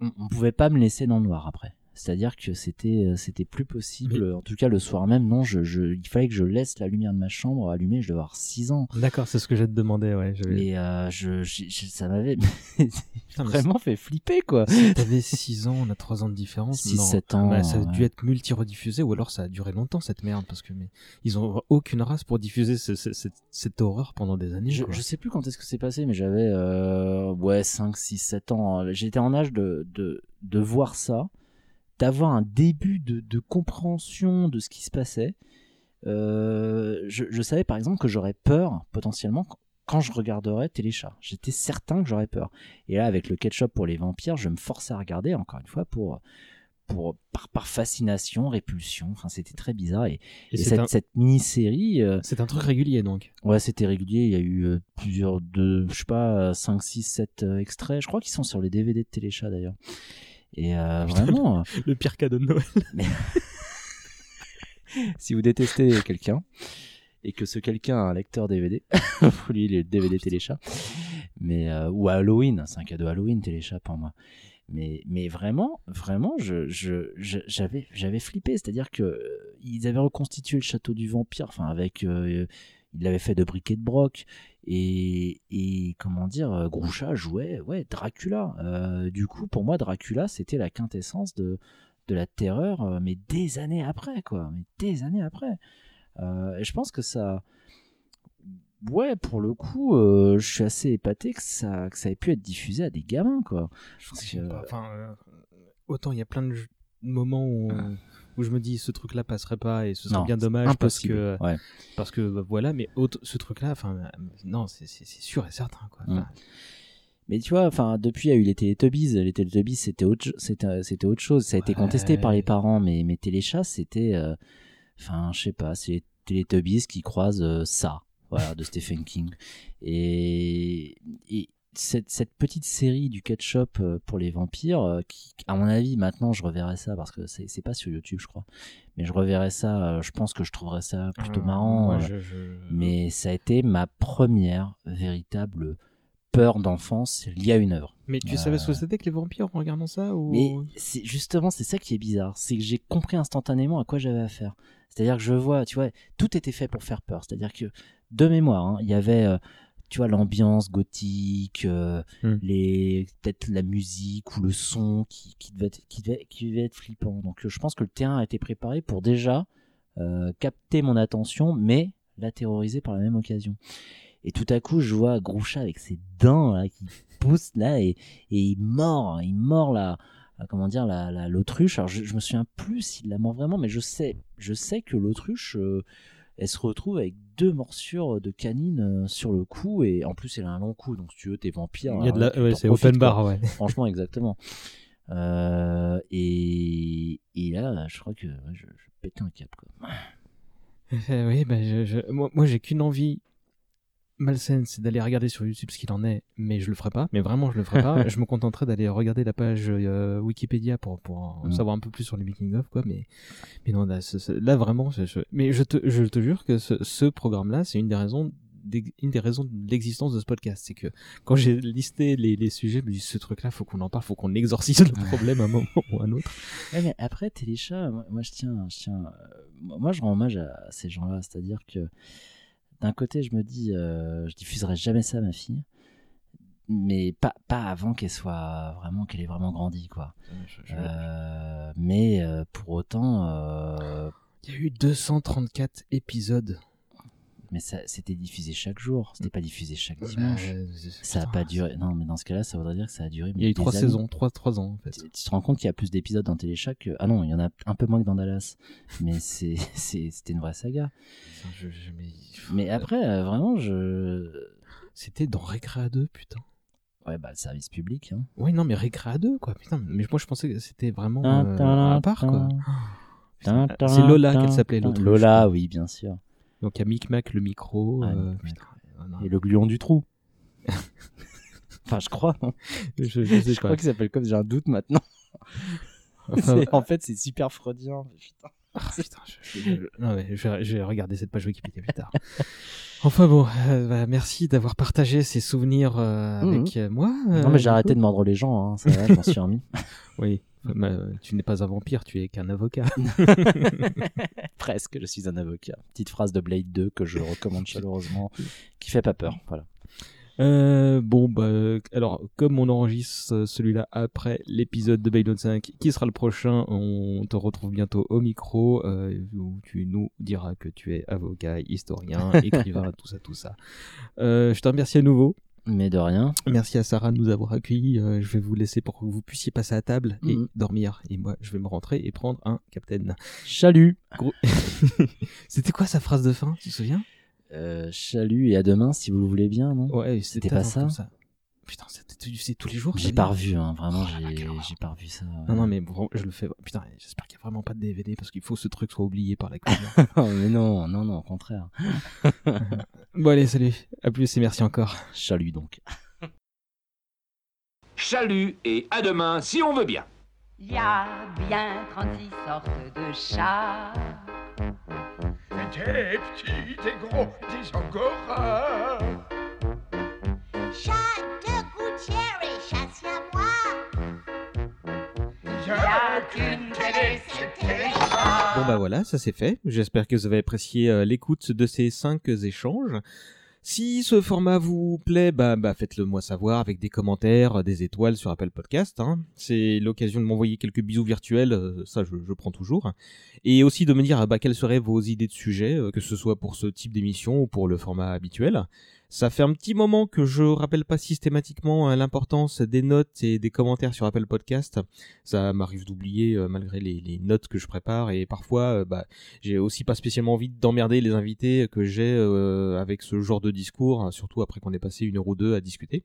on, on pouvait pas me laisser dans le noir après. C'est-à-dire que c'était euh, c'était plus possible. En tout cas, le soir même, non, je, je, il fallait que je laisse la lumière de ma chambre allumée. Je devais avoir 6 ans. D'accord, c'est ce que j'ai te demandé, ouais. Et euh, je, ça m'avait vraiment fait flipper, quoi. Si T'avais 6 ans, on a 3 ans de différence. 6, non. 7 ans, Ouais, ça a dû être multi-rediffusé ou alors ça a duré longtemps cette merde parce que mais, ils ont aucune race pour diffuser ce- ce- cette, cette horreur pendant des années. Je, je sais plus quand est-ce que c'est passé, mais j'avais euh, ouais, 5, 6, 7 ans. J'étais en âge de, de, de voir ça, d'avoir un début de, de compréhension de ce qui se passait. Euh, je, je savais par exemple que j'aurais peur potentiellement quand je regarderais Téléchat. J'étais certain que j'aurais peur. Et là, avec le ketchup pour les vampires, je me forçais à regarder, encore une fois, pour, pour, par, par fascination, répulsion. Enfin, c'était très bizarre. Et, Et et c'est cette, un- cette mini-série. euh, C'est un truc régulier donc. Ouais, c'était régulier. Il y a eu euh, plusieurs, de, je sais pas, 5, 6, 7 euh, extraits. Je crois qu'ils sont sur les DVD de Téléchat d'ailleurs. Et euh, vraiment, euh, Le pire cadeau de Noël. si vous détestez quelqu'un et que ce quelqu'un a un lecteur DVD, vous lui les DVD Téléchat. Mais euh, ou à Halloween, c'est un cadeau Halloween Téléchat pour moi. Mais, mais vraiment, vraiment, je, je, j'avais, j'avais flippé. C'est-à-dire que euh, ils avaient reconstitué le château du vampire, enfin avec, euh, ils l'avaient fait de briques et de broc. Et, et comment dire, euh, Groucha jouait, ouais, Dracula. Euh, du coup, pour moi, Dracula, c'était la quintessence de, de la terreur, euh, mais des années après, quoi. Mais des années après. Euh, et je pense que ça, ouais, pour le coup, euh, je suis assez épaté que ça, que ça ait pu être diffusé à des gamins, quoi. Parce que- Enfin, autant il y a plein de moments où, où je me dis ce truc-là passerait pas et ce serait Non, bien dommage impossible, parce que ouais. parce que bah, voilà, mais autre, ce truc-là, enfin euh, non, c'est sûr et certain quoi. Mm. Mais tu vois, enfin, depuis, il y a eu les Teletubbies. Les Teletubbies, c'était autre, c'était, c'était autre chose. Ça a été contesté par les parents, mais, mais Téléchat, c'était, euh, enfin, je sais pas, c'est les Teletubbies qui croisent euh, ça, voilà, de Stephen King. Et, et cette, cette petite série du ketchup euh, pour les vampires, euh, qui, à mon avis, maintenant, je reverrai ça parce que c'est, pas sur YouTube, je crois. Mais je reverrai ça, euh, je pense que je trouverais ça plutôt Euh, marrant. moi, je- je- Mais ça a été ma première véritable peur d'enfance liée à une œuvre. Mais tu Euh, savais ce que c'était que les vampires en regardant ça ou mais c'est justement c'est ça qui est bizarre, c'est que j'ai compris instantanément à quoi j'avais affaire. C'est-à-dire que je vois, tu vois, tout était fait pour faire peur. C'est-à-dire que de mémoire, hein, il y avait, euh, tu vois, l'ambiance gothique, euh, Hmm. les peut-être la musique ou le son qui, qui devait être, qui devait, qui devait être flippant. Donc euh, je pense que le terrain a été préparé pour déjà euh, capter mon attention, mais la terroriser par la même occasion. Et tout à coup, je vois Groucha avec ses dents là, qui poussent là et, et il mord, il mord la, la- comment dire, la, la- l'autruche. Alors je, je me souviens plus s'il la mord vraiment, mais je sais, je sais que l'autruche, euh, elle se retrouve avec deux morsures de canines euh, sur le cou et en plus elle a un long cou, donc si tu veux, t'es vampire. Il y a de la- alors, tu ouais, c'est open bar, ouais. Franchement, exactement. Euh, et, et là, je crois que je, je pétais un câble. Quoi. Oui, bah, je, je- moi, moi j'ai qu'une envie malsaine, c'est d'aller regarder sur YouTube ce qu'il en est, mais je le ferai pas. Mais vraiment, je le ferai pas. je me contenterai d'aller regarder la page euh, Wikipédia pour, pour en Mm. savoir un peu plus sur les making of, quoi. Mais, mais non, là, ce- ce- là, vraiment, je, je- mais je te, je te jure que ce, ce programme-là, c'est une des raisons. Une des raisons de l'existence de ce podcast, c'est que quand j'ai listé les, les sujets, je me dis ce truc-là, faut qu'on en parle, faut qu'on exorcise le problème à un moment ou à un autre. Ouais, mais après, Téléchat, moi, moi, je tiens, je tiens, euh, moi moi, je rends hommage à ces gens-là, c'est-à-dire que d'un côté, je me dis, euh, je diffuserai jamais ça à ma fille, mais pas, pas avant qu'elle soit vraiment, qu'elle ait vraiment grandi, quoi. Euh, mais euh, pour autant, euh, Il y a eu 234 épisodes. Mais ça, c'était diffusé chaque jour, c'était pas diffusé chaque Bah, dimanche. euh, ça a pas duré. Non, mais dans ce cas-là, ça voudrait dire que ça a duré. Il y a eu trois saisons, trois, trois ans en fait. Tu, tu te rends compte qu'il y a plus d'épisodes dans Téléchat que. Ah non, il y en a un peu moins que dans Dallas. Mais c'est, c'est, c'était une vraie saga. Je- je- mais... Mais après, euh, vraiment, je. C'était dans Récréa 2, putain. Ouais, bah, le service public. Hein. Oui, non, mais Récréa 2, quoi. Putain, mais moi je pensais que c'était vraiment euh, à part, quoi. tin, C'est Lola qu'elle s'appelait, l'autre. Lola, oui, bien sûr. Donc il y a Micmac, le micro. Ah, euh, Micmac, putain, non. Et le gluon du trou. enfin, je crois. Je, je sais crois pas. qu'il s'appelle comme j'ai un doute maintenant. Enfin, en fait, c'est super freudien. Putain. Ah, putain, je, je- je- non, mais je, vais, je vais regarder cette page Wikipédia plus tard. enfin bon, euh, bah, merci d'avoir partagé ces souvenirs euh, Mhm. avec euh, moi. non, mais j'ai arrêté de mordre les gens, hein, ça va, j'en suis remis. Oui, tu n'es pas un vampire, tu es qu'un avocat. Presque, je suis un avocat. Petite phrase de Blade 2 que je recommande chaleureusement, qui fait pas peur. Voilà. Euh, bon, bah, euh, alors, comme on enregistre euh, celui-là après l'épisode de Baylon 5, qui sera le prochain, on te retrouve bientôt au micro, euh, où tu nous diras que tu es avocat, historien, écrivain, tout ça, tout ça. Euh, je te remercie à nouveau. Mais de rien. Merci à Sarah de nous avoir accueillis. Euh, je vais vous laisser pour que vous puissiez passer à table et Mhm. dormir. Et moi, je vais me rentrer et prendre un capitaine. Chalut Gros- C'était quoi sa phrase de fin, tu te souviens? Euh, Chalut et à demain si vous le voulez bien, non? Ouais, C'était pas ça, Putain, c'est tous les jours. J'ai pas revu, hein, vraiment, j'ai j'ai pas revu ça. Non, non, mais bon, je le fais. Putain, j'espère qu'il n'y a vraiment pas de DVD parce qu'il faut que ce truc soit oublié par la culture. Oh, mais non, non, non, au contraire. bon, allez, salut. À plus et merci encore. Chalut donc. Chalut et à demain si on veut bien. Il y a bien 36 sortes de chats. Des petits, des gros, des. Chat Bon, bah voilà, ça c'est fait. J'espère que vous avez apprécié euh, l'écoute de ces cinq échanges. Si ce format vous plaît, bah, bah faites-le moi savoir avec des commentaires, des étoiles sur Apple Podcast. Hein. C'est l'occasion de m'envoyer quelques bisous virtuels, euh, ça je, prends toujours. Et aussi de me dire bah, quelles seraient vos idées de sujets, euh, que ce soit pour ce type d'émission ou pour le format habituel. Ça fait un petit moment que je rappelle pas systématiquement hein, l'importance des notes et des commentaires sur Apple Podcast. Ça m'arrive d'oublier euh, malgré les, notes que je prépare et parfois bah, j'ai aussi pas spécialement envie d'emmerder les invités que j'ai euh, avec ce genre de discours, hein, surtout après qu'on ait passé une heure ou deux à discuter.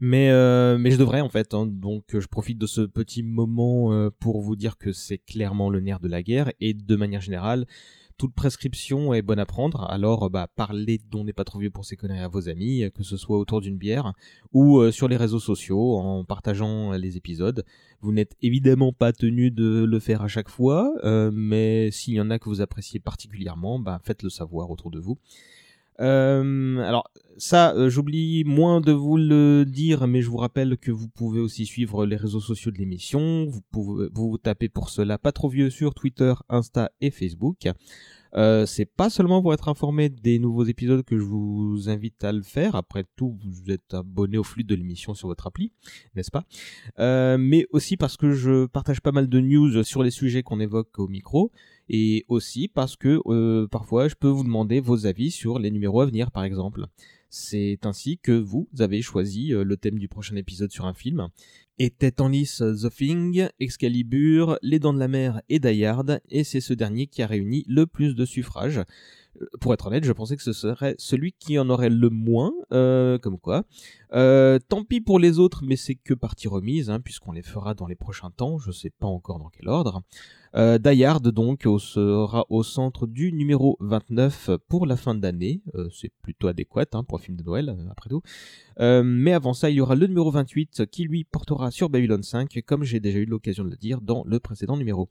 Mais, euh, mais je devrais en fait, hein, donc je profite de ce petit moment euh, pour vous dire que c'est clairement le nerf de la guerre et de manière générale, toute prescription est bonne à prendre, alors bah, parlez dont n'est pas trop vieux pour ces conneries à vos amis, que ce soit autour d'une bière ou euh, sur les réseaux sociaux en partageant les épisodes. Vous n'êtes évidemment pas tenu de le faire à chaque fois, euh, mais s'il y en a que vous appréciez particulièrement, bah, faites-le savoir autour de vous. Euh, alors ça, euh, j'oublie moins de vous le dire, mais je vous rappelle que vous pouvez aussi suivre les réseaux sociaux de l'émission. Vous pouvez vous tapez pour cela pas trop vieux sur Twitter, Insta et Facebook. Euh, c'est pas seulement pour être informé des nouveaux épisodes que je vous invite à le faire. Après tout, vous êtes abonné au flux de l'émission sur votre appli, n'est-ce pas? Mais aussi parce que je partage pas mal de news sur les sujets qu'on évoque au micro, et aussi parce que euh, parfois je peux vous demander vos avis sur les numéros à venir, par exemple. C'est ainsi que vous avez choisi euh, le thème du prochain épisode sur un film. Était en lice The Thing, Excalibur, Les Dents de la Mer et Die Hard, et c'est ce dernier qui a réuni le plus de suffrages. Pour être honnête, je pensais que ce serait celui qui en aurait le moins, euh, comme quoi. Euh, tant pis pour les autres, mais c'est que partie remise, hein, puisqu'on les fera dans les prochains temps, je sais pas encore dans quel ordre. Euh, Die Hard, donc, sera au centre du numéro 29 pour la fin d'année. Euh, c'est plutôt adéquat hein, pour un film de Noël, après tout. Mais avant ça, il y aura le numéro 28 qui lui portera sur Babylon 5, comme j'ai déjà eu l'occasion de le dire dans le précédent numéro.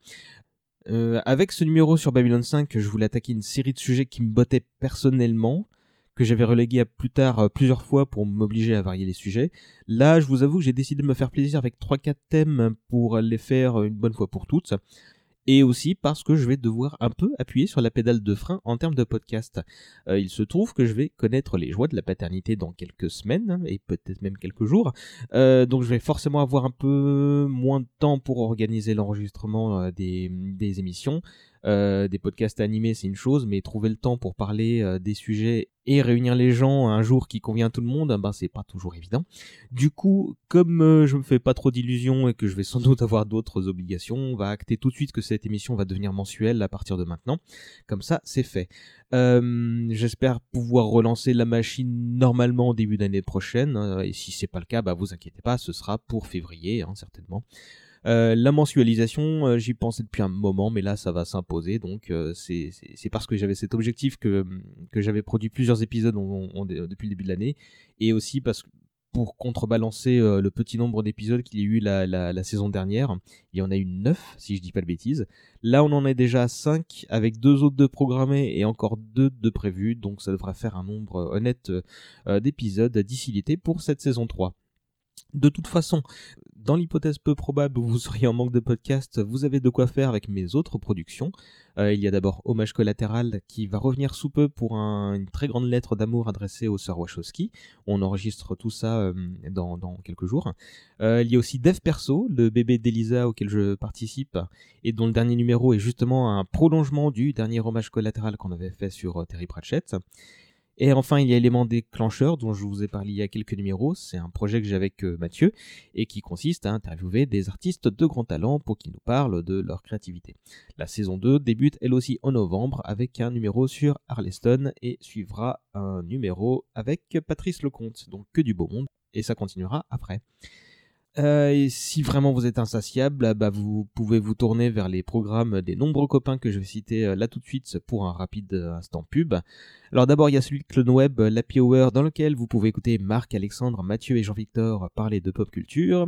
Euh, avec ce numéro sur Babylon 5, je voulais attaquer une série de sujets qui me bottaient personnellement, que j'avais relégué à plus tard euh, plusieurs fois pour m'obliger à varier les sujets. Là, je vous avoue que j'ai décidé de me faire plaisir avec 3-4 thèmes pour les faire une bonne fois pour toutes et aussi parce que je vais devoir un peu appuyer sur la pédale de frein en termes de podcast. Euh, il se trouve que je vais connaître les joies de la paternité dans quelques semaines et peut-être même quelques jours, euh, donc je vais forcément avoir un peu moins de temps pour organiser l'enregistrement euh, des émissions. Euh, des podcasts animés, c'est une chose, mais trouver le temps pour parler euh, des sujets et réunir les gens un jour qui convient à tout le monde, ben c'est pas toujours évident. Du coup, comme euh, je me fais pas trop d'illusions et que je vais sans doute avoir d'autres obligations, on va acter tout de suite que cette émission va devenir mensuelle à partir de maintenant. Comme ça, c'est fait. J'espère pouvoir relancer la machine normalement au début d'année prochaine. et si c'est pas le cas, bah vous inquiétez pas, ce sera pour février, hein, certainement. Euh, la mensualisation, euh, j'y pensais depuis un moment, mais là ça va s'imposer. Donc euh, c'est parce que j'avais cet objectif que, j'avais produit plusieurs épisodes depuis le début de l'année, et aussi parce que pour contrebalancer le petit nombre d'épisodes qu'il y a eu la, saison dernière. Il y en a eu 9, si je dis pas de bêtises. Là, on en est déjà à 5, avec deux autres de programmés et encore deux de prévus, donc ça devrait faire un nombre honnête d'épisodes d'ici l'été pour cette saison 3. De toute façon, dans l'hypothèse peu probable où vous seriez en manque de podcast, vous avez de quoi faire avec mes autres productions. Euh, il y a d'abord Hommage collatéral qui va revenir sous peu pour un, une très grande lettre d'amour adressée aux sœurs Wachowski. On enregistre tout ça euh, dans, dans, quelques jours. Euh, il y a aussi Dev Perso, le bébé d'Elisa auquel je participe et dont le dernier numéro est justement un prolongement du dernier hommage collatéral qu'on avait fait sur Terry Pratchett. Et enfin, il y a l'élément déclencheur dont je vous ai parlé il y a quelques numéros. C'est un projet que j'ai avec euh, Mathieu et qui consiste à interviewer des artistes de grand talent pour qu'ils nous parlent de leur créativité. La saison 2 débute elle aussi en novembre avec un numéro sur Arleston et suivra un numéro avec Patrice Lecomte. Donc que du beau monde et ça continuera après. Euh, et si vraiment vous êtes insatiable, bah vous pouvez vous tourner vers les programmes des nombreux copains que je vais citer euh, là tout de suite pour un rapide euh, instant pub. Alors d'abord il y a celui de Clone Web, l'Happy Hour, dans lequel vous pouvez écouter Marc, Alexandre, Mathieu et Jean-Victor parler de pop culture.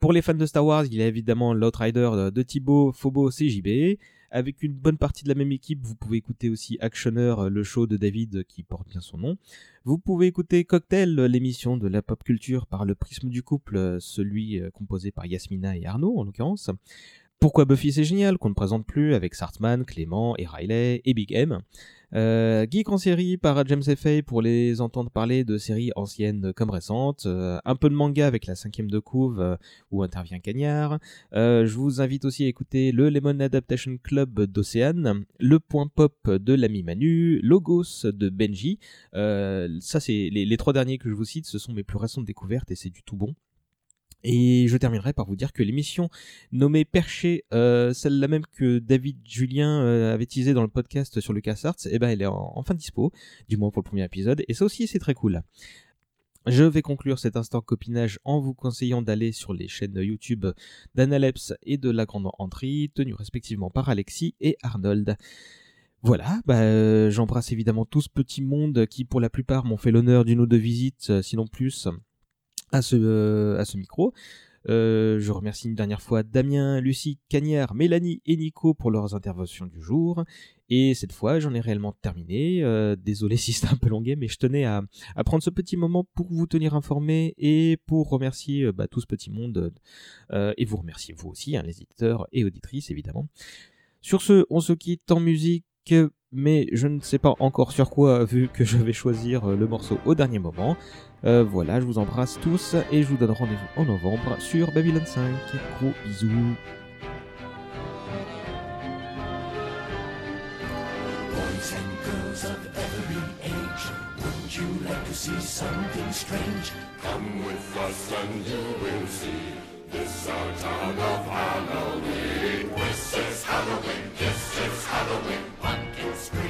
Pour les fans de Star Wars, il y a évidemment l'Outrider de Thibaut, Phobos et JB. Avec une bonne partie de la même équipe, vous pouvez écouter aussi Actioner, le show de David qui porte bien son nom. Vous pouvez écouter Cocktail, l'émission de la pop culture par le prisme du couple, celui composé par Yasmina et Arnaud en l'occurrence. Pourquoi Buffy c'est génial qu'on ne présente plus avec Sartman, Clément et Riley et Big M. Euh, Geek en série par James F.A. pour les entendre parler de séries anciennes comme récentes. Euh, un peu de manga avec la cinquième de couve euh, où intervient Cagnard. Euh, je vous invite aussi à écouter le Lemon Adaptation Club d'Océane, le point pop de l'ami Manu, Logos de Benji. Euh, ça c'est les, les trois derniers que je vous cite, ce sont mes plus récentes découvertes et c'est du tout bon. Et je terminerai par vous dire que l'émission nommée Perché, euh, celle-là même que David Julien euh, avait teasé dans le podcast sur Lucas Arts, eh ben elle est en, dispo, du moins pour le premier épisode, et ça aussi c'est très cool. Je vais conclure cet instant copinage en vous conseillant d'aller sur les chaînes YouTube d'Analeps et de La Grande Entrée, tenues respectivement par Alexis et Arnold. Voilà, bah, euh, j'embrasse évidemment tout ce petit monde qui pour la plupart m'ont fait l'honneur d'une ou deux visites, sinon plus, à ce, euh, à ce micro. Euh, je remercie une dernière fois Damien, Lucie, Cagnard, Mélanie et Nico pour leurs interventions du jour. Et cette fois, j'en ai réellement terminé. Euh, désolé si c'était un peu longué, mais je tenais à, prendre ce petit moment pour vous tenir informé et pour remercier bah, tout ce petit monde. et vous remercier vous aussi, hein, les éditeurs et auditrices évidemment. Sur ce, on se quitte en musique, mais je ne sais pas encore sur quoi, vu que je vais choisir le morceau au dernier moment. Euh, voilà, je vous embrasse tous et je vous donne rendez-vous en novembre sur Babylon 5. Gros bisous. Boys and girls of every age, wouldn't you like to see something strange? Come with us and you will see. This our town of Halloween. This is Halloween. This is Halloween. Pumpkins scream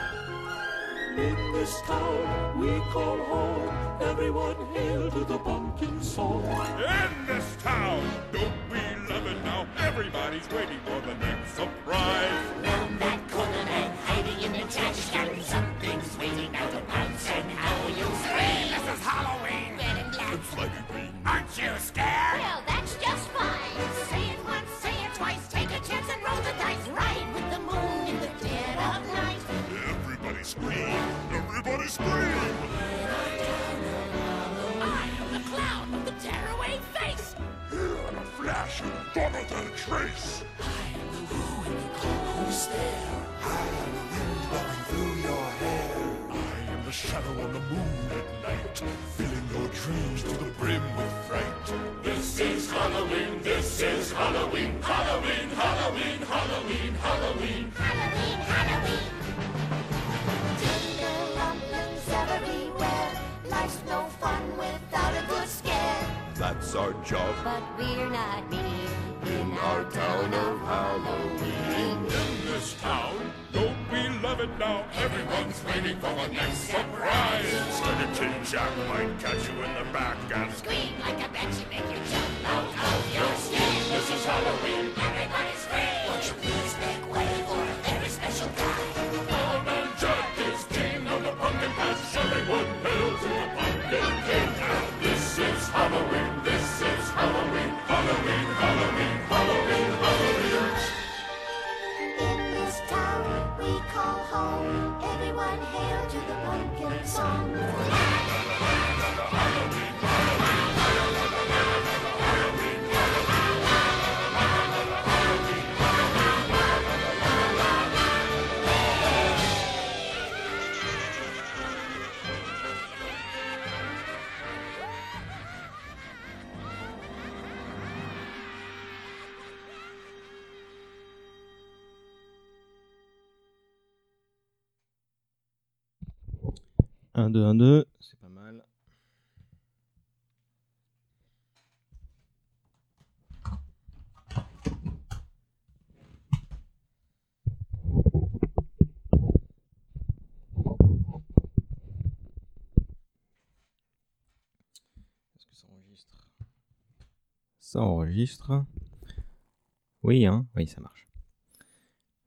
In this town we call home. Everyone hail to the pumpkin song. In this town, don't we love it now? Everybody's waiting for the next surprise. Round that corner and hiding in the trash can. Something's waiting out to pounce and how you scream. This is Halloween. Red and black. It's like a green. Aren't you scared? Here in a flash, gone without a trace. Who's there? I am the wind blowing through your hair. I am the shadow on the moon at night, filling your dreams to the brim with fright. This is Halloween, this is Halloween, Halloween, Halloween, Halloween, Halloween. Halloween, Halloween. Tinderlumblings everywhere. Life's no fun without a good scare. That's our job But we're not mean in our town of Halloween. In this town, don't we love it now? Everyone's waiting for the next surprise. Skeleton Jack might catch you in the back and Scream like a banshee, make you jump out of your skin. This is Halloween. Everybody scream. 1, 2, 1, 2, c'est pas mal. Est-ce que ça enregistre? Ça enregistre. Oui, hein, oui, ça marche.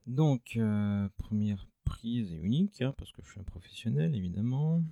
Donc, euh, première et unique, hein, parce que je suis un professionnel, évidemment.